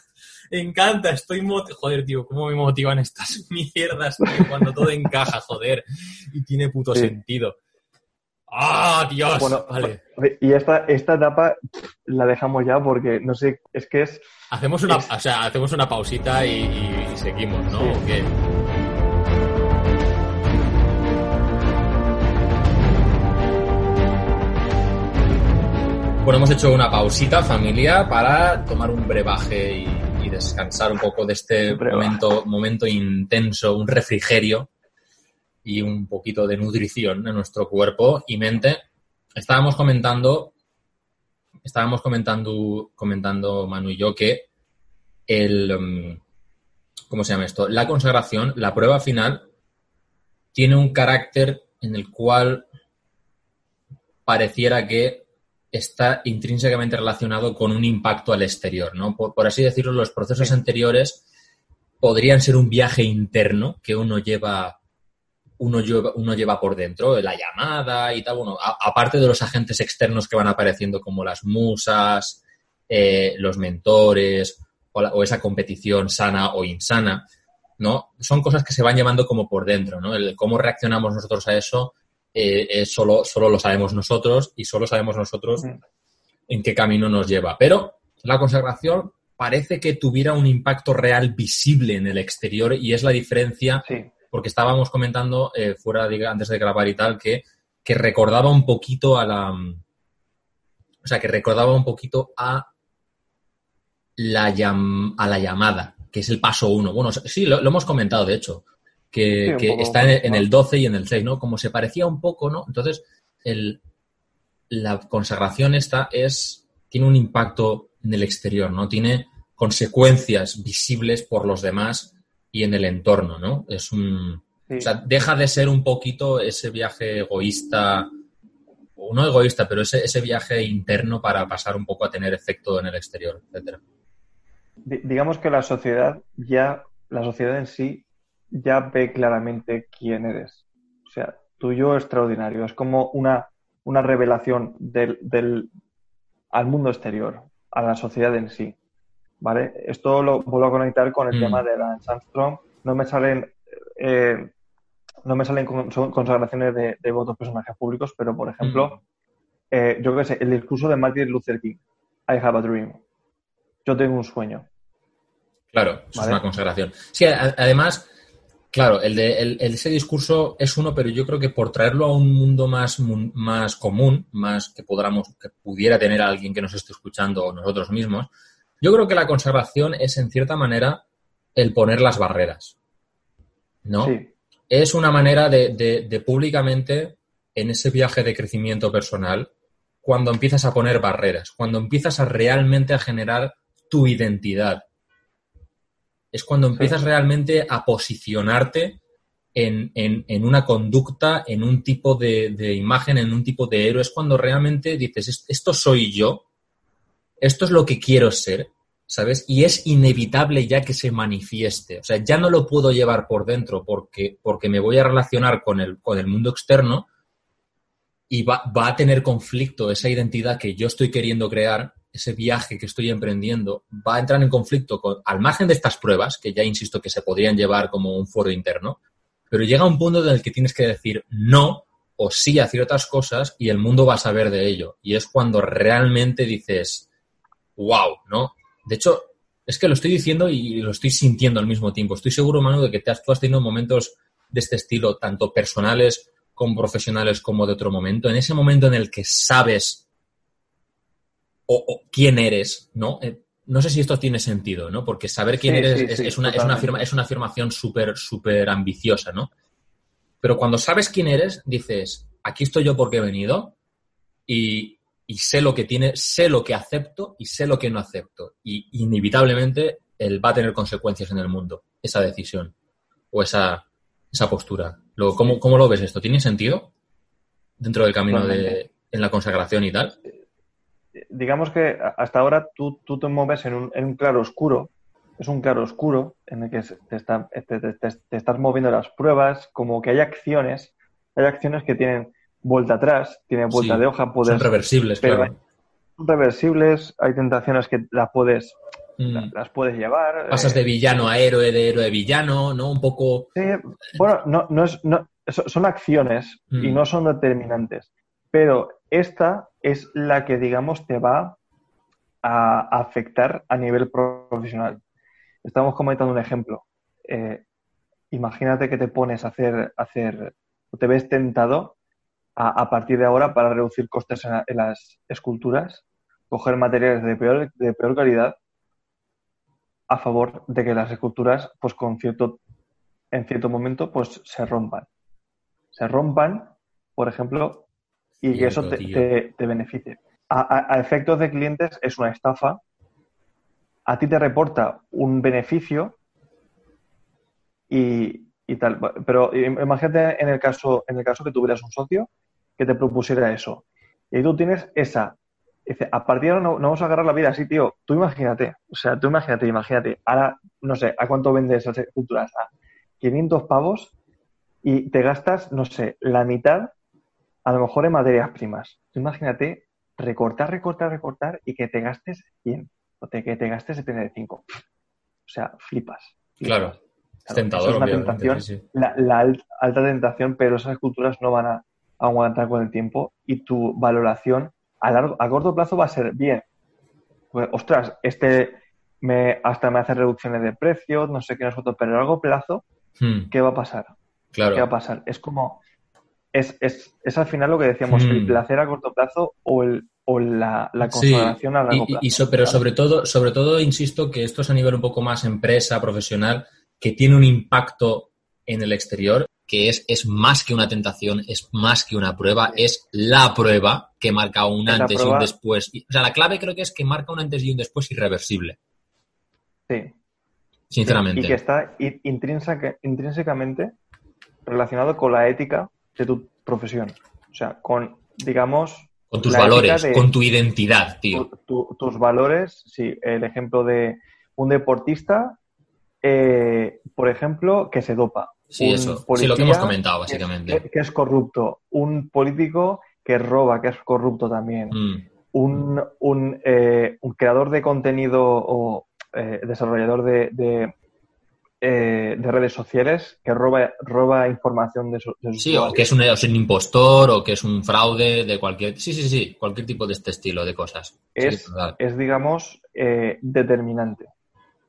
Me encanta, estoy joder, tío, cómo me motivan estas mierdas, tío, cuando todo encaja, joder, y tiene puto sentido. ¡Ah, Dios! Bueno, vale. Y esta, esta etapa la dejamos ya porque, no sé, es que es... Hacemos una, O sea, hacemos una pausita y, seguimos, ¿no? Bueno, hemos hecho una pausita, familia, para tomar un brebaje y, descansar un poco de este momento, momento intenso, un refrigerio y un poquito de nutrición en nuestro cuerpo y mente, estábamos comentando, estábamos comentando, comentando Manu y yo que el, um, ¿cómo se llama esto? La consagración, la prueba final, tiene un carácter en el cual pareciera que está intrínsecamente relacionado con un impacto al exterior, ¿no? Por, así decirlo, los procesos anteriores podrían ser un viaje interno que uno lleva, uno lleva, uno lleva por dentro, la llamada y tal, bueno, aparte de los agentes externos que van apareciendo como las musas, eh, los mentores o, esa competición sana o insana, ¿no? Son cosas que se van llevando como por dentro, ¿no? El cómo reaccionamos nosotros a eso eh, solo, solo lo sabemos nosotros y solo sabemos nosotros en qué camino nos lleva. Pero la consagración parece que tuviera un impacto real visible en el exterior y es la diferencia, porque estábamos comentando eh, fuera de, antes de grabar y tal, que, que recordaba un poquito a la... O sea, que recordaba un poquito a la, a la llamada, que es el paso uno. Bueno, sí, lo hemos comentado, de hecho que, está en, el 12 y en el 6, ¿no? Como se parecía un poco, ¿no? Entonces, el, la consagración esta es, tiene un impacto en el exterior, ¿no? Tiene consecuencias visibles por los demás y en el entorno, ¿no? Es un... O sea, deja de ser un poquito ese viaje egoísta, o no egoísta, pero ese, ese viaje interno para pasar un poco a tener efecto en el exterior, etcétera. Digamos que la sociedad ya, la sociedad en sí ya ve claramente quién eres. O sea, tu yo extraordinario. Es como una, una revelación del, del, al mundo exterior, a la sociedad en sí. ¿Vale? Esto lo vuelvo a conectar con el mm. tema de Lance Armstrong. No me salen, eh, no me salen consagraciones de, de votos personajes públicos, pero por ejemplo, mm. eh, yo qué sé, el discurso de Martin Luther King. I have a dream. Yo tengo un sueño. Claro, es una consagración. Sí, además, Claro, el de ese discurso es uno, pero yo creo que por traerlo a un mundo más, más común, más que podamos, que pudiera tener alguien que nos esté escuchando o nosotros mismos, yo creo que la consagración es en cierta manera el poner las barreras. ¿No? Es una manera de, de públicamente, en ese viaje de crecimiento personal, cuando empiezas a poner barreras, cuando empiezas a realmente a generar tu identidad, es cuando empiezas realmente a posicionarte en, una conducta, en un tipo de, imagen, en un tipo de héroe. Es cuando realmente dices, esto soy yo, esto es lo que quiero ser, ¿sabes? Y es inevitable ya que se manifieste. O sea, ya no lo puedo llevar por dentro porque, porque me voy a relacionar con el, con el mundo externo y va, va a tener conflicto esa identidad que yo estoy queriendo crear ese viaje que estoy emprendiendo va a entrar en conflicto con, al margen de estas pruebas, que ya insisto que se podrían llevar como un foro interno, pero llega un punto en el que tienes que decir no o sí a ciertas cosas y el mundo va a saber de ello. Y es cuando realmente dices, wow, ¿no? De hecho, es que lo estoy diciendo y lo estoy sintiendo al mismo tiempo. Estoy seguro, Manu, de que te has, tú has tenido momentos de este estilo, tanto personales como profesionales como de otro momento. En ese momento en el que sabes o, quién eres, ¿no? Eh, no sé si esto tiene sentido, ¿no? Porque saber quién eres es, una, es, una afirmación súper, súper ambiciosa, ¿no? Pero cuando sabes quién eres, dices, aquí estoy yo porque he venido y, sé lo que tiene, sé lo que acepto y sé lo que no acepto. Y inevitablemente él va a tener consecuencias en el mundo, esa decisión o esa, esa postura. Luego, ¿cómo, ¿Cómo lo ves esto? ¿Tiene sentido dentro del camino de, en la consagración y tal? Digamos que hasta ahora tú, tú te mueves en un, en un, claro oscuro, es un claro oscuro en el que te, está, te, estás moviendo las pruebas, como que hay acciones, hay acciones que tienen vuelta atrás, tienen vuelta de hoja, puedes... Son reversibles, claro. Son reversibles, hay tentaciones que las puedes, mm. las puedes llevar. Pasas de eh, villano a héroe, de héroe a villano, ¿no? Un poco... Sí, bueno, no, no es, no, son acciones y mm. no son determinantes, pero esta es la que, digamos, te va a afectar a nivel profesional. Estamos comentando un ejemplo. Eh, imagínate que te pones a hacer, hacer o te ves tentado a, partir de ahora para reducir costes en, las esculturas, coger materiales de peor, de peor calidad a favor de que las esculturas, pues en cierto momento, pues se rompan. se rompan, por ejemplo, y que eso te, te, beneficie. A, efectos de clientes es una estafa. A ti te reporta un beneficio y, tal. Pero imagínate en el caso, en el caso que tuvieras un socio que te propusiera eso. Y tú tienes esa. Dice, a partir de ahora no, vamos a agarrar la vida así, tío. Tú imagínate, o sea, tú imagínate, imagínate. Ahora, no sé, ¿a cuánto vendes esas esculturas? A 500 pavos y te gastas, no sé, la mitad a lo mejor en materias primas. imagínate recortar, recortar, recortar y que te gastes 100 o que te gastes 75. O sea, flipas. Claro, es tentador. Es una tentación, La, alta tentación, pero esas esculturas no van a aguantar con el tiempo y tu valoración a, largo, a corto plazo va a ser bien. Pues, ostras, este me, hasta me hace reducciones de precios, no sé qué, nosotros, pero a largo plazo, hmm. ¿qué va a pasar? Claro. ¿Qué va a pasar? Es como, es, es, es al final lo que decíamos, el hmm. placer a corto plazo o, el, o la, la consagración a largo plazo. pero sobre todo, sobre todo, insisto que esto es a nivel un poco más empresa, profesional, que tiene un impacto en el exterior que es, es más que una tentación, es más que una prueba, es la prueba que marca un antes y un después. O sea, la clave creo que es que marca un antes y un después irreversible. Sí. Sinceramente. Y que está intrínsecamente relacionado con la ética de tu profesión. O sea, con, digamos... Con tus valores, con tu identidad, tío. tus valores, sí. El ejemplo de un deportista, eh, por ejemplo, que se dopa. Sí, eso. Sí, lo que hemos comentado, básicamente. Que es, corrupto. Un político que roba, que es corrupto también. Mm. Un, un, eh, un, creador de contenido o eh, desarrollador de, eh, de redes sociales que roba, roba información de, su, Sí, o que es un, impostor o que es un fraude de cualquier... Sí, sí, sí, cualquier tipo de este estilo de cosas. Es, es digamos, eh, determinante,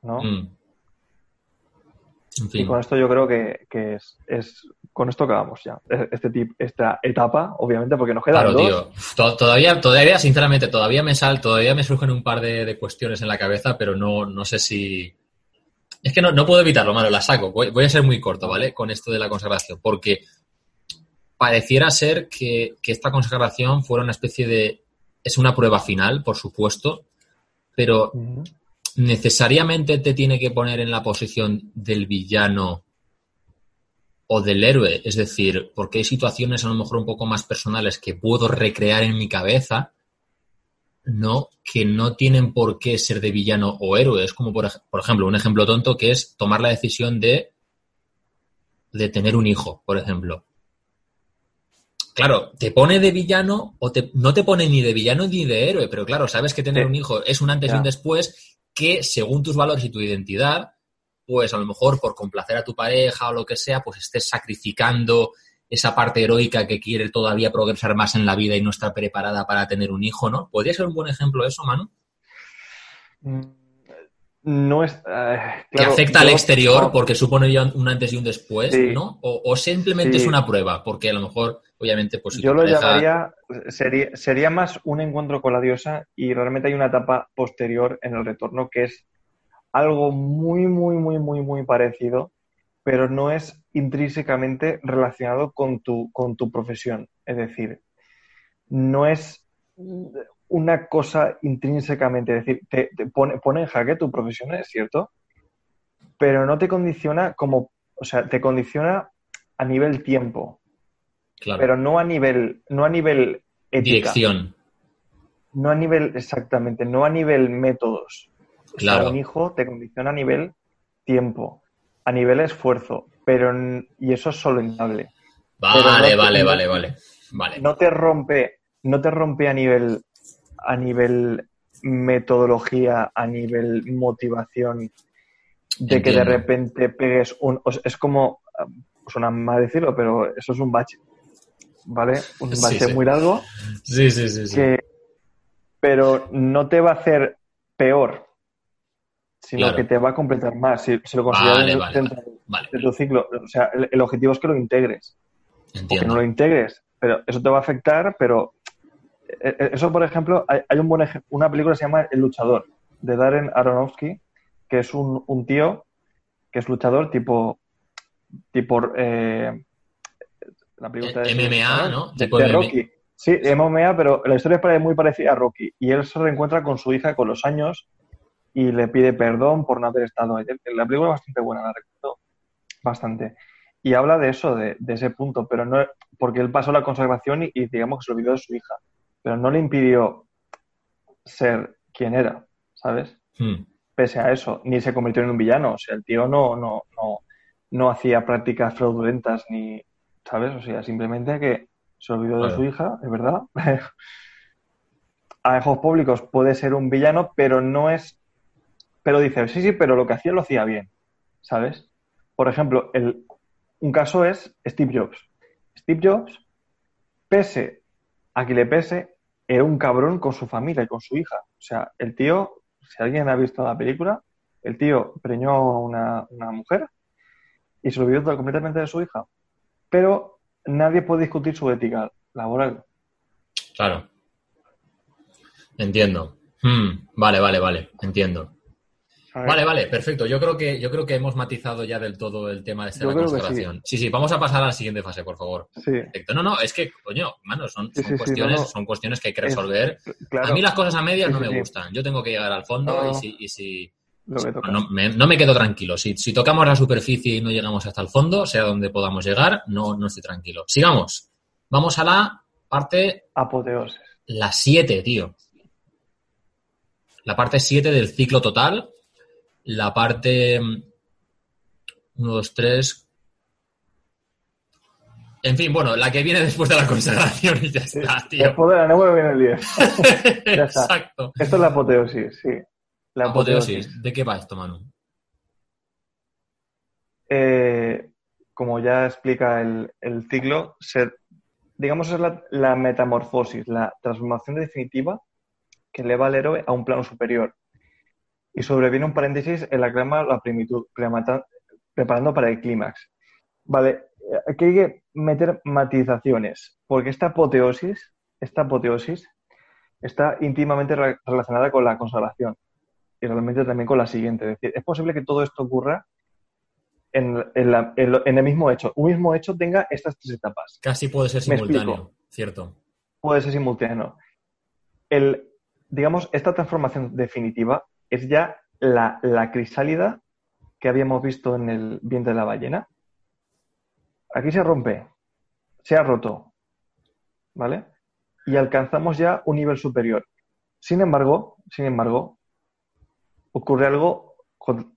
¿no? Mm. Y con esto yo creo que, es, es, Con esto acabamos ya. Este tip, esta etapa, obviamente, porque nos quedan claro, Tío. Todavía, todavía, sinceramente, todavía me sal, todavía me surgen un par de, de cuestiones en la cabeza, pero no, no sé si es que no, no puedo evitarlo, mano, la saco. Voy, a ser muy corto, ¿vale? Con esto de la consagración, porque pareciera ser que, esta consagración fuera una especie de... Es una prueba final, por supuesto, pero necesariamente te tiene que poner en la posición del villano o del héroe. Es decir, porque hay situaciones a lo mejor un poco más personales que puedo recrear en mi cabeza no, que no tienen por qué ser de villano o héroe. Es como, por, ejemplo, un ejemplo tonto que es tomar la decisión de, de tener un hijo, por ejemplo. Claro, te pone de villano o te, no te pone ni de villano ni de héroe, pero claro, sabes que tener un hijo es un antes y un después que, según tus valores y tu identidad, pues a lo mejor por complacer a tu pareja o lo que sea, pues estés sacrificando esa parte heroica que quiere todavía progresar más en la vida y no está preparada para tener un hijo, ¿no? ¿Podría ser un buen ejemplo eso, Manu? Mm, no es. Eh, que afecta al exterior porque supone ya un antes y un después, ¿no? O, simplemente es una prueba, porque a lo mejor, obviamente, pues. Yo lo llamaría. Sería, sería más un encuentro con la diosa y realmente hay una etapa posterior en el retorno que es algo muy, muy, muy, muy, muy parecido, pero no es intrínsecamente relacionado con tu, con tu profesión. Es decir, no es una cosa intrínsecamente, es decir, te, pone, en jaque tu profesión, es cierto, pero no te condiciona como, o sea, te condiciona a nivel tiempo, pero no a nivel, no a nivel ética. Dirección. No a nivel, exactamente, no a nivel métodos. Claro. un hijo te condiciona a nivel tiempo, a nivel esfuerzo, pero y eso es solo innable. Vale, vale, vale, vale, vale. No te rompe, no te rompe a nivel a nivel metodología, a nivel motivación de que de repente pegues un es como suena mal decirlo, pero eso es un bache. ¿Vale? Un bache muy largo. Sí, sí, sí, sí. pero no te va a hacer peor sino que te va a completar más. Si, lo consideras dentro de tu ciclo, o sea, el, objetivo es que lo integres. O que no lo integres, pero eso te va a afectar, pero eh, eh, eso, por ejemplo, hay, un buen una película que se llama El luchador, de Darren Aronofsky, que es un, un tío que es luchador tipo, tipo eh, La película Eh, MMA, ¿no? De, de. Rocky. Sí, MMA, pero la historia es muy parecida a Rocky. Y él se reencuentra con su hija con los años y le pide perdón por no haber estado ayer. La película es bastante buena, la recuerdo bastante. Y habla de eso, de, de ese punto, pero no porque él pasó la consagración y, y digamos que se olvidó de su hija. Pero no le impidió ser quien era, ¿sabes? Hmm. pese a eso, ni se convirtió en un villano. O sea, el tío no, no, no, no hacía prácticas fraudulentas ni, ¿sabes? O sea, simplemente que se olvidó de su hija, es verdad. a ojos públicos puede ser un villano, pero no es. Pero dice, sí, sí, pero lo que hacía lo hacía bien, ¿sabes? Por ejemplo, el, un caso es Steve Jobs. Steve Jobs, pese a que le pese, era un cabrón con su familia y con su hija. O sea, el tío, si alguien ha visto la película, el tío preñó a una, una mujer y se olvidó completamente de su hija. Pero nadie puede discutir su ética laboral. Claro. Entiendo. Hmm, Vale, vale, vale. Entiendo. Vale, vale, perfecto. Yo creo que yo creo que hemos matizado ya del todo el tema de la consagración. Sí. sí, vamos a pasar a la siguiente fase, por favor. Sí, Perfecto. No, no, es que, coño, mano, son, sí, cuestiones, no, no. son cuestiones que hay que Es- resolver. claro, A mí las cosas a medias no me gustan. Yo tengo que llegar al fondo No, y si, y si no, me, no me quedo tranquilo. Si, si tocamos la superficie y no llegamos hasta el fondo, sea donde podamos llegar, no, no estoy tranquilo. Sigamos. Vamos a la parte, Apoteosis. la 7, tío. La parte 7 del ciclo total. La parte 1, 2, 3. En fin, bueno, la que viene después de la consagración y ya está, tío. Después de la 9 viene el 10. ya está. Exacto. Esto es la apoteosis, sí. La apoteosis. Apoteosis. ¿De qué va esto, Manu? Eh, como ya explica el, el ciclo, se- digamos es la, la metamorfosis, la transformación definitiva que eleva al héroe a un plano superior. Y sobreviene un paréntesis en la clama la plenitud, preparando para el clímax. Vale, eh, aquí hay que meter matizaciones, porque esta apoteosis, esta apoteosis está íntimamente re- relacionada con la consagración y realmente también con la siguiente. Es decir, es posible que todo esto ocurra en, en la- en lo- en el mismo hecho. Un mismo hecho tenga estas tres etapas. Casi puede ser simultáneo, explico. cierto. Puede ser simultáneo. El, digamos, esta transformación definitiva es ya la, la crisálida que habíamos visto en el vientre de la ballena. Aquí se rompe, se ha roto, ¿vale? Y alcanzamos ya un nivel superior. Sin embargo, sin embargo, ocurre algo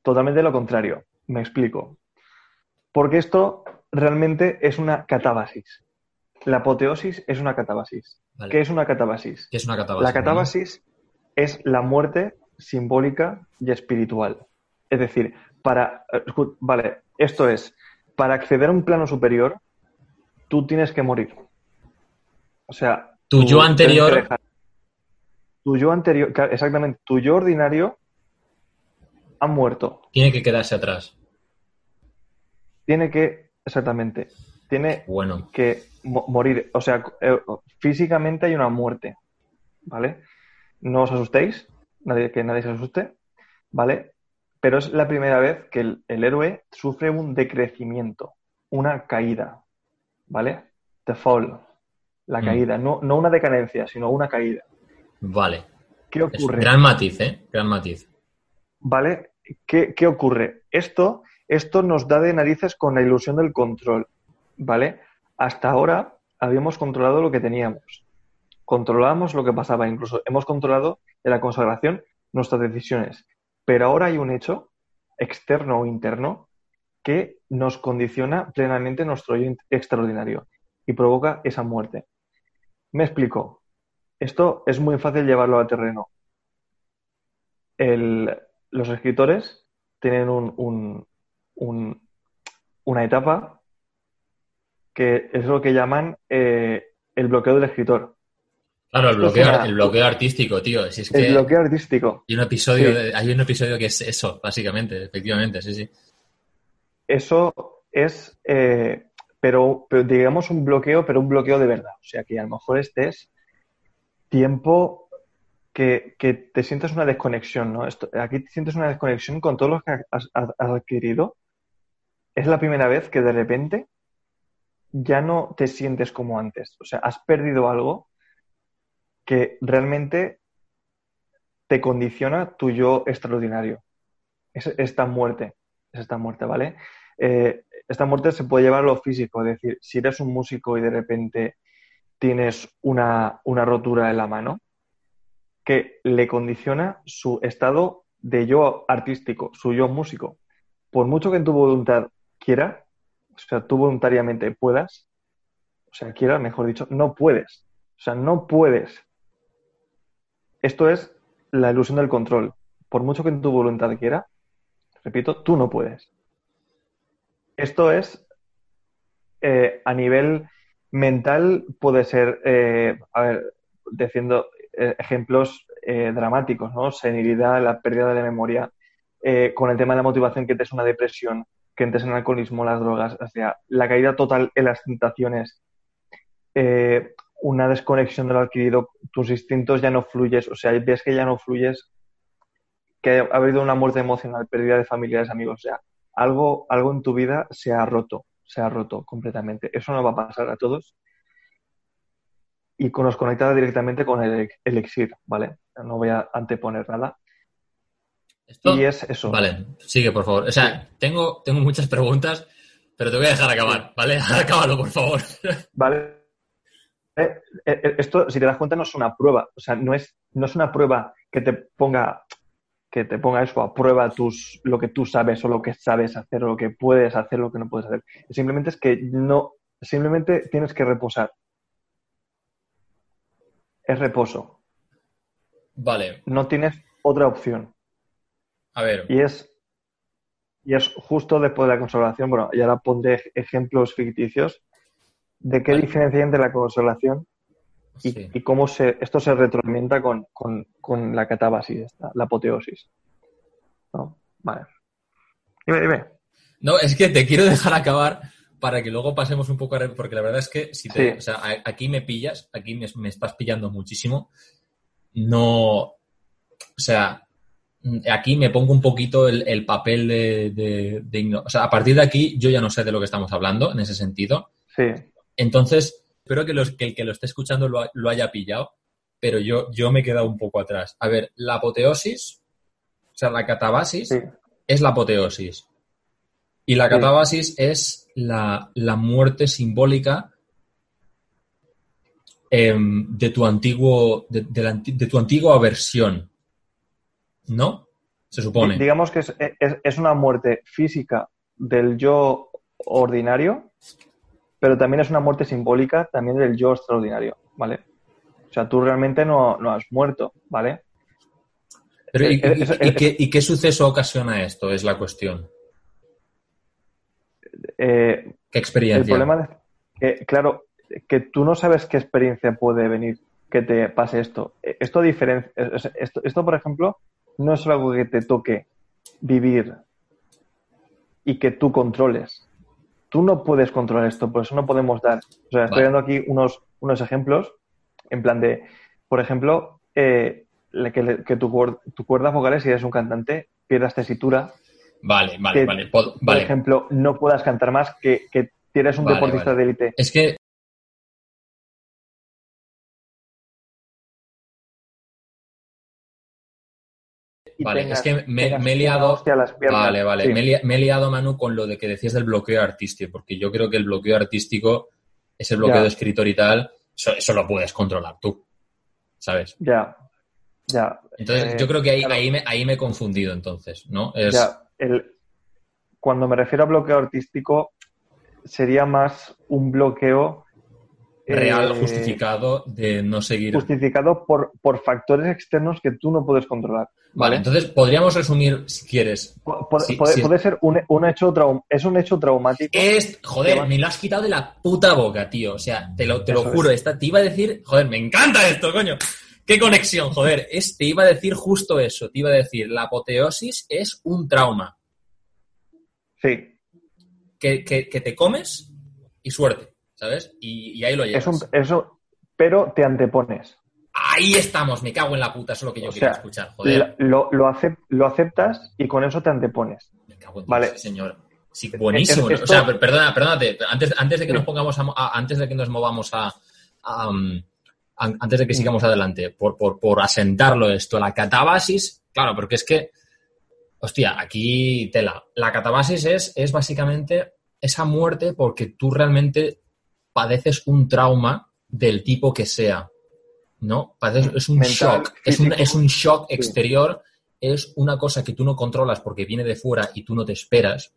totalmente lo contrario. Me explico. Porque esto realmente es una catábasis. La apoteosis es una catábasis. Vale. ¿Qué es una catábasis? ¿Qué es una catábasis? La catábasis es la muerte simbólica y espiritual. Es decir, para. eh, Vale, esto es. Para acceder a un plano superior, tú tienes que morir. O sea. Tu yo anterior- Tu yo anterior. Exactamente. Tu yo ordinario ha muerto. Tiene que quedarse atrás. Tiene que. Exactamente. Tiene Bueno, que mo- morir. O sea, eh, físicamente hay una muerte. ¿Vale? No os asustéis, nadie, que nadie se asuste. ¿Vale? Pero es la primera vez que el, el héroe sufre un decrecimiento, una caída. ¿Vale? The fall. La Mm. caída. No, no una decadencia, sino una caída. vale. ¿Qué Es ocurre? gran matiz, ¿eh? Gran matiz. ¿Vale? ¿Qué, qué ocurre? Esto, esto nos da de narices con la ilusión del control, ¿vale? Hasta ahora habíamos controlado lo que teníamos. Controlábamos lo que pasaba, incluso hemos controlado en la consagración nuestras decisiones. Pero ahora hay un hecho externo o interno que nos condiciona plenamente nuestro yo extraordinario y provoca esa muerte. Me explico. Esto es muy fácil llevarlo a terreno. Los escritores tienen un- un- una etapa que es lo que llaman eh, el bloqueo del escritor. Claro, el Esto es bloqueo, una- el bloqueo artístico, tío. Si es El que bloqueo artístico. hay un episodio, Sí. de- hay un episodio que es eso, básicamente, efectivamente, sí, sí. Eso es, eh, pero, pero digamos un bloqueo, pero un bloqueo de verdad. O sea, que a lo mejor estés tiempo que, que te sientes una desconexión, ¿no? Esto- aquí te sientes una desconexión con todo lo que has, has- has adquirido. Es la primera vez que de repente ya no te sientes como antes. O sea, has perdido algo que realmente te condiciona tu yo extraordinario. Es esta muerte, es esta muerte, ¿vale? Eh, esta muerte se puede llevar a lo físico, es decir, si eres un músico y de repente tienes una, una rotura en la mano, que le condiciona su estado de yo artístico, su yo músico. Por mucho que en tu voluntad quiera, o sea, tú voluntariamente puedas, o sea, quiera, mejor dicho, no puedes. O sea, no puedes. Esto es la ilusión del control. Por mucho que tu voluntad quiera, repito, tú no puedes. Esto es, eh, a nivel mental, puede ser, eh, a ver, diciendo eh, ejemplos dramáticos, ¿no? Senilidad, la pérdida de la memoria, con el tema de la motivación que te es una depresión, que entres en alcoholismo, las drogas, o sea, la caída total en las tentaciones, una desconexión de lo adquirido, tus instintos ya no fluyes, o sea, ves que ya no fluyes, que ha habido una muerte emocional, pérdida de familiares, amigos, o sea, algo, algo en tu vida se ha roto, se ha roto completamente. Eso no va a pasar a todos. Y nos conecta directamente con el elixir, ¿vale? No voy a anteponer nada. y es eso. Vale, sigue, por favor. O sea, tengo, tengo muchas preguntas, pero te voy a dejar acabar, ¿vale? Acábalo, por favor. Vale. Eh, eh, esto, si te das cuenta, no es una prueba. O sea, no es, no es una prueba que te ponga que te ponga eso a prueba tus, lo que tú sabes o lo que sabes hacer o lo que puedes hacer, o lo que no puedes hacer. Simplemente es que no, simplemente tienes que reposar. Es reposo. Vale. No tienes otra opción. A ver. Y es, y es justo después de la consolación, bueno, y ahora pondré ejemplos ficticios de qué diferencia hay entre la consolación y, cómo se, esto se retroalimenta con, la catabasis, la apoteosis. ¿No? Vale. Dime, dime. No, es que te quiero dejar acabar para que luego pasemos un poco a... Porque la verdad es que si te, o sea, aquí me pillas, aquí me, estás pillando muchísimo. No... O sea, aquí me pongo un poquito el, papel de, de, O sea, a partir de aquí yo ya no sé de lo que estamos hablando en ese sentido. Sí. Entonces, Espero que, los, que el que lo esté escuchando lo, haya pillado, pero yo, yo me he quedado un poco atrás. A ver, la apoteosis, o sea, la catabasis es la apoteosis. Y la catabasis es la, muerte simbólica em, de tu antiguo, de, de, tu antigua versión. ¿No? Se supone. Digamos que es, es una muerte física del yo ordinario pero también es una muerte simbólica también del yo extraordinario, ¿vale? O sea, tú realmente no, has muerto, ¿vale? Pero, ¿y, qué, suceso ocasiona esto? Es la cuestión. Eh, ¿Qué experiencia? El problema es que, claro, que tú no sabes qué experiencia puede venir que te pase esto. Esto, diferencia, esto, esto, por ejemplo, no es algo que te toque vivir y que tú controles tú no puedes controlar esto, por eso no podemos dar. O sea, estoy dando aquí unos, unos ejemplos, en plan de, por ejemplo, eh, que, tu, tu cuerda vocal, si eres un cantante, pierdas tesitura. Vale, vale, vale. Por ejemplo, no puedas cantar más, que, que eres un deportista de élite. Es que vale, es que me, he liado. Vale, vale. Me, he liado, Manu, con lo de que decías del bloqueo artístico, porque yo creo que el bloqueo artístico, ese bloqueo de escritor y tal, eso, lo puedes controlar tú. ¿Sabes? Ya. Ya. Entonces, eh, yo creo que ahí, ahí, me, ahí me he confundido, entonces, ¿no? Ya. El, cuando me refiero a bloqueo artístico, sería más un bloqueo real eh, justificado de no seguir. Justificado por, por factores externos que tú no puedes controlar. Vale, entonces podríamos resumir, si quieres. puede, ser un, un hecho es un hecho traumático. Es, joder, me lo has quitado de la puta boca, tío. O sea, te lo, te lo juro. Esta, te iba a decir, joder, me encanta esto, coño. Qué conexión, joder. Es, te iba a decir justo eso. Te iba a decir, la apoteosis es un trauma. Sí. Que, que, que te comes y suerte. ¿Sabes? Y, ahí lo llevas. eso, pero te antepones. Ahí estamos, me cago en la puta, eso es lo que yo quiero escuchar, joder. Lo, lo, aceptas y con eso te antepones. Me cago en vale. señor. Sí, buenísimo. O sea, perdona, perdónate, antes, antes de que nos pongamos antes de que nos movamos a, um, antes de que sigamos adelante, por, por, por asentarlo esto, la catabasis, claro, porque es que, hostia, aquí tela. La catabasis es, es básicamente esa muerte porque tú realmente padeces un trauma del tipo que sea, ¿no? es un shock, es un, es un, shock exterior, es una cosa que tú no controlas porque viene de fuera y tú no te esperas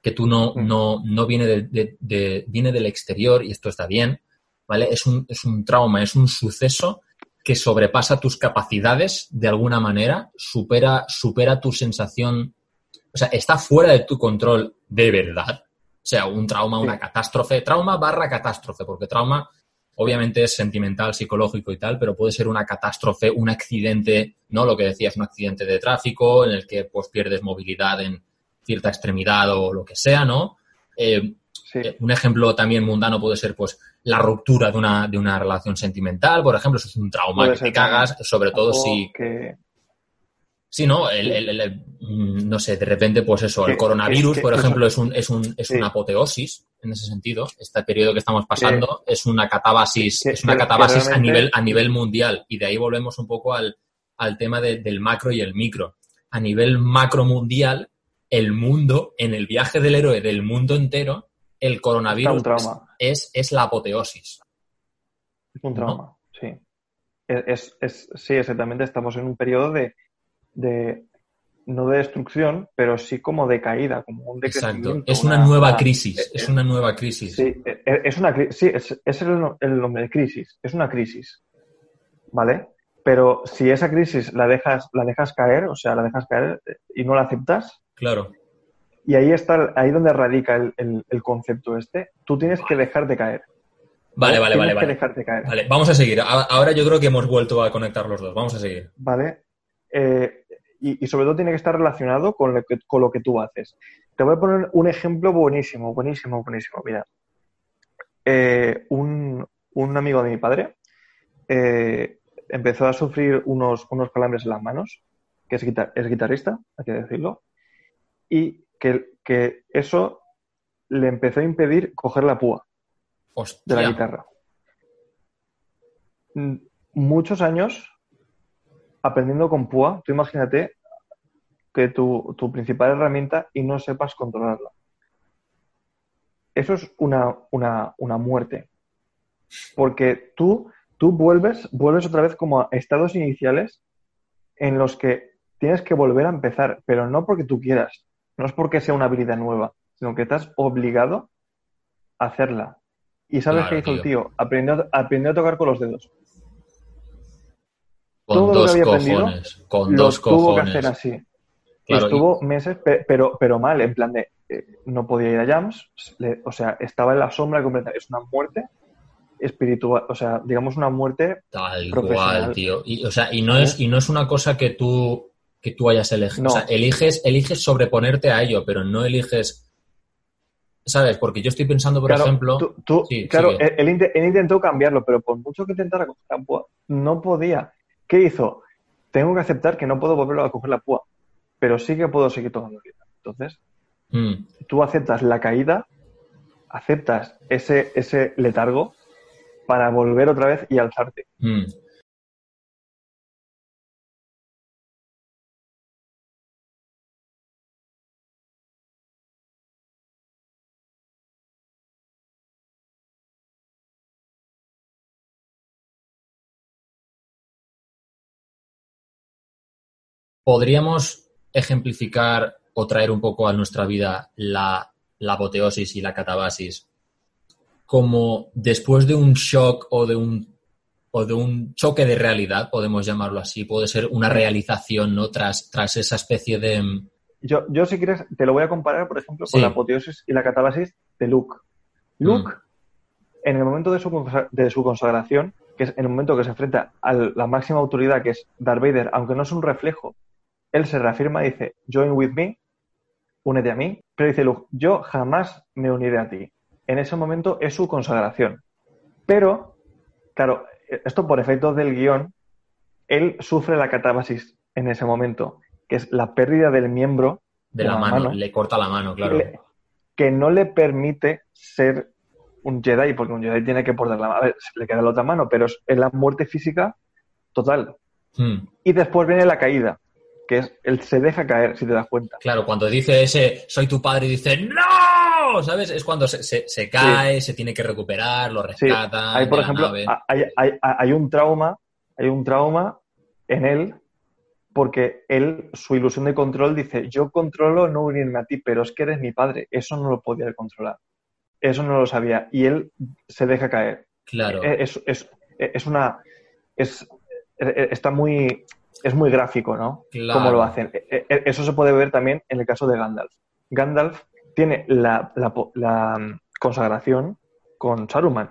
que tú no, mm. no, no viene, de, viene del exterior y esto está bien, ¿vale? Es un, es un trauma, es un suceso que sobrepasa tus capacidades de alguna manera, supera, supera tu sensación, o sea, está fuera de tu control de verdad. O sea, un trauma, una catástrofe, trauma barra catástrofe, porque trauma obviamente es sentimental, psicológico y tal, pero puede ser una catástrofe, un accidente, ¿no? Lo que decías, un accidente de tráfico en el que pues pierdes movilidad en, cierta extremidad o lo que sea, ¿no? Eh, eh, un ejemplo también mundano puede ser, pues, la ruptura de una, de una relación sentimental, por ejemplo, eso es un trauma que te cagas, sobre todo si... Sí, ¿no? El, mm, no sé, de repente, pues eso, el coronavirus, por ejemplo, es, un, es, un, es una apoteosis en ese sentido. Este periodo que estamos pasando es una catabasis, es una catabasis a, nivel, a nivel mundial. Y de ahí volvemos un poco al, al tema del macro y el micro. A nivel macro mundial, el mundo, en el viaje del héroe del mundo entero, el coronavirus es, es, la apoteosis. Es un trauma, sí. Es, es, sí, exactamente. Estamos en un periodo de, de, no de destrucción, pero sí como de caída, como un Exacto. Es una, nueva crisis. Es, una nueva crisis. Sí, e, e, es una sí, es, es el, el nombre de crisis. Es una crisis. ¿Vale? Pero si esa crisis la dejas, la dejas caer, o sea, la dejas caer y no la aceptas, Claro. Y ahí está, ahí donde radica el, concepto este. Tú tienes que dejar de caer. Vale, vale, vale. Que dejarte caer. Vale, vamos a seguir. Ahora yo creo que hemos vuelto a conectar los dos. Vamos a seguir. Vale. Eh, y, sobre todo tiene que estar relacionado con lo, que, con lo que tú haces. Te voy a poner un ejemplo buenísimo, buenísimo, buenísimo. Mira, eh, un, amigo de mi padre eh, empezó a sufrir unos, unos calambres en las manos, que es, es guitarrista, hay que decirlo, y que, que eso le empezó a impedir coger la púa de la guitarra. Mm, muchos años aprendiendo con púa, tú imagínate que tu, tu principal herramienta y no sepas controlarla. Eso es una, una, una muerte. Porque tú, tú vuelves, vuelves otra vez como a estados iniciales en los que tienes que volver a empezar, pero no porque tú quieras, no es porque sea una habilidad nueva, sino que estás obligado a hacerla. ¿Y sabes qué hizo el tío? Aprendió, aprendió, a tocar con los dedos. Con Todo dos lo que había cojones. Con dos tuvo que hacer así. Estuvo meses, pero, pero mal, en plan de eh, no podía ir a jams, o sea, estaba en la sombra completa. Es una muerte espiritual, o sea, digamos una muerte tal cual, tío. Y, o sea, y no es y no es una cosa que tú que tú hayas elegido. O sea, eliges, eliges sobreponerte a ello, pero no eliges. ¿Sabes? Porque yo estoy pensando, por ejemplo. claro, él, intentó cambiarlo, pero por mucho que intentara no podía. ¿Qué hizo? Tengo que aceptar que no puedo volver a coger la púa, pero sí que puedo seguir tocando Entonces, mm. tú aceptas la caída, aceptas ese, ese letargo para volver otra vez y alzarte. Mm. ¿Podríamos ejemplificar o traer un poco a nuestra vida la, apoteosis y la catabasis como después de un shock o de un o de un choque de realidad, podemos llamarlo así, puede ser una realización ¿no? tras, tras esa especie de... Yo, yo, si quieres, te lo voy a comparar, por ejemplo, con la apoteosis y la catabasis de Luke. Luke, mm. en el momento de su, de su consagración, que es en el momento que se enfrenta a la máxima autoridad, que es Darth Vader, aunque no es un reflejo él se reafirma y dice, join with me, únete a mí, pero dice Luke, yo jamás me uniré a ti. En ese momento es su consagración. Pero, claro, esto por efecto del guion, él sufre la catábasis en ese momento, que es la pérdida del miembro de, la, mano, le corta la mano, claro. que no le permite ser un Jedi, porque un Jedi tiene que portar la mano. A ver, se le queda la otra mano, pero es la muerte física total. Hmm. Y después viene la caída, que es él se deja caer, si te das cuenta. Claro, cuando dice ese soy tu padre y dice ¡No! ¿Sabes? Es cuando se, se- se cae, se tiene que recuperar, lo Sí, rescata. hay, por ejemplo, hay, hay- hay un trauma, hay un trauma en él porque él, su ilusión de control dice, yo controlo no unirme a ti, pero es que eres mi padre. Eso no lo podía controlar. Eso no lo sabía. Y él se deja caer. Claro. Eh, Es, es, es una... Es, eh, está muy... Es muy gráfico, ¿no? Claro. Cómo lo hacen. Eh, eh, Eso se puede ver también en el caso de Gandalf. Gandalf tiene la, la po- la, mm, consagración con Saruman,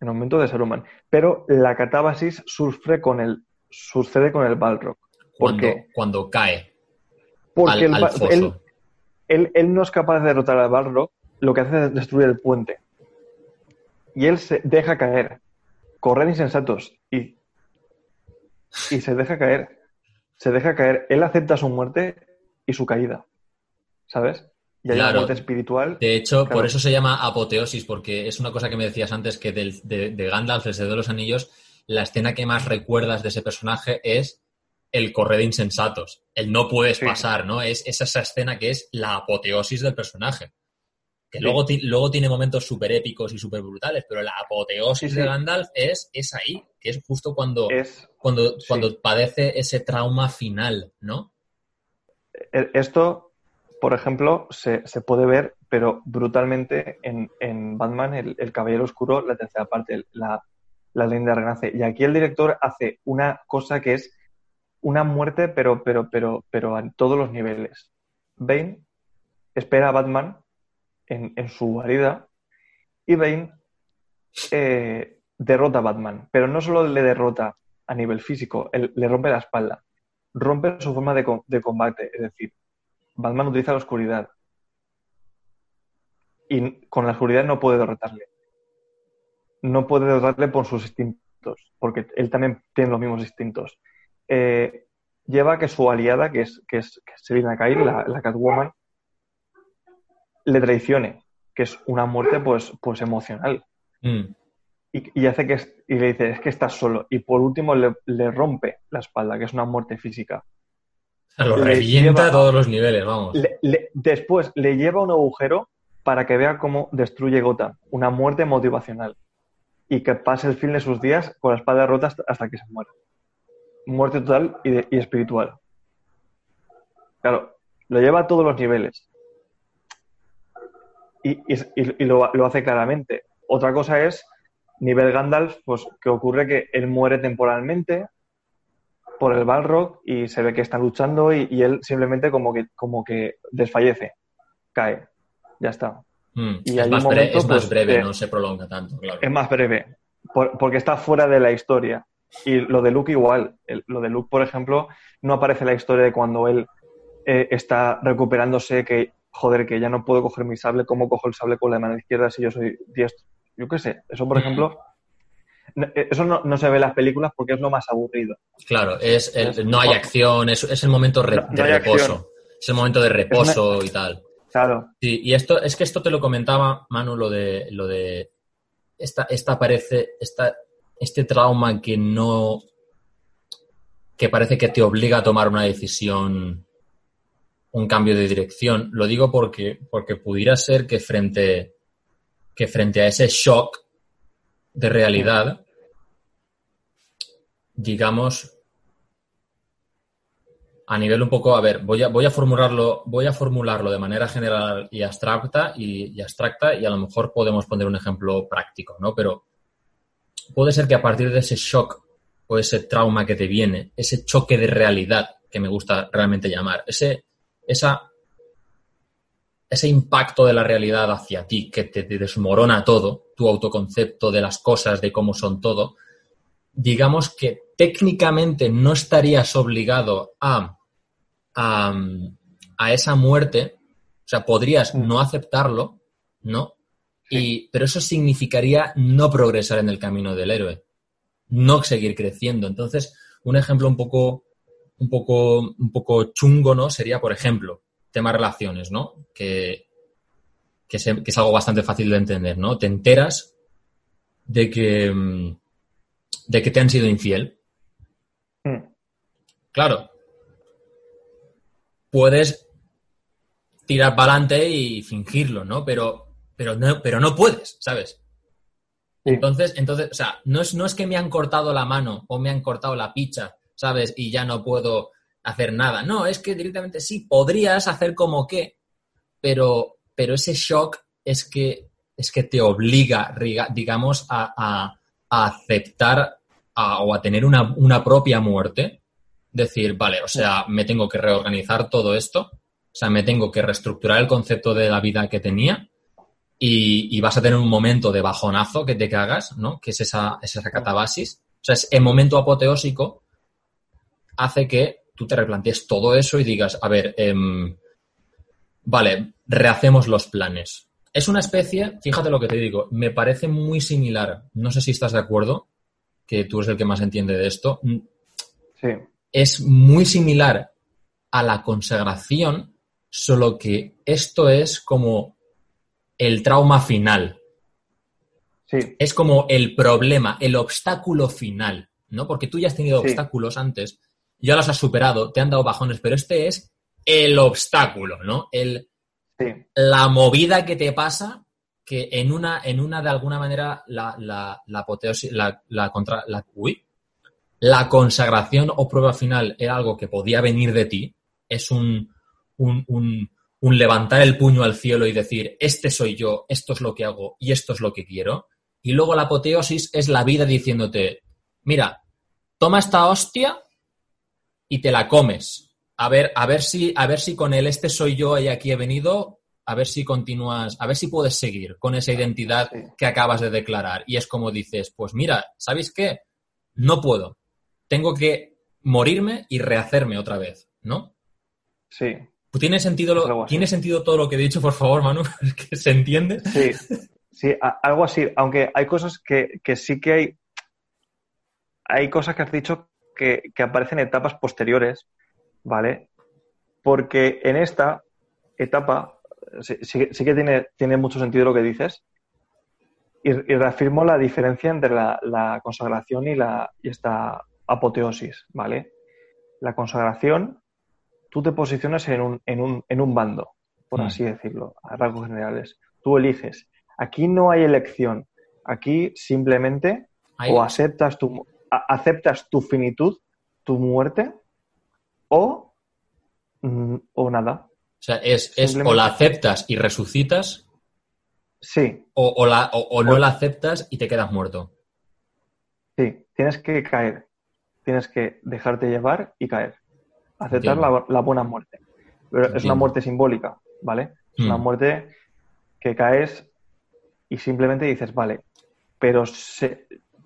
en el momento de Saruman, pero la catábasis sufre con el, sucede con el Balrog. ¿Por cuando, qué? cuando cae Porque al, el al Ba- foso. él, él, él no es capaz de derrotar al Balrog, lo que hace es destruir el puente. Y él se deja caer. Correr insensatos. Y, y se deja caer. Se deja caer. Él acepta su muerte y su caída. ¿Sabes? Y hay Claro. una muerte espiritual. De hecho, Claro. por eso se llama apoteosis, porque es una cosa que me decías antes, que del- de, de Gandalf, el Señor de los Anillos, la escena que más recuerdas de ese personaje es el correr de insensatos. El no puedes Sí. pasar, ¿no? Es, es esa escena que es la apoteosis del personaje. Que Sí. luego, luego tiene momentos súper épicos y súper brutales, pero la apoteosis sí. de Gandalf es, es ahí, que es justo cuando, Es, cuando, sí. cuando padece ese trauma final, ¿no? e- esto, por ejemplo, se, se puede ver, pero brutalmente en, en Batman, el, el Caballero Oscuro, la tercera parte, la, la leyenda renace. Y aquí el director hace una cosa que es una muerte, pero, pero, pero, pero a todos los niveles. Bane espera a Batman en, en su guarida y Bane eh, derrota a Batman. Pero no solo le derrota a nivel físico, le rompe la espalda, rompe su forma de, co- de combate. Es decir, Batman utiliza la oscuridad y con la oscuridad no puede derrotarle. No puede derrotarle por sus instintos, porque él también tiene los mismos instintos. Eh, lleva a que su aliada, que es, que es, que Selina Kyle, la, la Catwoman, le traicione, que es una muerte pues, pues emocional. Mm. Y, y hace que y le dice, es que estás solo. Y por último le, le rompe la espalda, que es una muerte física. Lo Le revienta lleva- a todos los niveles, vamos. Le- le- después le lleva un agujero para que vea cómo destruye Gotham. Una muerte motivacional. Y que pase el fin de sus días con la espalda rota hasta, hasta que se muera. Muerte total y, de- y espiritual. Claro, lo lleva a todos los niveles. Y, y- y- y lo, lo hace claramente. Otra cosa es, nivel Gandalf, pues que ocurre que él muere temporalmente por el Balrog y se ve que están luchando y, y él simplemente como que, como que desfallece, cae, ya está. Mm. y Es, más, un bre- momento, es más pues, breve, no se prolonga tanto, claro. Es más breve, por- porque está fuera de la historia. Y lo de Luke igual. El- lo de Luke, por ejemplo, no aparece en la historia de cuando él eh, está recuperándose, que, joder, que ya no puedo coger mi sable, ¿cómo cojo el sable con la mano izquierda si yo soy diestro? Yo qué sé, eso, por ejemplo, eh, eso no, no se ve en las películas porque es lo más aburrido. Claro, es el- no hay acción, es, es el momento re- No- no de reposo. acción. Es el momento de reposo y tal. Claro, Sí, y esto, es que esto te lo comentaba, Manu, lo de, lo de esta, esta parece, esta, este trauma que no, que parece que te obliga a tomar una decisión, un cambio de dirección. Lo digo porque, porque pudiera ser que frente, que frente a ese shock de realidad, digamos, a nivel un poco, a ver, voy a, voy a formularlo, voy a formularlo de manera general y abstracta y, y abstracta y a lo mejor podemos poner un ejemplo práctico, ¿no? Pero puede ser que a partir de ese shock o ese trauma que te viene, ese choque de realidad que me gusta realmente llamar, ese, esa, ese impacto de la realidad hacia ti que te, te desmorona todo, tu autoconcepto de las cosas, de cómo son todo, digamos que técnicamente no estarías obligado a, a, a esa muerte, o sea, podrías Mm. no aceptarlo, ¿no? Y, pero eso significaría no progresar en el camino del héroe, no seguir creciendo. Entonces, un ejemplo un poco, un poco, un poco chungo, ¿no? Sería, por ejemplo, tema relaciones, ¿no? Que, que que es, algo bastante fácil de entender, ¿no? Te enteras de que, mm, de que te han sido infiel. Hmm. Claro. Puedes tirar para adelante y fingirlo, ¿no? Pero, pero, no, pero no puedes, ¿sabes? Entonces, entonces, o sea, no es, no es que me han cortado la mano o me han cortado la picha, ¿sabes? Y ya no puedo hacer nada. No, es que directamente sí, podrías hacer como que, pero, pero ese shock es que, es que te obliga, digamos, a, aceptar o a tener una, una, propia muerte. Decir, vale, o sea, me tengo que reorganizar todo esto, o sea, me tengo que reestructurar el concepto de la vida que tenía y, vas a tener un momento de bajonazo que te cagas, ¿no? Que es esa, esa catabasis. O sea, es el momento apoteósico hace que tú te replantees todo eso y digas, a ver, em, vale, rehacemos los planes. Es una especie, fíjate lo que te digo, me parece muy similar, no sé si estás de acuerdo, que tú eres el que más entiende de esto. Sí. Es muy similar a la consagración, solo que esto es como el trauma final. Sí. Es como el problema, el obstáculo final, ¿no? Porque tú ya has tenido obstáculos antes, ya los has superado, te han dado bajones, pero este es el obstáculo, ¿no? El, La movida que te pasa que en una, en una de alguna manera, la, la, la la, contra, la, la consagración o prueba final era algo que podía venir de ti, es un, un, un, un levantar el puño al cielo y decir, este soy yo, esto es lo que hago y esto es lo que quiero. Y luego la apoteosis es la vida diciéndote, mira, toma esta hostia y te la comes. A ver, a ver si, a ver si con el este soy yo y aquí he venido, a ver si continúas, a ver si puedes seguir con esa identidad que acabas de declarar. Y es como dices, pues mira, ¿sabéis qué? No puedo. Tengo que morirme y rehacerme otra vez, ¿no? Sí, ¿Tiene sentido, ¿Tiene sentido todo lo que he dicho, por favor, Manu? que se entiende. Sí, sí, algo así. Aunque hay cosas que, sí que hay. Hay cosas que has dicho que, aparecen en etapas posteriores, ¿vale? Porque en esta etapa sí, que tiene, tiene, mucho sentido lo que dices. Y, reafirmo la diferencia entre la, consagración y, la, y esta apoteosis, ¿vale? La consagración tú te posicionas en un, en un, en un bando, por mm. así decirlo, a rasgos generales. Tú eliges. Aquí no hay elección. Aquí simplemente o aceptas tu, aceptas tu finitud, tu muerte, o, mm, o nada. O sea, es, o la aceptas y resucitas. Sí. O, la, o, no la aceptas y te quedas muerto. Sí, tienes que caer. Tienes que dejarte llevar y caer aceptar la, buena muerte. Pero es una muerte simbólica, ¿vale? Es una mm. muerte que caes y simplemente dices, vale, pero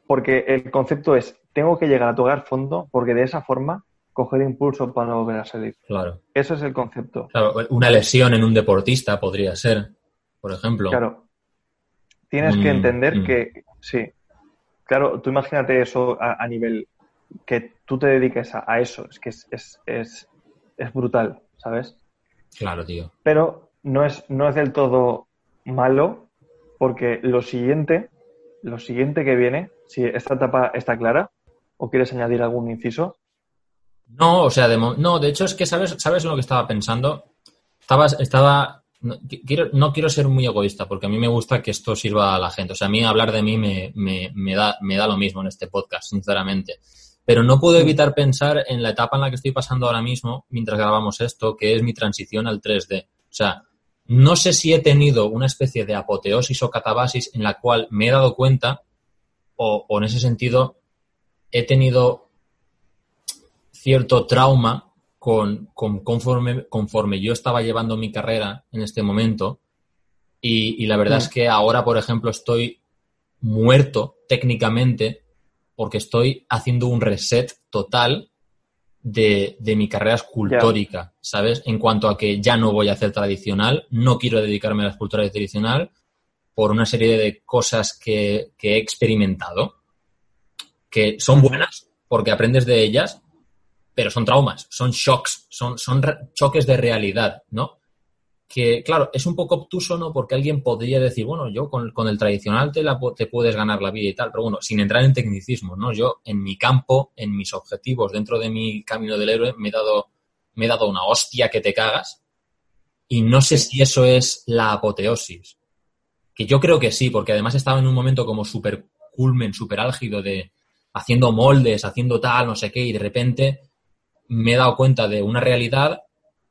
porque el concepto es, tengo que llegar a tocar fondo porque de esa forma coger impulso para volver a salir. Claro. Ese es el concepto. Claro, una lesión en un deportista podría ser, por ejemplo. Claro. Tienes que entender mm. que, sí. Claro, tú imagínate eso a nivel que tú te dediques a, eso, es que es, es, brutal, ¿sabes? Claro, tío. Pero no es, no es del todo malo, porque lo siguiente, lo siguiente que viene, si esta etapa está clara, o quieres añadir algún inciso. No, o sea, de, no, de hecho es que sabes, sabes lo que estaba pensando. Estaba, estaba no quiero, no quiero ser muy egoísta porque a mí me gusta que esto sirva a la gente. O sea, a mí hablar de mí me, me, me, da, me da lo mismo en este podcast, sinceramente. Pero no puedo evitar pensar en la etapa en la que estoy pasando ahora mismo mientras grabamos esto, que es mi transición al 3D. O sea, no sé si he tenido una especie de apoteosis o catabasis en la cual me he dado cuenta, o, en ese sentido he tenido cierto trauma con, conforme, conforme yo estaba llevando mi carrera en este momento. Y, la verdad es mm. que ahora, por ejemplo, estoy muerto técnicamente porque estoy haciendo un reset total de, mi carrera escultórica, ¿sabes? En cuanto a que ya no voy a hacer tradicional, no quiero dedicarme a la escultura tradicional por una serie de cosas que, he experimentado, que son buenas porque aprendes de ellas, pero son traumas, son shocks, son, son choques de realidad, ¿no? que, claro, es un poco obtuso, ¿no? Porque alguien podría decir, bueno, yo con, con el tradicional te, la, te puedes ganar la vida y tal, pero bueno, sin entrar en tecnicismo, ¿no? Yo en mi campo, en mis objetivos, dentro de mi camino del héroe, me he dado, me he dado una hostia que te cagas y no sé si eso es la apoteosis. Que yo creo que sí, porque además estaba en un momento como súper culmen, súper álgido de haciendo moldes, haciendo tal, no sé qué, y de repente me he dado cuenta de una realidad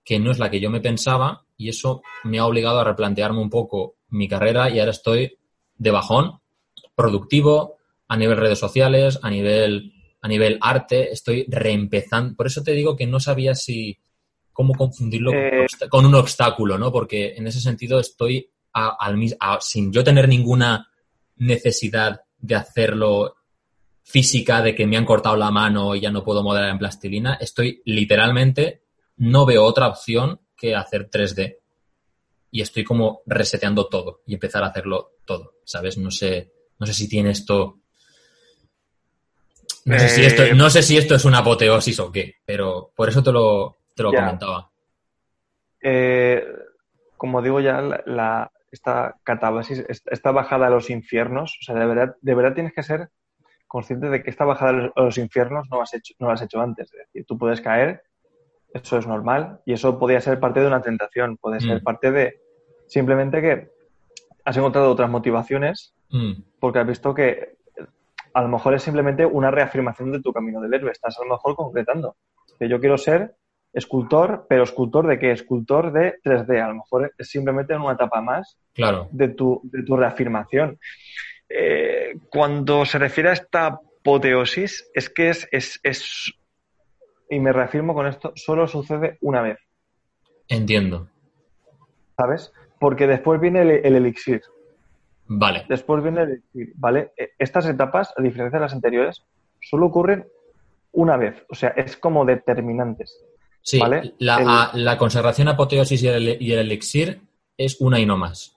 que no es la que yo me pensaba y eso me ha obligado a replantearme un poco mi carrera y ahora estoy de bajón, productivo, a nivel redes sociales, a nivel, a nivel arte, estoy reempezando. Por eso te digo que no sabía si cómo confundirlo con, eh. un obstáculo, ¿no? Porque en ese sentido estoy al, sin yo tener ninguna necesidad de hacerlo física, de que me han cortado la mano y ya no puedo modelar en plastilina, estoy literalmente, no veo otra opción que hacer 3D. Y estoy como reseteando todo y empezar a hacerlo todo, ¿sabes? No sé, no sé si tiene esto... No sé, si esto, eh, no sé si esto es una apoteosis o qué, pero por eso te lo, te lo comentaba. Eh, como digo ya, la, esta catabasis, esta bajada a los infiernos, o sea, de verdad, de verdad tienes que ser consciente de que esta bajada a los infiernos no has hecho, no has hecho antes. Es decir, tú puedes caer eso es normal y eso podría ser parte de una tentación, puede ser mm. parte de simplemente que has encontrado otras motivaciones mm. porque has visto que a lo mejor es simplemente una reafirmación de tu camino del héroe, estás a lo mejor concretando que yo quiero ser escultor, pero escultor de qué? Escultor de 3D, a lo mejor es simplemente en una etapa más claro. de, tu, de tu reafirmación. Eh, cuando se refiere a esta apoteosis, es que es, es, es y me reafirmo con esto, solo sucede una vez. Entiendo. ¿Sabes? Porque después viene el, elixir. Vale. Después viene el elixir, ¿vale? E, estas etapas, a diferencia de las anteriores, solo ocurren una vez. O sea, es como determinantes. Sí, la, consagración, apoteosis y el, y el elixir es una y no más.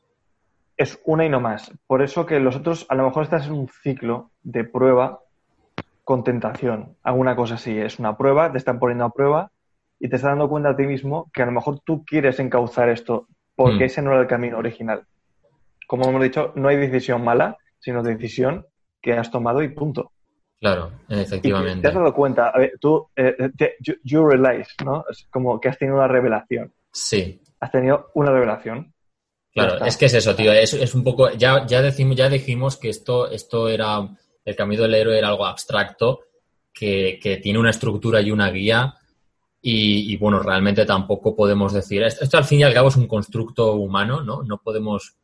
Es una y no más. Por eso que los otros, a lo mejor estás en un ciclo de prueba con tentación, alguna cosa así. Es una prueba, te están poniendo a prueba y te estás dando cuenta a ti mismo que a lo mejor tú quieres encauzar esto porque mm. ese no era el camino original. Como hemos dicho, no hay decisión mala, sino decisión que has tomado y punto. Claro, efectivamente. te has dado cuenta, a ver, tú, eh, you, realize, ¿no? Es como que has tenido una revelación. Sí. Has tenido una revelación. Claro, es que es eso, tío. Es, es un poco. Ya, ya, decimos, ya dijimos que esto, esto era el camino del héroe era algo abstracto que, tiene una estructura y una guía y, bueno, realmente tampoco podemos decir, esto, al fin y al cabo es un constructo humano, ¿no? No podemos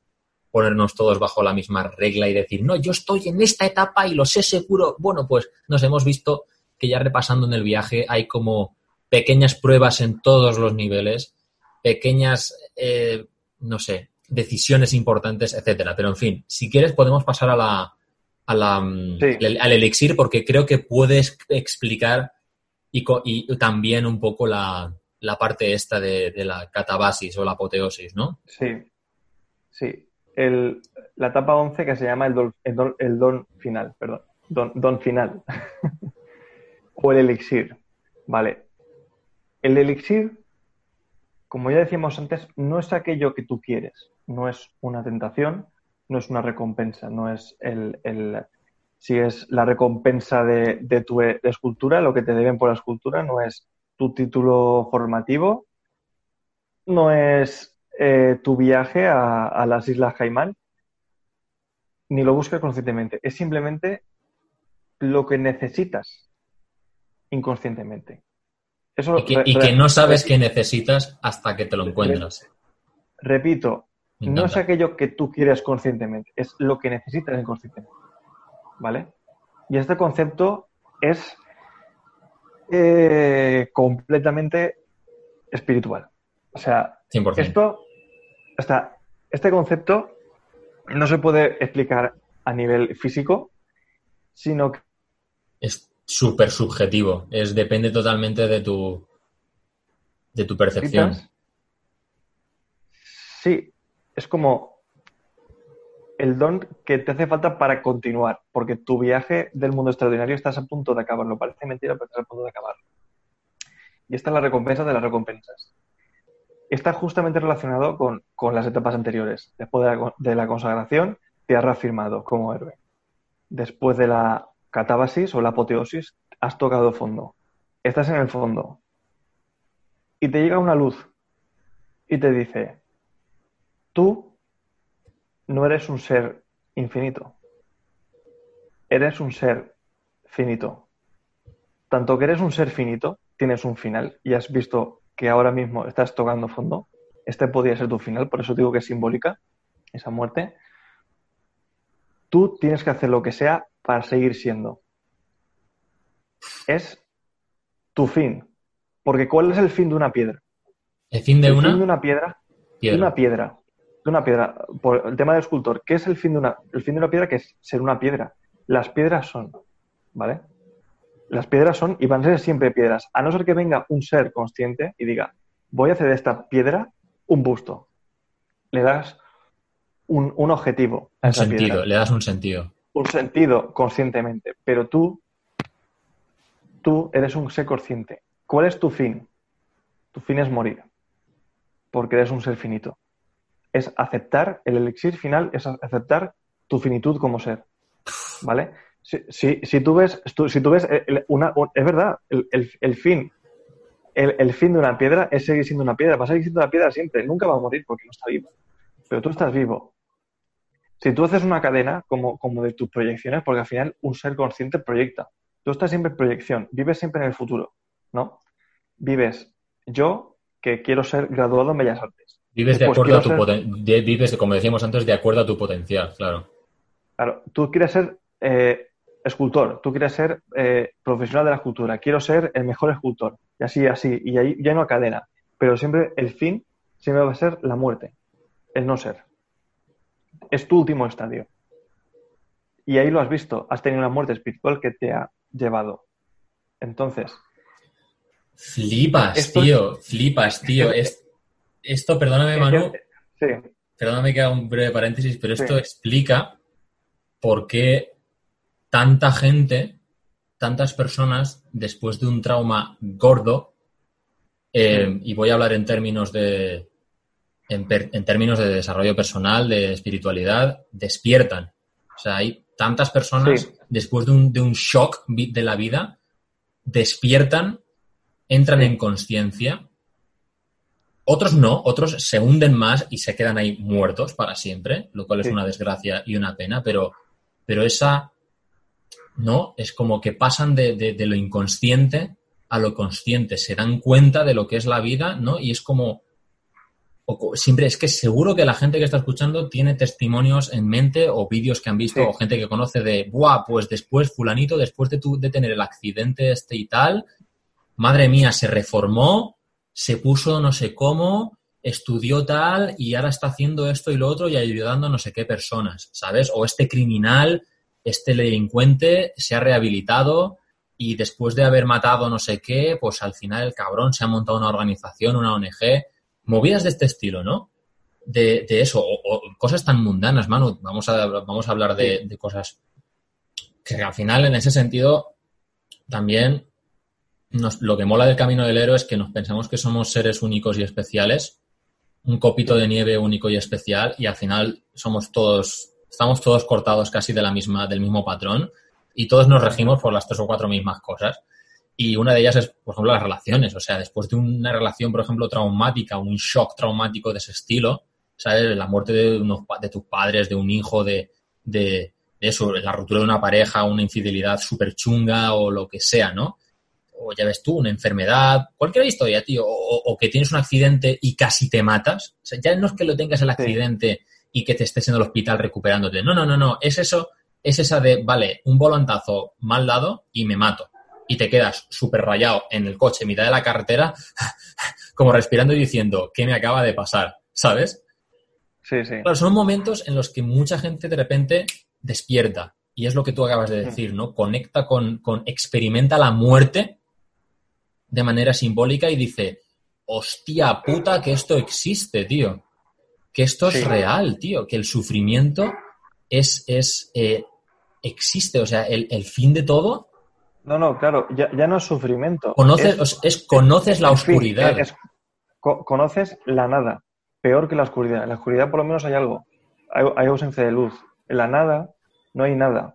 ponernos todos bajo la misma regla y decir, no, yo estoy en esta etapa y lo sé seguro. Bueno, pues nos hemos visto que ya repasando en el viaje hay como pequeñas pruebas en todos los niveles, pequeñas, eh, no sé, decisiones importantes, etcétera. Pero en fin, si quieres podemos pasar a la, Mm, al elixir porque creo que puedes explicar y, y también un poco la, parte esta de, la catabasis o la apoteosis, ¿no? Sí, sí. El, la etapa 11 que se llama el don, el don, final, perdón, don, don final. o el elixir. Vale. El elixir, como ya decíamos antes, no es aquello que tú quieres, no es una tentación, no es una recompensa, no es el, si es la recompensa de, tu escultura, lo que te deben por la escultura, no es tu título formativo, no es eh, tu viaje a, las Islas Caimán, ni lo buscas conscientemente, es simplemente lo que necesitas inconscientemente. Eso y que no sabes que necesitas hasta que te lo encuentras. Repito, no es aquello que tú quieres conscientemente, es lo que necesitas inconscientemente. ¿Vale? Y este concepto es eh, completamente espiritual. O sea, esto, hasta este concepto no se puede explicar a nivel físico, sino que es súper subjetivo. Es depende totalmente de tu de tu percepción. Sí, es como el don que te hace falta para continuar, porque tu viaje del mundo extraordinario estás a punto de acabarlo. Parece mentira, pero estás a punto de acabarlo. Y esta es la recompensa de las recompensas. está justamente relacionado con, las etapas anteriores. Después de la, de la, consagración, te has reafirmado como héroe. Después de la catábasis o la apoteosis, has tocado fondo. Estás en el fondo. Y te llega una luz y te dice, tú no eres un ser infinito. Eres un ser finito. Tanto que eres un ser finito, tienes un final y has visto que ahora mismo estás tocando fondo. Este podría ser tu final, por eso digo que es simbólica esa muerte. Tú tienes que hacer lo que sea para seguir siendo. Es tu fin. Porque ¿cuál es el fin de una piedra? ¿El fin de una? Fin de una piedra. De una piedra. De una piedra. Por el tema del escultor. ¿Qué es el fin de una, el fin de una piedra? Que es ser una piedra. Las piedras son, ¿vale? Las piedras son y van a ser siempre piedras. A no ser que venga un ser consciente y diga, voy a hacer de esta piedra un busto. Le das un, objetivo. un sentido, le das un sentido. Un sentido conscientemente. Pero tú, tú eres un ser consciente. ¿Cuál es tu fin? Tu fin es morir, porque eres un ser finito. Es aceptar, el elixir final es aceptar tu finitud como ser. ¿Vale? Si, si, tú ves, si tú ves una, es verdad, el, fin, el, fin de una piedra es seguir siendo una piedra, va a seguir siendo una piedra siempre, nunca va a morir porque no está vivo. Pero tú estás vivo. Si tú haces una cadena como, como de tus proyecciones, porque al final un ser consciente proyecta. Tú estás siempre en proyección, vives siempre en el futuro. ¿no? Vives yo, que quiero ser graduado en Bellas Artes. Vives, de acuerdo a tu vives, como decíamos antes, de acuerdo a tu potencial, claro. Claro, tú quieres ser eh, escultor, tú quieres ser eh, profesional de la escultura, quiero ser el mejor escultor, y así, así, y ahí ya no cadena. Pero siempre el fin siempre va a ser la muerte, el no ser. Es tu último estadio. Y ahí lo has visto, has tenido una muerte espiritual que te ha llevado. Entonces, Flipas, tío, flipas, tío. Esto, perdóname, Manu. Sí. Perdóname que haga un breve paréntesis, pero esto explica por qué tanta gente, tantas personas, después de un trauma gordo, eh, y voy a hablar en términos de. En, términos de desarrollo personal, de espiritualidad, despiertan. O sea, hay tantas personas, después de un, de un shock de la vida, despiertan entran en conciencia. Otros no, otros se hunden más y se quedan ahí muertos para siempre, lo cual es una desgracia y una pena, pero, pero esa, ¿no? Es como que pasan de, lo inconsciente a lo consciente, se dan cuenta de lo que es la vida, ¿no? Y es como, siempre es que seguro que la gente que está escuchando tiene testimonios en mente o vídeos que han visto o gente que conoce de, buah, pues después fulanito, después de, tu, de tener el accidente este y tal, madre mía, se reformó, se puso no sé cómo, estudió tal y ahora está haciendo esto y lo otro y ayudando a no sé qué personas, ¿sabes? O este criminal, este delincuente se ha rehabilitado y después de haber matado no sé qué, pues al final el cabrón se ha montado una organización, una ONG, movidas de este estilo, ¿no? De, eso, o, cosas tan mundanas, Manu, vamos a, vamos a hablar de, de cosas que al final en ese sentido también lo que mola del camino del héroe es que nos pensamos que somos seres únicos y especiales, un copito de nieve único y especial, y al final somos todos, estamos todos cortados casi de la misma, del mismo patrón, y todos nos regimos por las tres o cuatro mismas cosas. Y una de ellas es, por ejemplo, las relaciones. O sea, después de una relación, por ejemplo, traumática, un shock traumático de ese estilo, ¿sabes? La muerte de, unos, de tus padres, de un hijo, de, de, de eso, la ruptura de una pareja, una infidelidad súper chunga o lo que sea, ¿no? O ya ves tú, una enfermedad, cualquier historia, tío, o, que tienes un accidente y casi te matas. O sea, ya no es que lo tengas el accidente y que te estés en el hospital recuperándote. No, no, no, no. Es eso, es esa de, vale, un volantazo mal dado y me mato. Y te quedas súper rayado en el coche, mitad de la carretera, como respirando y diciendo, ¿qué me acaba de pasar? ¿Sabes? Sí, sí. Pero son momentos en los que mucha gente de repente despierta. Y es lo que tú acabas de decir, ¿no? Conecta con, con experimenta la muerte de manera simbólica y dice, hostia puta que esto existe, tío. Que esto es real, tío. Que el sufrimiento es, es eh, existe, o sea, el, fin de todo. No, no, claro, ya, no es sufrimiento. Conoces, es, conoces la oscuridad. conoces la nada, peor que la oscuridad. En la oscuridad por lo menos hay algo, hay, ausencia de luz. En la nada no hay nada.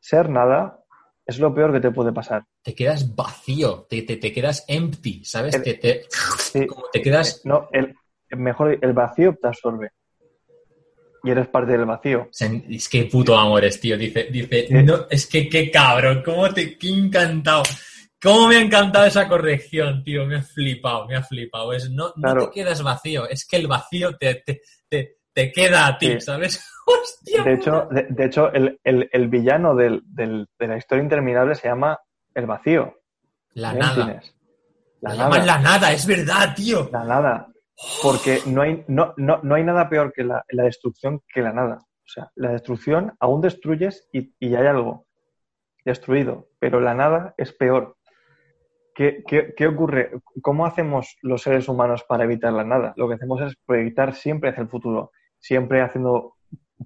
Ser nada es lo peor que te puede pasar. Te quedas vacío, te, te, quedas empty, ¿sabes? te, te, quedas... No, el, mejor, el vacío te absorbe y eres parte del vacío. Es que puto amores, tío. Dice, dice, no, es que qué cabrón, cómo te, qué encantado. ¿Cómo me ha encantado esa corrección, tío? Me ha flipado, me ha flipado. Es, no, no te quedas vacío, es que el vacío te, te, te, queda a ti, ¿sabes? Hostia. De hecho, de, hecho el, el, el villano del, del, de la historia interminable se llama El Vacío. La nada. La, nada. la nada, es verdad, tío. La nada. Porque no hay, no, no, no hay nada peor que la, la, destrucción que la nada. O sea, la destrucción aún destruyes y, y hay algo destruido, pero la nada es peor. ¿Qué, ¿Qué, qué, ocurre? ¿Cómo hacemos los seres humanos para evitar la nada? Lo que hacemos es proyectar siempre hacia el futuro, siempre haciendo,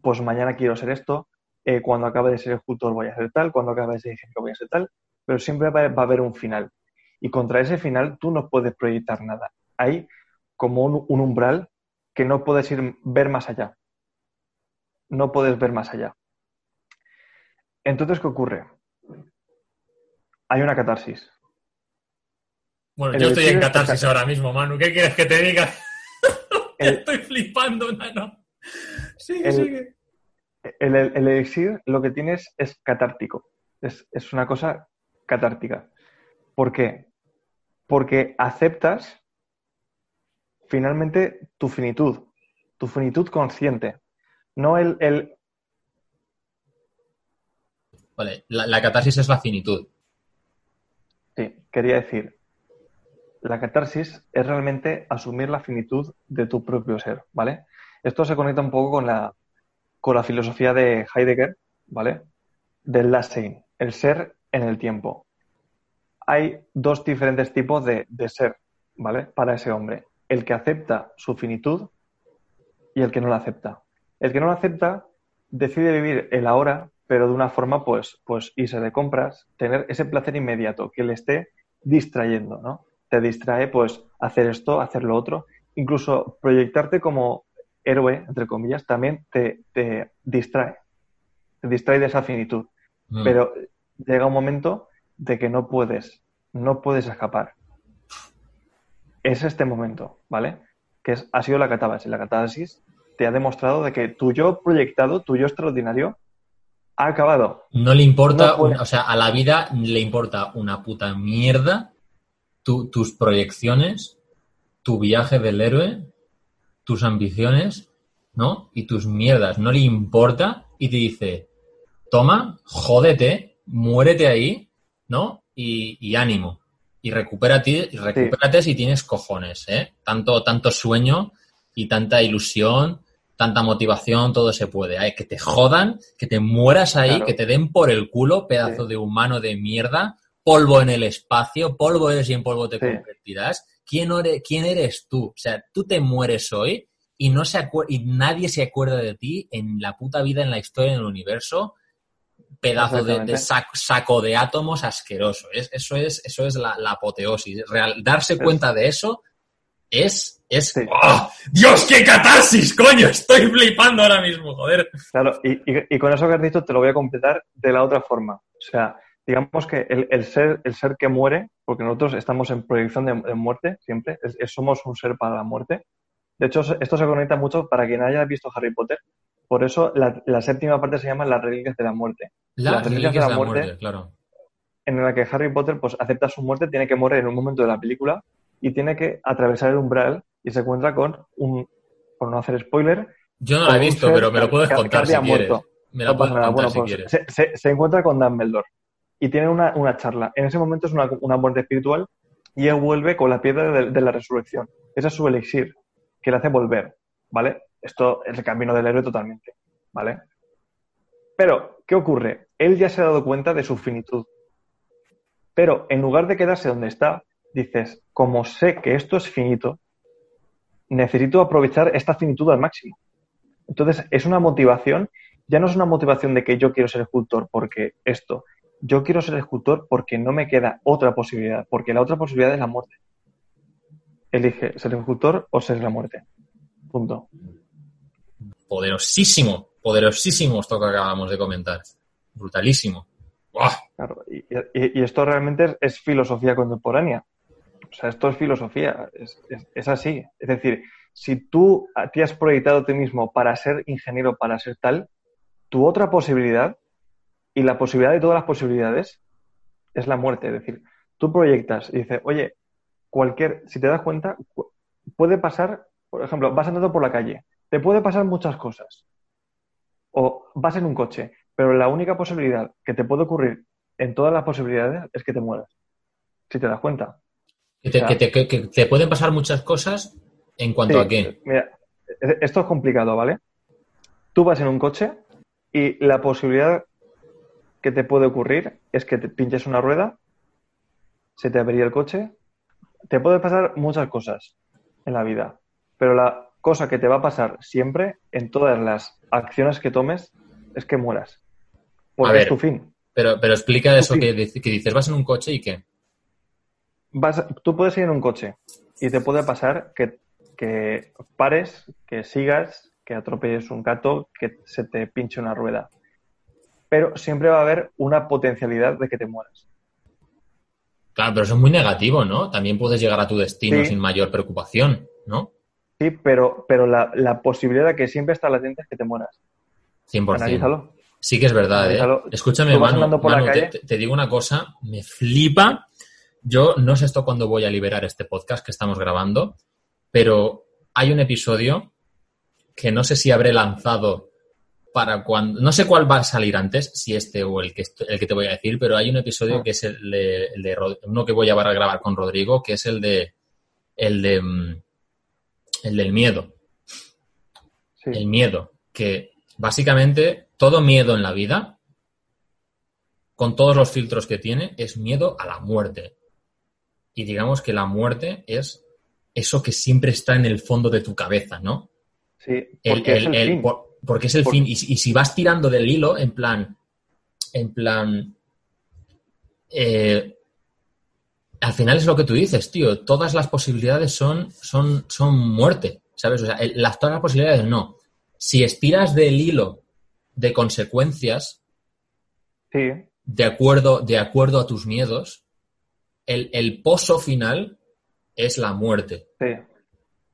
pues mañana quiero ser esto, eh, cuando acabe de ser escultor voy a ser tal, cuando acabe de ser ingeniero voy a ser tal, pero siempre va, va, a haber un final. Y contra ese final tú no puedes proyectar nada. Hay como un, umbral que no puedes ir ver más allá. No puedes ver más allá. Entonces, ¿qué ocurre? Hay una catarsis. Bueno, yo estoy en catarsis ahora mismo, Manu. ¿Qué quieres que te diga? estoy flipando, nano. Sigue, sigue. El, elixir lo que tienes es catártico. Es, es una cosa catártica. ¿Por qué? Porque aceptas finalmente tu finitud, tu finitud consciente, no el... el... Vale, la, catarsis es la finitud. Sí, quería decir, la catarsis es realmente asumir la finitud de tu propio ser, ¿vale? Esto se conecta un poco con la, con la filosofía de Heidegger, ¿vale? Del Dasein, el ser en el tiempo. Hay dos diferentes tipos de, de ser, ¿vale? Para ese hombre el que acepta su finitud y el que no la acepta. El que no la acepta decide vivir el ahora, pero de una forma, pues, pues irse de compras, tener ese placer inmediato que le esté distrayendo, ¿no? Te distrae, pues, hacer esto, hacer lo otro. Incluso proyectarte como héroe, entre comillas, también te, distrae. Te distrae de esa finitud. Mm. Pero llega un momento de que no puedes, no puedes escapar es este momento, ¿vale? Que es, ha sido la catarsis. La catarsis te ha demostrado de que tu yo proyectado, tu yo extraordinario, ha acabado. No le importa, o sea, a la vida le importa una puta mierda tus proyecciones, tu viaje del héroe, tus ambiciones, ¿no? Y tus mierdas. No le importa y te dice, toma, jódete, muérete ahí, ¿no? y ánimo y recupérate, y recupérate si tienes cojones, ¿eh? Tanto, tanto sueño y tanta ilusión, tanta motivación, todo se puede. Hay que te jodan, que te mueras ahí, que te den por el culo, pedazo de humano de mierda, polvo en el espacio, polvo eres y en polvo te convertirás. ¿Quién eres, ¿Quién eres tú? O sea, tú te mueres hoy y, no se y nadie se acuerda de ti en la puta vida, en la historia, en el universo, pedazo de, saco, de átomos asqueroso. eso es, eso es la, apoteosis. Real, darse cuenta de eso es... es ¡Oh! ¡Dios, qué catarsis, coño! Estoy flipando ahora mismo, joder. Claro, y, con eso que has dicho te lo voy a completar de la otra forma. O sea, digamos que el, ser, el ser que muere, porque nosotros estamos en proyección de, muerte siempre, somos un ser para la muerte. De hecho, esto se conecta mucho para quien haya visto Harry Potter. Por eso la, séptima parte se llama Las Reliquias de la Muerte. las Reliquias de la, muerte, claro. En la que Harry Potter pues acepta su muerte, tiene que morir en un momento de la película y tiene que atravesar el umbral y se encuentra con un, por no hacer spoiler... Yo no la he visto, pero me lo puedes contar si quieres. Me lo puedes contar si pues, quieres. Se, encuentra con Dumbledore y tiene una, una, charla. En ese momento es una, una, muerte espiritual y él vuelve con la piedra de, de la resurrección. Ese es su elixir, que le hace volver, ¿vale? Esto es el camino del héroe totalmente, ¿vale? Pero, ¿qué ocurre? Él ya se ha dado cuenta de su finitud. Pero en lugar de quedarse donde está, dices, como sé que esto es finito, necesito aprovechar esta finitud al máximo. Entonces, es una motivación, ya no es una motivación de que yo quiero ser escultor porque esto, yo quiero ser escultor porque no me queda otra posibilidad, porque la otra posibilidad es la muerte. elige ser el ejecutor o ser la muerte. Punto. Poderosísimo, poderosísimo esto que acabamos de comentar. Brutalísimo. Y, esto realmente es, filosofía contemporánea. O sea, esto es filosofía, es, es- así. Es decir, si tú te has proyectado a ti mismo para ser ingeniero, para ser tal, tu otra posibilidad y la posibilidad de todas las posibilidades es la muerte. Es decir, tú proyectas y dices, oye, cualquier, si te das cuenta, cu- puede pasar, por ejemplo, vas andando por la calle, te puede pasar muchas cosas. O vas en un coche, pero la única posibilidad que te puede ocurrir en todas las posibilidades es que te mueras. Si te das cuenta. Que te, O sea- que te- que- que te pueden pasar muchas cosas en cuanto Sí, a qué. Mira, e- esto es complicado, ¿vale? Tú vas en un coche y la posibilidad que te puede ocurrir es que te pinches una rueda, se te avería el coche. Te puede pasar muchas cosas en la vida, pero la cosa que te va a pasar siempre en todas las acciones que tomes es que mueras. Porque A ver. es tu fin. Pero, pero explica eso que, que dices, vas en un coche y qué. vas, tú puedes ir en un coche y te puede pasar que, que pares, que sigas, que atropelles un gato, que se te pinche una rueda. Pero siempre va a haber una potencialidad de que te mueras. Claro, pero eso es muy negativo, ¿no? También puedes llegar a tu destino Sí. sin mayor preocupación, ¿no? Sí, pero, pero la, la posibilidad que siempre está latente es que te mueras. 100%. Analízalo. Sí que es verdad, ¿eh? Escúchame, Manu, por la Manu, calle- te- te digo una cosa, me flipa. Yo no sé esto cuándo voy a liberar este podcast que estamos grabando, pero hay un episodio que no sé si habré lanzado para cuando... No sé cuál va a salir antes, si este o el que, el que te voy a decir, pero hay un episodio Ah. que es el de, el de uno que voy a grabar con Rodrigo, que es el de... El de... El del miedo Sí. el miedo, que básicamente todo miedo en la vida, con todos los filtros que tiene, es miedo a la muerte. Y digamos que la muerte es eso que siempre está en el fondo de tu cabeza, ¿no? Sí, El- porque es el- fin. por- porque es el Por- fin. Y, si- y si vas tirando del hilo, en plan, en plan, eh, al final es lo que tú dices, tío. Todas las posibilidades son, son, son muerte, ¿sabes? O sea, el- las, todas las posibilidades no. Si estiras del hilo de consecuencias Sí, de acuerdo, de acuerdo a tus miedos, el, el pozo final es la muerte. sí.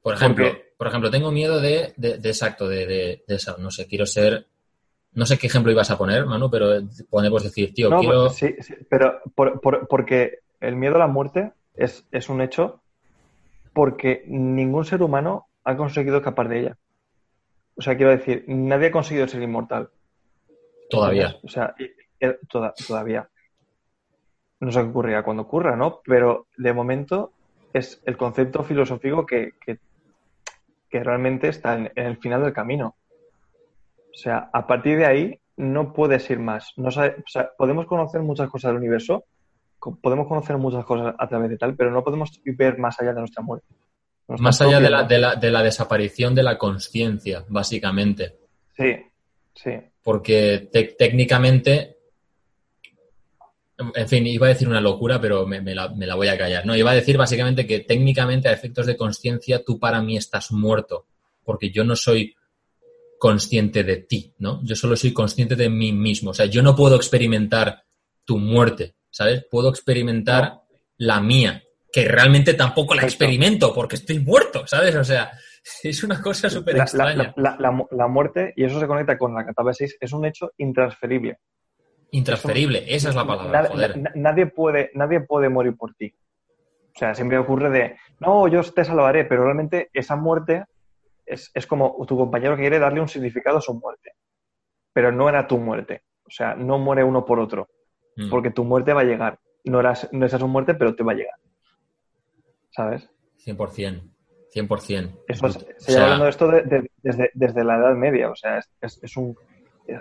Por ejemplo, por ejemplo, tengo miedo de, de, de exacto, de, de, de esa, no sé, quiero ser, no sé qué ejemplo ibas a poner, Manu, pero podemos decir, tío, No, quiero, sí, sí, pero por- por- porque el miedo a la muerte es, es un hecho porque ningún ser humano ha conseguido escapar de ella. O sea, quiero decir, nadie ha conseguido ser inmortal. todavía. O sea, toda- todavía. No sé qué ocurrirá cuando ocurra, ¿no? Pero de momento es el concepto filosófico que, que, que realmente está en, en el final del camino. O sea, a partir de ahí no puedes ir más. No sabe- o sea, podemos conocer muchas cosas del universo, podemos conocer muchas cosas a través de tal, pero no podemos ver más allá de nuestra muerte. Nuestra Más allá de la, muerte. de, la, de la desaparición de la conciencia, básicamente. Sí, sí. Porque te- técnicamente, en fin, iba a decir una locura, pero me, me la, me la voy a callar. No, iba a decir básicamente que técnicamente a efectos de conciencia tú para mí estás muerto, porque yo no soy consciente de ti, ¿no? Yo solo soy consciente de mí mismo. O sea, yo no puedo experimentar tu muerte, ¿sabes? Puedo experimentar No. la mía, que realmente tampoco la Exacto. experimento porque estoy muerto, ¿sabes? O sea, es una cosa súper extraña. la- la- la mu- la muerte, y eso se conecta con la catábasis, es un hecho intransferible. Intransferible, esa es la palabra, Nad- joder. na- nadie, puede, nadie puede morir por ti. O sea, siempre ocurre de, no, yo te salvaré, pero realmente esa muerte es, es como tu compañero que quiere darle un significado a su muerte. Pero no era tu muerte. O sea, no muere uno por otro, Mm. porque tu muerte va a llegar. No, eras, no es su muerte, pero te va a llegar. ¿Sabes? 100%. 100%. Eso es- se lleva hablando de esto de- de- desde, desde la Edad Media, o sea, es, es- es un,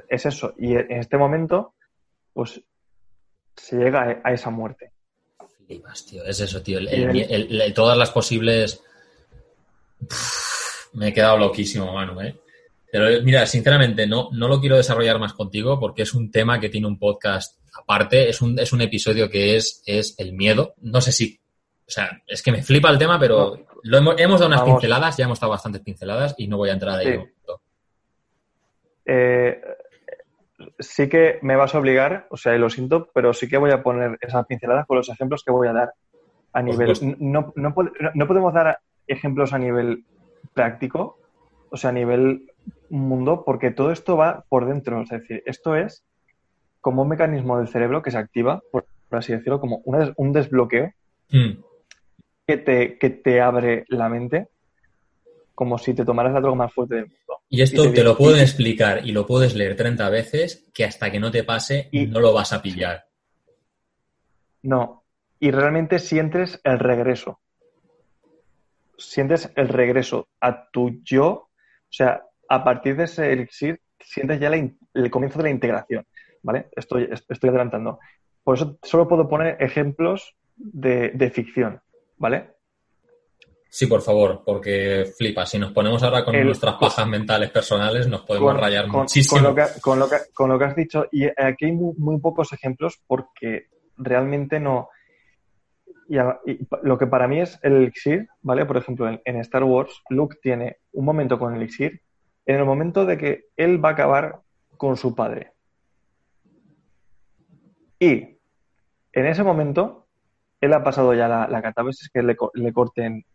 es eso. Y en este momento, pues, se llega a, a esa muerte. flipas, tío. Es eso, tío. El- el- el- todas las posibles... Uf, me he quedado loquísimo, Manu, ¿eh? Pero mira, sinceramente, no, no lo quiero desarrollar más contigo porque es un tema que tiene un podcast aparte, es un, es un episodio que es, es el miedo. No sé si... O sea, es que me flipa el tema, pero No, Lo hemos, hemos dado unas pinceladas, ya hemos dado bastantes pinceladas y no voy a entrar ahí. Sí. Eh, sí que me vas a obligar, o sea, lo siento, pero sí que voy a poner esas pinceladas con los ejemplos que voy a dar a nivel. No, no, no, podemos dar ejemplos a nivel práctico, o sea, a nivel mundo, porque todo esto va por dentro. Es decir, esto es como un mecanismo del cerebro que se activa, por, así decirlo, como un desbloqueo hmm. que, te, que te abre la mente como si te tomaras la droga más fuerte del mundo. Y esto te, lo pueden explicar y lo puedes leer 30 veces que hasta que no te pase y, no lo vas a pillar. No. Y realmente sientes el regreso. Sientes el regreso a tu yo. O sea, a partir de ese elixir, sientes ya el comienzo de la integración. ¿Vale? Estoy, estoy adelantando. Por eso solo puedo poner ejemplos de, de ficción. ¿Vale? Sí, por favor, porque flipa. Si nos ponemos ahora con nuestras pajas mentales personales, nos podemos rayar muchísimo. Con lo, que, con, lo que, has dicho, y aquí hay muy, pocos ejemplos porque realmente no. Y, lo que para mí es el elixir, ¿vale? Por ejemplo, en, Star Wars, Luke tiene un momento con el elixir, en el momento de que él va a acabar con su padre. Y en ese momento, él ha pasado ya la, la veces que le, le corten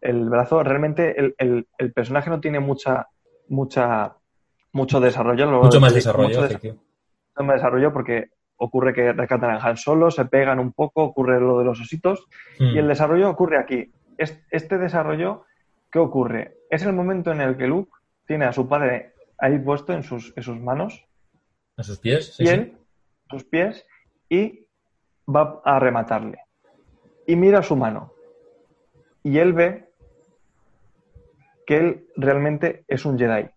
el brazo, realmente el, personaje no tiene mucha, mucha, mucho desarrollo. Mucho más desarrollo, mucho, más desarrollo porque ocurre que rescatan a Han solo, se pegan un poco, ocurre lo de los ositos y el hmm. desarrollo ocurre aquí. Este desarrollo, ¿qué ocurre? Es el momento en el que Luke tiene a su padre ahí puesto en sus, en sus manos. A sus pies, y él, sus pies, y va a rematarle. Y mira su mano. Y él ve que él realmente es un Jedi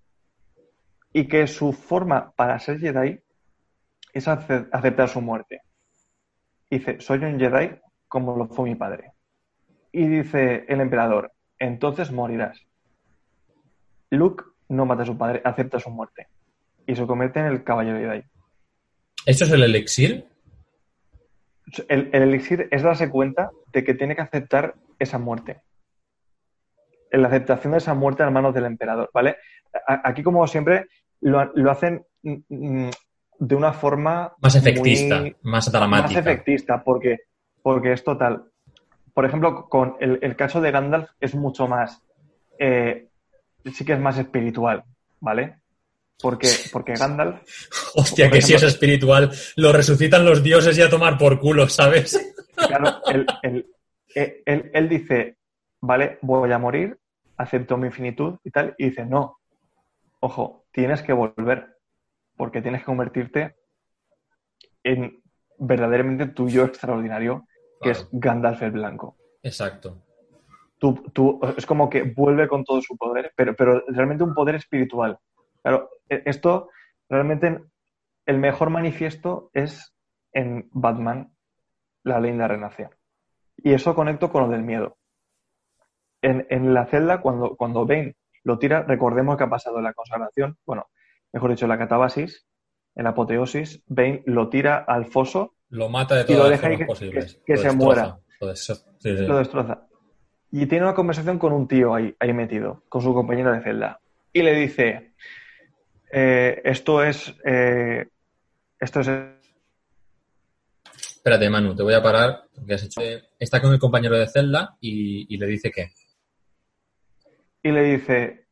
y que su forma para ser Jedi es aceptar su muerte. Dice, soy un Jedi como lo fue mi padre. Y dice el emperador, entonces morirás. Luke no mata a su padre, acepta su muerte y se convierte en el caballero Jedi. ¿Esto es el elixir? El, el elixir es darse cuenta de que tiene que aceptar esa muerte la aceptación de esa muerte en manos del emperador, ¿vale? Aquí, como siempre, lo, hacen mm, mm, de una forma... Más efectista, más dramática. Más efectista, porque, porque es total. Por ejemplo, con el, caso de Gandalf es mucho más... Eh, sí que es más espiritual, ¿vale? Porque, porque Gandalf... Hostia, que si es espiritual, lo resucitan los dioses y a tomar por culo, ¿sabes? Claro, él, él dice, vale, voy a morir, acepto mi infinitud y tal, y dice, no, ojo, tienes que volver, porque tienes que convertirte en verdaderamente tuyo extraordinario, que es Gandalf el Blanco. Exacto. Tú, tú, es como que vuelve con todo su poder, pero, pero realmente un poder espiritual. Claro, e, esto realmente el mejor manifiesto es en Batman, la leyenda renace. Y eso conecto con lo del miedo en, la celda, cuando, cuando Bane lo tira, recordemos que ha pasado la consagración, bueno, mejor dicho, la catabasis, en la apoteosis, Bane lo tira al foso. Lo mata de todas las formas posibles. Que, se muera. Lo, destroza. Y tiene una conversación con un tío ahí, ahí metido, con su compañero de celda. Y le dice, eh, esto es... Eh, esto es Espérate, Manu, te voy a parar porque has hecho. Está con el compañero de celda y, y le dice que y le dice,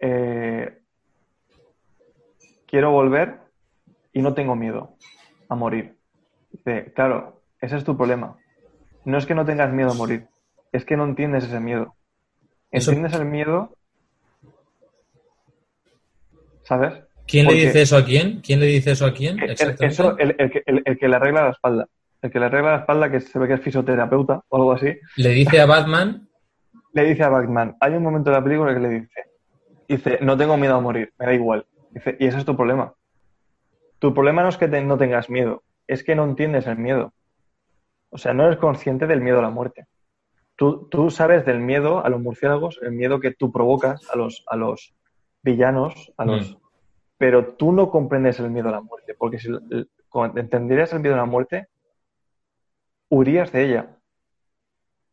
eh, quiero volver y no tengo miedo a morir. Dice, claro, ese es tu problema. No es que no tengas miedo a morir, es que no entiendes ese miedo. ¿Entiendes el miedo? ¿Sabes? ¿Quién le dice eso a quién? ¿Quién le dice eso a quién? El, eso, el, el, que le arregla la espalda. El que le arregla la espalda, que se ve que es fisioterapeuta o algo así. Le dice a Batman le dice a Batman, hay un momento de la película que le dice, dice, no tengo miedo a morir, me da igual. Dice, y ese es tu problema. Tu problema no es que no tengas miedo, es que no entiendes el miedo. O sea, no eres consciente del miedo a la muerte. Tú, tú sabes del miedo a los murciélagos, el miedo que tú provocas a los, a los villanos, a los... Mm. Pero tú no comprendes el miedo a la muerte, porque si entenderías el miedo a la muerte, huirías de ella.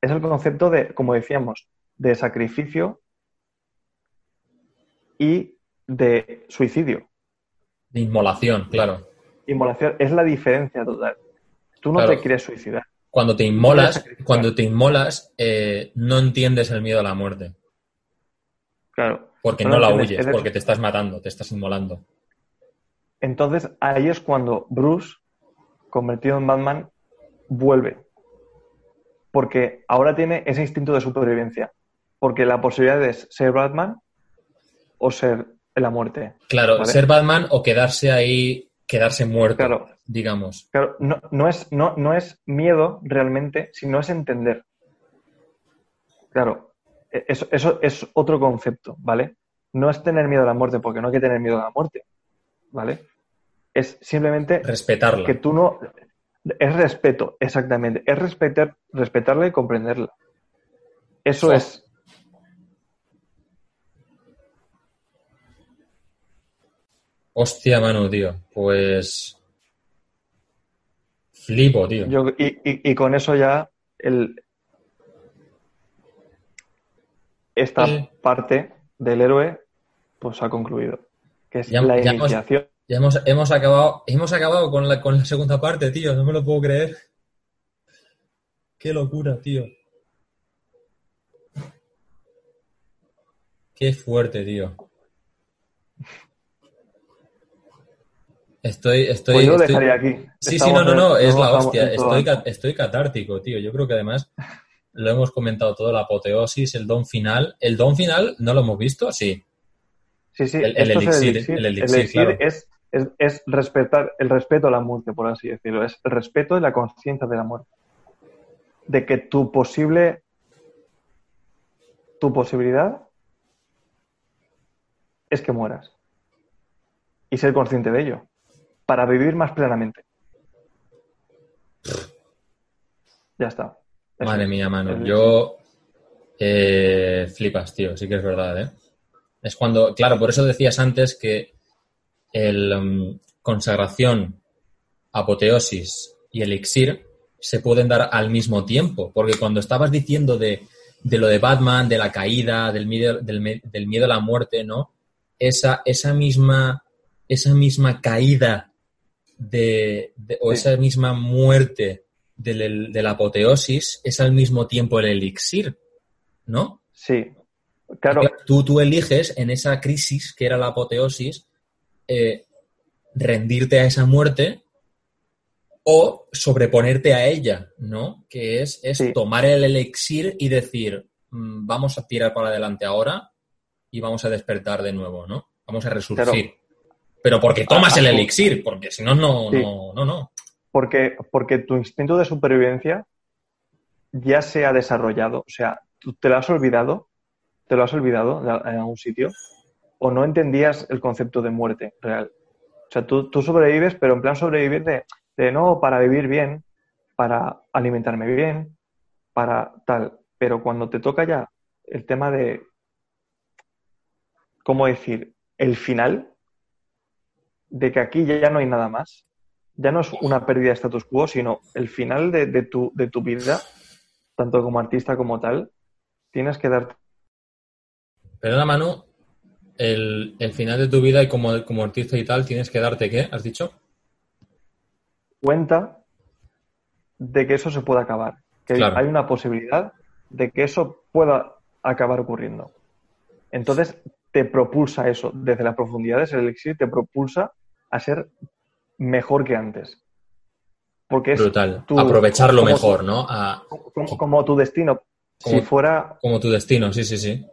es el concepto de, como decíamos, de sacrificio y de suicidio. De inmolación, claro. Inmolación es la diferencia total. Tú no te quieres suicidar. Cuando te inmolas, cuando te inmolas, eh, no entiendes el miedo a la muerte. Claro. Porque no, la huyes, porque te estás matando, te estás inmolando. Entonces ahí es cuando Bruce, convertido en Batman, vuelve. Porque ahora tiene ese instinto de supervivencia. Porque la posibilidad es ser Batman o ser la muerte. Claro, ser Batman o quedarse ahí, quedarse muerto, claro, digamos. Claro, no, no, es, no, no es miedo realmente, sino es entender. Claro, eso, eso es otro concepto, ¿vale? No es tener miedo a la muerte, porque no hay que tener miedo a la muerte, ¿vale? Es simplemente... Respetarla. Que tú no... Es respeto, exactamente. Es respetar, respetarla y comprenderla. Eso es Hostia, Manu, tío. Pues. Flipo, tío. y, con eso ya el, esta parte del héroe pues ha concluido. Que es la iniciación. ya hemos, hemos, acabado, hemos acabado con la, con la segunda parte, tío. No me lo puedo creer. Qué locura, tío. Qué fuerte, tío. Estoy, estoy. Pues yo lo dejaría aquí. Sí, sí, no, no, no, es la hostia. Estoy, estoy catártico, tío. Yo creo que además lo hemos comentado todo, la apoteosis, el don final. ¿El don final no lo hemos visto? Sí. Sí, sí. El, elixir, el elixir, es, es, es, respetar el respeto a la muerte, por así decirlo. Es el respeto y la conciencia de la muerte. De que tu posible. Tu posibilidad es que mueras. Y ser consciente de ello para vivir más plenamente. Ya está. Madre mía, mano. Yo eh, flipas, tío. Sí que es verdad, ¿eh? Es cuando, claro, por eso decías antes que el um, consagración, apoteosis y elixir se pueden dar al mismo tiempo. Porque cuando estabas diciendo de, lo de Batman, de la caída, del miedo, del, del miedo a la muerte, ¿no? Esa, esa misma, esa misma caída de, o esa misma muerte de la apoteosis es al mismo tiempo el elixir, ¿no? Sí, claro. Tú, tú eliges en esa crisis que era la apoteosis eh, rendirte a esa muerte o sobreponerte a ella, ¿no? Que es, es tomar el elixir y decir, mm, vamos a tirar para adelante ahora y vamos a despertar de nuevo, ¿no? Vamos a resurgir. Pero porque tomas el elixir, porque si no, no, no, no, Porque, porque tu instinto de supervivencia ya se ha desarrollado. O sea, tú te lo has olvidado, te lo has olvidado en algún sitio, o no entendías el concepto de muerte real. O sea, tú, sobrevives, pero en plan sobrevivir de, de no, para vivir bien, para alimentarme bien, para tal. Pero cuando te toca ya el tema de, ¿cómo decir? El final, de que aquí ya no hay nada más. Ya no es una pérdida de status quo, sino el final de, tu, de tu vida, tanto como artista como tal, tienes que dar. Perdona, Manu, el, el final de tu vida y como, como artista y tal, tienes que darte qué, has dicho? Cuenta de que eso se puede acabar. Que hay una posibilidad de que eso pueda acabar ocurriendo. Entonces, te propulsa eso desde las profundidades, el elixir te propulsa a ser mejor que antes. Porque es Brutal. Aprovecharlo mejor, ¿no? como, tu destino. si fuera. Como tu destino, sí, sí, sí.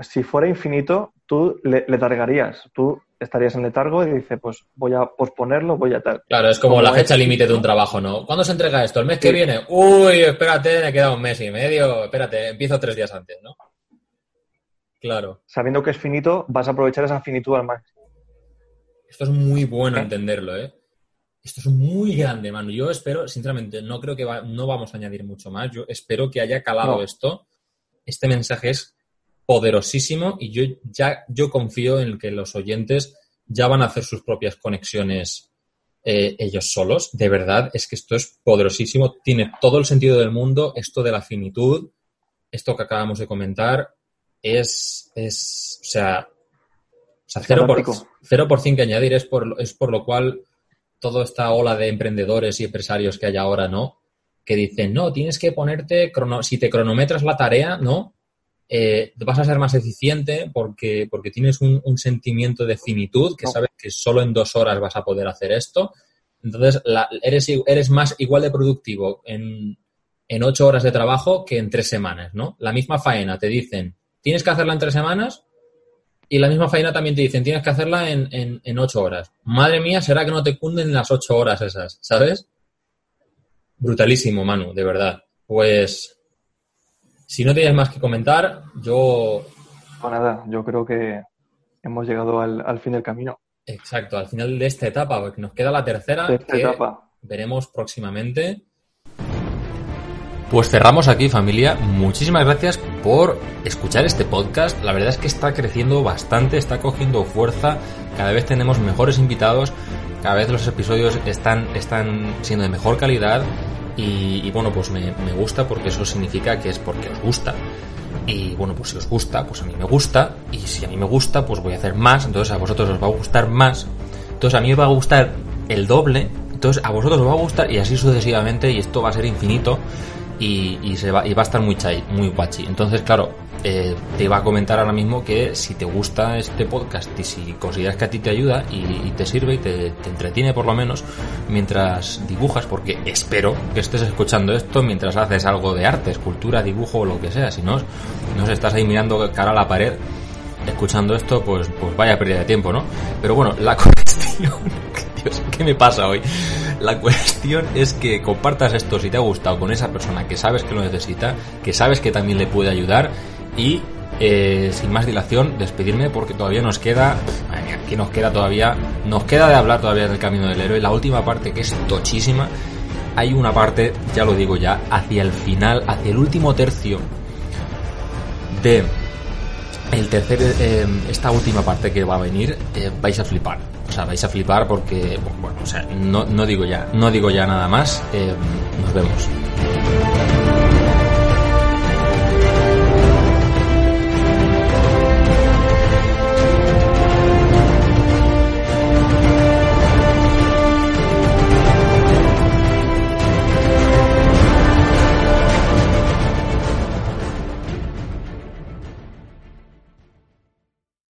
Si fuera infinito, tú le, letargarías. Tú estarías en letargo y dices, pues voy a posponerlo, voy a tal. Claro, es como, la fecha límite de un trabajo, ¿no? ¿Cuándo se entrega esto? ¿El mes que viene? Uy, espérate, me queda un mes y medio. Espérate, empiezo tres días antes, ¿no? Claro. Sabiendo que es finito, vas a aprovechar esa finitud al máximo. Esto es muy bueno entenderlo, ¿eh? Esto es muy grande, mano. Yo espero, sinceramente, no creo que no vamos a añadir mucho más. Yo espero que haya calado esto. Este mensaje es poderosísimo y yo ya yo confío en que los oyentes ya van a hacer sus propias conexiones eh, ellos solos. De verdad, es que esto es poderosísimo. Tiene todo el sentido del mundo. Esto de la finitud, esto que acabamos de comentar, es, es o sea, o sea 0%, por, que añadir. Es por, es por lo cual toda esta ola de emprendedores y empresarios que hay ahora, ¿no? Que dicen, no, tienes que ponerte, si te cronometras la tarea, ¿no? Eh, vas a ser más eficiente porque, porque tienes un, sentimiento de finitud, que sabes que solo en dos horas vas a poder hacer esto. Entonces, eres, eres más igual de productivo en, ocho horas de trabajo que en tres semanas, ¿no? La misma faena te dicen, tienes que hacerla en tres semanas y la misma faena también te dicen, tienes que hacerla en, en ocho horas. Madre mía, será que no te cunden las ocho horas esas, ¿sabes? Brutalísimo, Manu, de verdad. Pues si no tienes más que comentar, yo... Pues nada, yo creo que hemos llegado al, fin del camino. Exacto, al final de esta etapa, porque nos queda la tercera que etapa. veremos próximamente. Pues cerramos aquí familia. Muchísimas gracias por escuchar este podcast. La verdad es que está creciendo bastante, está cogiendo fuerza. Cada vez tenemos mejores invitados. Cada vez los episodios están, están siendo de mejor calidad. Y, bueno, pues me, gusta porque eso significa que es porque os gusta. Y bueno, pues si os gusta, pues a mí me gusta. Y si a mí me gusta, pues voy a hacer más. Entonces a vosotros os va a gustar más. Entonces a mí me va a gustar el doble. Entonces a vosotros os va a gustar y así sucesivamente. Y esto va a ser infinito. Y, se va, y va a estar muy chai, muy guachi. Entonces, claro, eh, te iba a comentar ahora mismo que si te gusta este podcast y si consideras que a ti te ayuda y, te sirve y te, entretiene por lo menos mientras dibujas, porque espero que estés escuchando esto mientras haces algo de arte, escultura, dibujo o lo que sea, si no, no estás ahí mirando cara a la pared escuchando esto, pues, pues vaya pérdida de tiempo, ¿no? Pero bueno, la cuestión, Dios, ¿qué me pasa hoy? La cuestión es que compartas esto si te ha gustado con esa persona que sabes que lo necesita, que sabes que también le puede ayudar y eh, sin más dilación, despedirme porque todavía nos queda, que nos queda todavía, nos queda de hablar todavía del camino del héroe. La última parte que es tochísima, hay una parte, ya lo digo ya, hacia el final, hacia el último tercio de el tercer, eh, esta última parte que va a venir, eh, vais a flipar. O sea, vais a flipar porque, bueno, o sea, no, no digo ya, no digo ya nada más. nos vemos.